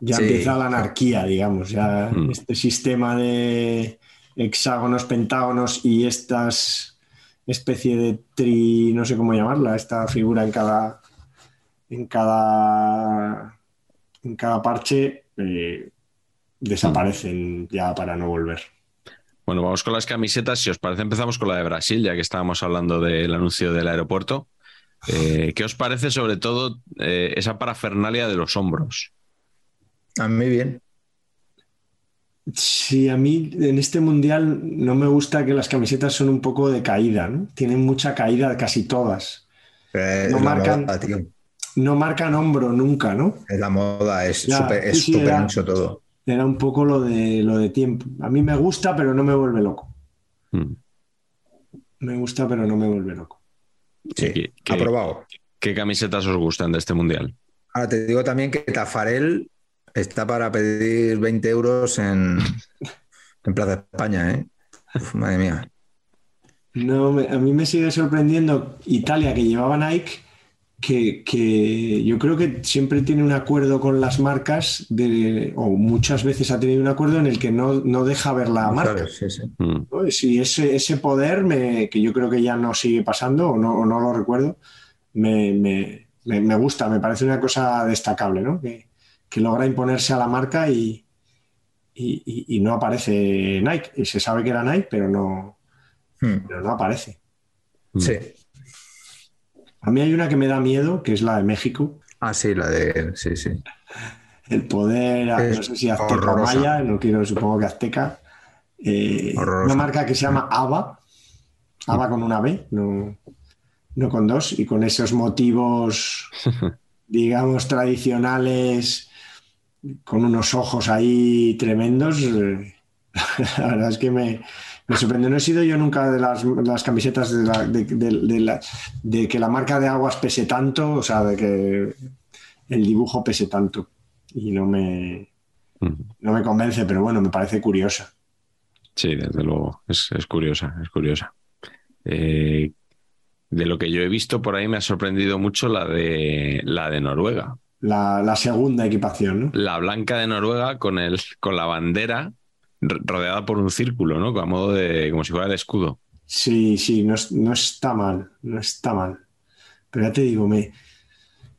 ya Sí. empieza la anarquía, digamos. Ya Mm. este sistema de hexágonos, pentágonos y estas especie de tri, no sé cómo llamarla, esta figura en cada en cada en cada parche eh, desaparecen ya para no volver. Bueno, vamos con las camisetas. Si os parece, empezamos con la de Brasil, ya que estábamos hablando del anuncio del aeropuerto. Eh, ¿Qué os parece sobre todo eh, esa parafernalia de los hombros? A mí bien. Sí, a mí en este mundial no me gusta que las camisetas son un poco de caída, ¿no? Tienen mucha caída, casi todas. Pero No marcan- moda, tío. No marcan hombro nunca, ¿no? Es la moda, es Ya, súper sí, es sí, súper era- ancho todo. Era un poco lo de, lo de tiempo. A mí me gusta, pero no me vuelve loco. Mm. Me gusta, pero no me vuelve loco. Sí, ¿Qué- qué- aprobado. ¿Qué camisetas os gustan de este mundial? Ahora te digo también que Tafarel está para pedir 20 euros en, en Plaza España, ¿eh? Uf, madre mía. No, me- a mí me sigue sorprendiendo Italia, que llevaba Nike, que, que yo creo que siempre tiene un acuerdo con las marcas, de, o muchas veces ha tenido un acuerdo en el que no, no deja ver la marca. ¿Sabes? Sí, sí. Mm. ¿no? Si ese, ese poder, me- que yo creo que ya no sigue pasando o no, o no lo recuerdo, me, me- me- me gusta, me parece una cosa destacable, ¿no? Que, que logra imponerse a la marca y, y- y- y no aparece Nike. Y se sabe que era Nike, pero no, Hmm. pero no aparece. Sí. A mí hay una que me da miedo, que es la de México. Ah, sí, la de. Sí, sí. El poder, no sé si azteca o maya, no quiero, supongo que azteca. Eh, una marca que se llama ABA, ABA con una B, no, no con dos, y con esos motivos, digamos, tradicionales, con unos ojos ahí tremendos. eh, La verdad es que me, me sorprendió. No he sido yo nunca de las, las camisetas de, la- de- de- de la- de que la marca de aguas pese tanto, o sea, de que el dibujo pese tanto. Y no me, No me convence, pero bueno, me parece curiosa. Sí, desde luego, es, es curiosa, es curiosa. Eh, de lo que yo he visto por ahí me ha sorprendido mucho la de la de Noruega. La, la segunda equipación, ¿no? La blanca de Noruega con el, con la bandera ro- rodeada por un círculo, ¿no? A modo de, como si fuera el escudo. Sí, sí, no, es- no está mal, no está mal. Pero ya te digo, me,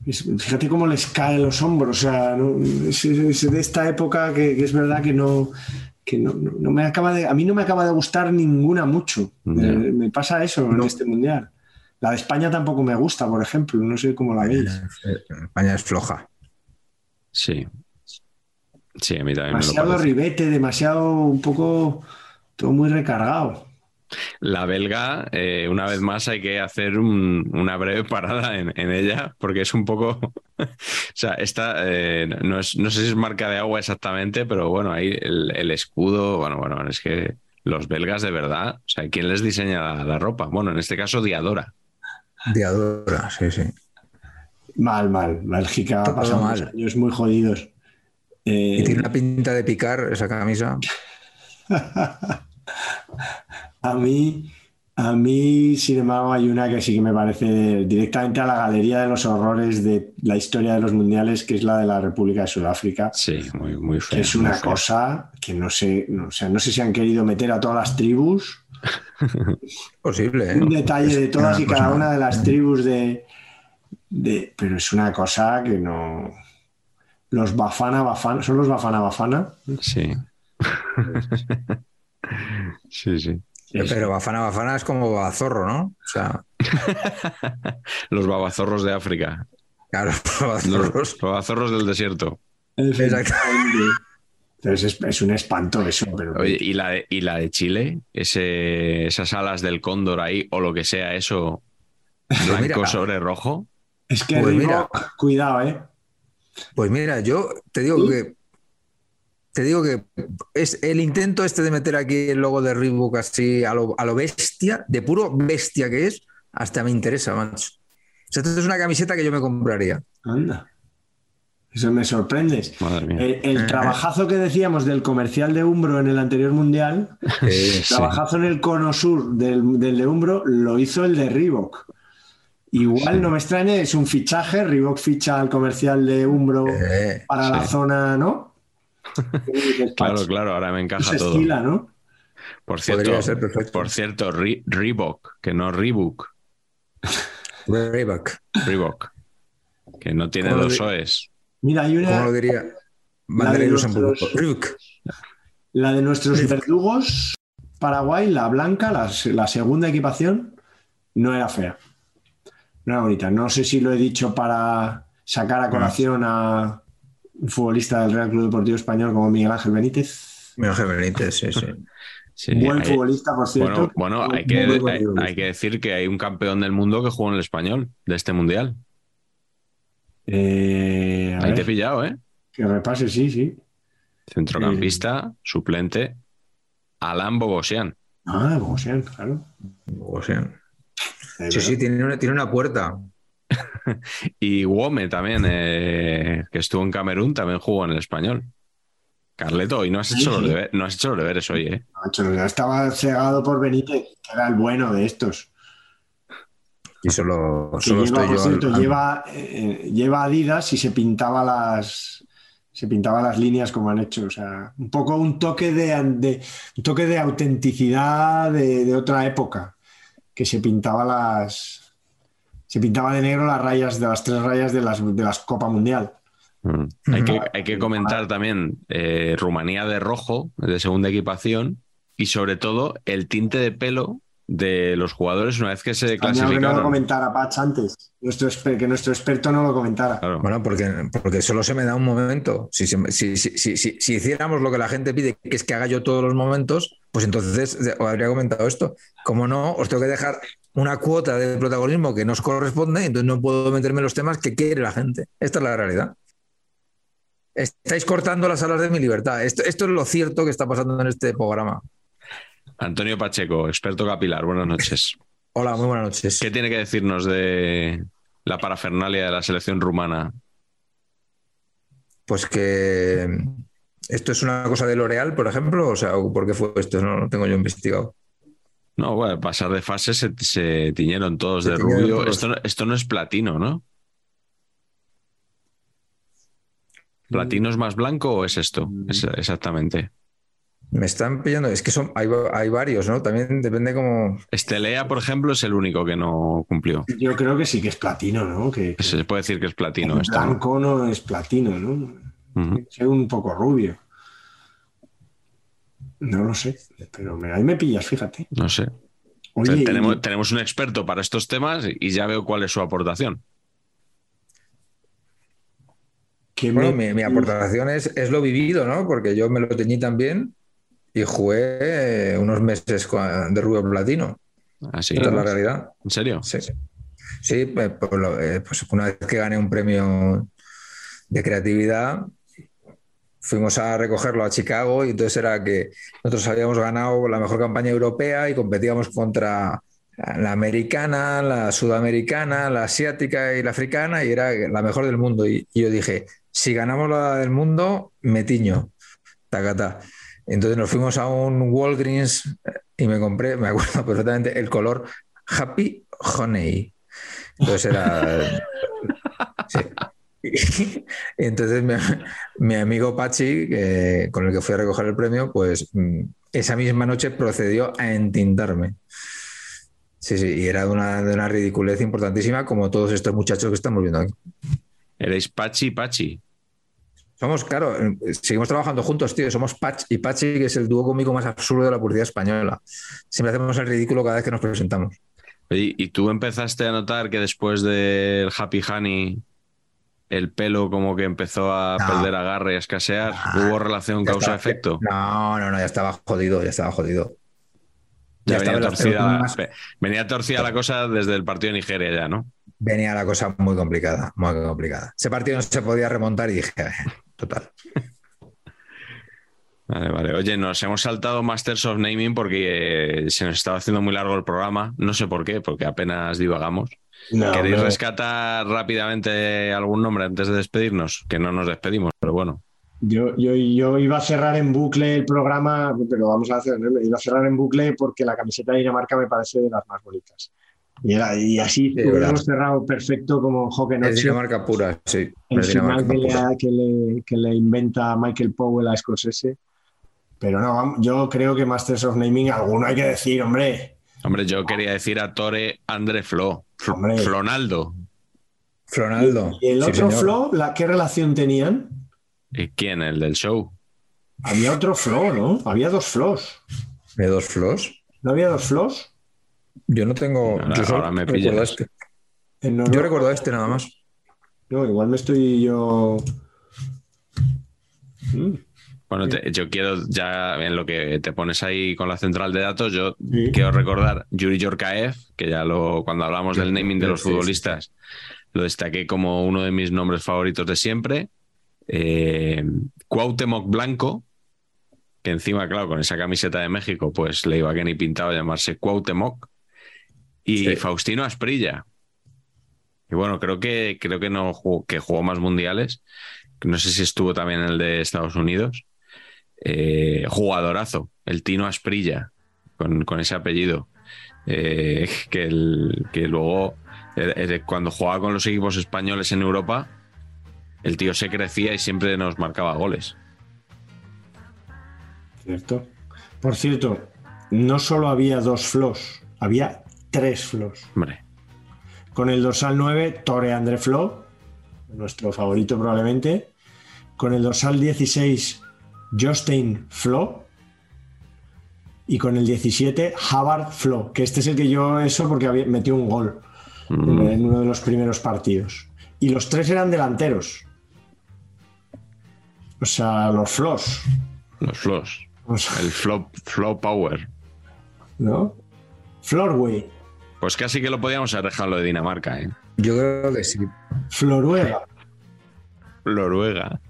fíjate cómo les caen los hombros. O sea, no- es, es de esta época que, que es verdad que no, que no, no- no me acaba de, a mí no me acaba de gustar ninguna mucho. Me pasa eso en este mundial. La de España tampoco me gusta, por ejemplo. No sé cómo la veis. España es floja. Sí. Sí, a mí también me lo Demasiado ribete, demasiado un poco todo muy recargado. La belga, eh, una vez más, hay que hacer un- una breve parada en, en ella, porque es un poco. o sea, esta eh, no, es, no sé si es marca de agua exactamente, pero bueno, ahí el, el escudo, bueno, bueno, es que los belgas de verdad, o sea, ¿quién les diseña la, la ropa? Bueno, en este caso, Diadora. Diadora, sí, sí. Mal, mal. Bélgica ha pasado mal. unos años muy jodidos. Eh, Y tiene una pinta de picar esa camisa. A mí, a mí, sin embargo, hay una que sí que me parece directamente a la galería de los horrores de la historia de los mundiales, que es la de la República de Sudáfrica, Sí, muy, muy que feo. es muy una cosa que no sé, no, o sea, no sé si han querido meter a todas las tribus, Posible, ¿eh? un detalle de todas y cada una de las tribus de, de- pero es una cosa que no. Los Bafana Bafana, son los Bafana Bafana. Sí. sí, sí. Pero Bafana Bafana es como Bazorro, ¿no? O sea, Los babazorros de África. claro, Los Bazorros. babazorros del desierto. Efectivamente. Entonces es, es un espanto eso, pero Oye, ¿y la de, y la de Chile? Ese, esas alas del cóndor ahí, o lo que sea eso, blanco mira. sobre rojo. es que Pues mira. Cuidado, ¿eh? Pues mira, yo te digo que te digo que es el intento este de meter aquí el logo de Reebok así a lo, a lo bestia, de puro bestia que es, hasta me interesa, macho. O sea, esto es una camiseta que yo me compraría. Anda. Eso me sorprendes. Madre mía. El, el trabajazo que decíamos del comercial de Umbro en el anterior mundial, el trabajazo en el cono sur del, del de Umbro lo hizo el de Reebok. Igual no me extrañe, es un fichaje. Reebok ficha al comercial de Umbro Eh, para la zona, ¿no? ¿Qué dices, Claro, claro, ahora me encaja se todo. estila, ¿no? Por cierto, ser perfecto. por cierto, Re- Reebok, que no Reebok, Reebok. Reebok, que no tiene ¿Cómo lo dos OEs. Mira, hay ¿Cómo una, lo diría? Nuestros- la de nuestros verdugos Paraguay, la blanca, la, la segunda equipación, no era fea. No era bonita. No sé si lo he dicho para sacar a colación a un futbolista del Real Club Deportivo Español como Miguel Ángel Benítez. Miguel Ángel Benítez, sí, sí. Sí, Buen hay- futbolista, por cierto. bueno, hay, que, hay que decir que hay un campeón del mundo que jugó en el español de este mundial. Eh, Ahí te he pillado, ¿eh? que repase, sí, sí. Centrocampista, suplente, Alan Bogosian. Ah, como sean, claro. Eh, sí, sí, tiene una, tiene una puerta. Y Wome también, eh, que estuvo en Camerún, también jugó en el español. Carleto, hoy no has Sí, hecho, los, sí. debe- no has hecho los deberes hoy, ¿eh? Ya estaba cegado por Benítez, que era el bueno de estos. Y solo, lleva, estoy por yo. cierto, al- lleva, eh, lleva Adidas y se pintaba las se pintaba las líneas como han hecho. O sea, un poco un toque de, de- un toque de autenticidad de, de otra época. Que se pintaba las. Se pintaba de negro las rayas de las tres rayas de las de las Copa Mundial. Mm. Hay, que, hay que comentar también eh, Rumanía de rojo, de segunda equipación, y sobre todo el tinte de pelo de los jugadores una vez que se Añado que no lo comentara Patch antes. Nuestro, exper- que nuestro experto no lo comentara. Claro. Bueno, porque, porque solo se me da un momento. Si, si, si- si- si- si hiciéramos lo que la gente pide, que es que haga yo todos los momentos, pues entonces os habría comentado esto. Como no, os tengo que dejar una cuota de protagonismo que nos corresponde, entonces no puedo meterme en los temas que quiere la gente. Esta es la realidad. Estáis cortando las alas de mi libertad. Esto, esto es lo cierto que está pasando en este programa. Antonio Pacheco, experto capilar, buenas noches. Hola, muy buenas noches. ¿Qué tiene que decirnos de la parafernalia de la selección rumana? Pues que, ¿Esto es una cosa de L'Oreal, por ejemplo? O sea, ¿o ¿por qué fue esto? No lo tengo yo investigado. No, bueno, pasar de fase se, se tiñeron todos Se de tiñeron rubio. todos. Esto, no- esto no es platino, ¿no? ¿Platino es más blanco o es esto? Es- exactamente. Me están pillando, es que son, hay, hay varios, ¿no? También depende como... Estelea, por ejemplo, es el único que no cumplió. Yo creo que sí que es platino, ¿no? Que, que Se puede decir que es platino esto. ¿no? blanco no es platino, ¿no? Ser un poco rubio. No lo sé, pero me- ahí me pillas, fíjate. No sé. Oye, tenemos, y- tenemos un experto para estos temas y ya veo cuál es su aportación. que Bueno, me- mi, mi aportación es, es lo vivido, ¿no? Porque yo me lo teñí también y jugué eh, unos meses de rubio platino. Así. Esta es la realidad. ¿En serio? Sí, sí pues, eh, pues una vez que gané un premio de creatividad, fuimos a recogerlo a Chicago y entonces era que nosotros habíamos ganado la mejor campaña europea y competíamos contra la americana, la sudamericana, la asiática y la africana y era la mejor del mundo. Y, y yo dije, si ganamos la del mundo, me tiño. Tacata. Entonces nos fuimos a un Walgreens eh, y me compré, me acuerdo perfectamente, el color Happy Honey. Entonces era. sí. Entonces mi, mi amigo Pachi, con el que fui a recoger el premio, pues mm, esa misma noche procedió a entintarme. Sí, sí, y era de una, de una ridiculez importantísima, como todos estos muchachos que estamos viendo aquí. Eres Pachi Pachi. Somos, claro, eh, seguimos trabajando juntos, tío. Somos Patch y Pachi, que es el dúo cómico más absurdo de la publicidad española. Siempre hacemos el ridículo cada vez que nos presentamos. Oye, ¿Y tú empezaste a notar que después del Happy Honey el pelo como que empezó a No. perder agarre y a escasear? No. ¿Hubo relación causa-efecto? No, no, no, ya estaba jodido, ya estaba jodido. Ya estaba venía torcida, venía torcida la cosa desde el partido de Nigeria ya, ¿no? Venía la cosa muy complicada, muy complicada. Ese partido no se podía remontar y dije, "Eh, total. Vale, vale. Oye, nos hemos saltado Masters of Naming porque eh, se nos estaba haciendo muy largo el programa. No sé por qué, porque apenas divagamos. No, ¿Queréis no. rescatar rápidamente algún nombre antes de despedirnos? Que no nos despedimos, pero bueno. Yo, yo, yo iba a cerrar en bucle el programa, pero vamos a hacer, ¿no? iba a cerrar en bucle porque la camiseta de Dinamarca me parece de las más bonitas. Y, era- y así Sí, hemos cerrado perfecto como Hockey Es Noche. Dinamarca pura, sí. El Es Dinamarca final que pura. le, que, le, que le inventa Michael Powell a Scorsese. Pero no, yo creo que Masters of Naming, alguno hay que decir, hombre. Hombre, yo quería decir a Tore André Flo. Fl- Hombre. Flonaldo. Fronaldo. ¿Y el sí, otro señor. Flo, la, qué relación tenían? ¿Y quién? ¿El del show? Había otro Flo, ¿no? Había dos Flos. ¿De dos flos? ¿No había dos Flos? Yo no tengo. Ahora- yo solo ahora me recuerdo pillas. este. Yo recuerdo este nada más. No, igual me estoy yo. Mm, Bueno, te- yo quiero ya en lo que te pones ahí con la central de datos, yo Sí. quiero recordar Yuri Yorkaev, que ya lo cuando hablamos del naming de los Sí, sí, futbolistas lo destaqué como uno de mis nombres favoritos de siempre. Eh, Cuauhtémoc Blanco, que encima, claro, con esa camiseta de México, pues le iba que ni pintado llamarse Cuauhtémoc. Y Sí. Faustino Asprilla. Y bueno, creo que creo que no jugó, que jugó más mundiales. No sé si estuvo también en el de Estados Unidos. Eh, jugadorazo, el Tino Asprilla, con, con ese apellido. Eh, que, el- que luego, eh, cuando jugaba con los equipos españoles en Europa, el tío se crecía y siempre nos marcaba goles. Cierto. Por cierto, no solo había dos Flos, había tres Flos. Hombre, Con el dorsal 9, Tore André Flo, nuestro favorito probablemente. Con el dorsal 16, Jostein Flo. Y con el 17, Havard Flo, que este es el que yo eso porque había, metió un gol mm, en uno de los primeros partidos. Y los tres eran delanteros. O sea, los Flos. los Flos. O sea, El Flow, flow Power. ¿No? Florway, Pues casi que lo podíamos haber dejado lo de Dinamarca, ¿eh? Yo creo que sí. Floruega,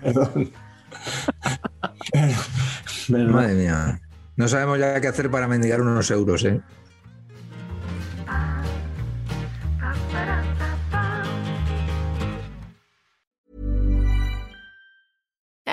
perdón. Perdón. Madre mía. No sabemos ya qué hacer para mendigar unos euros, ¿eh?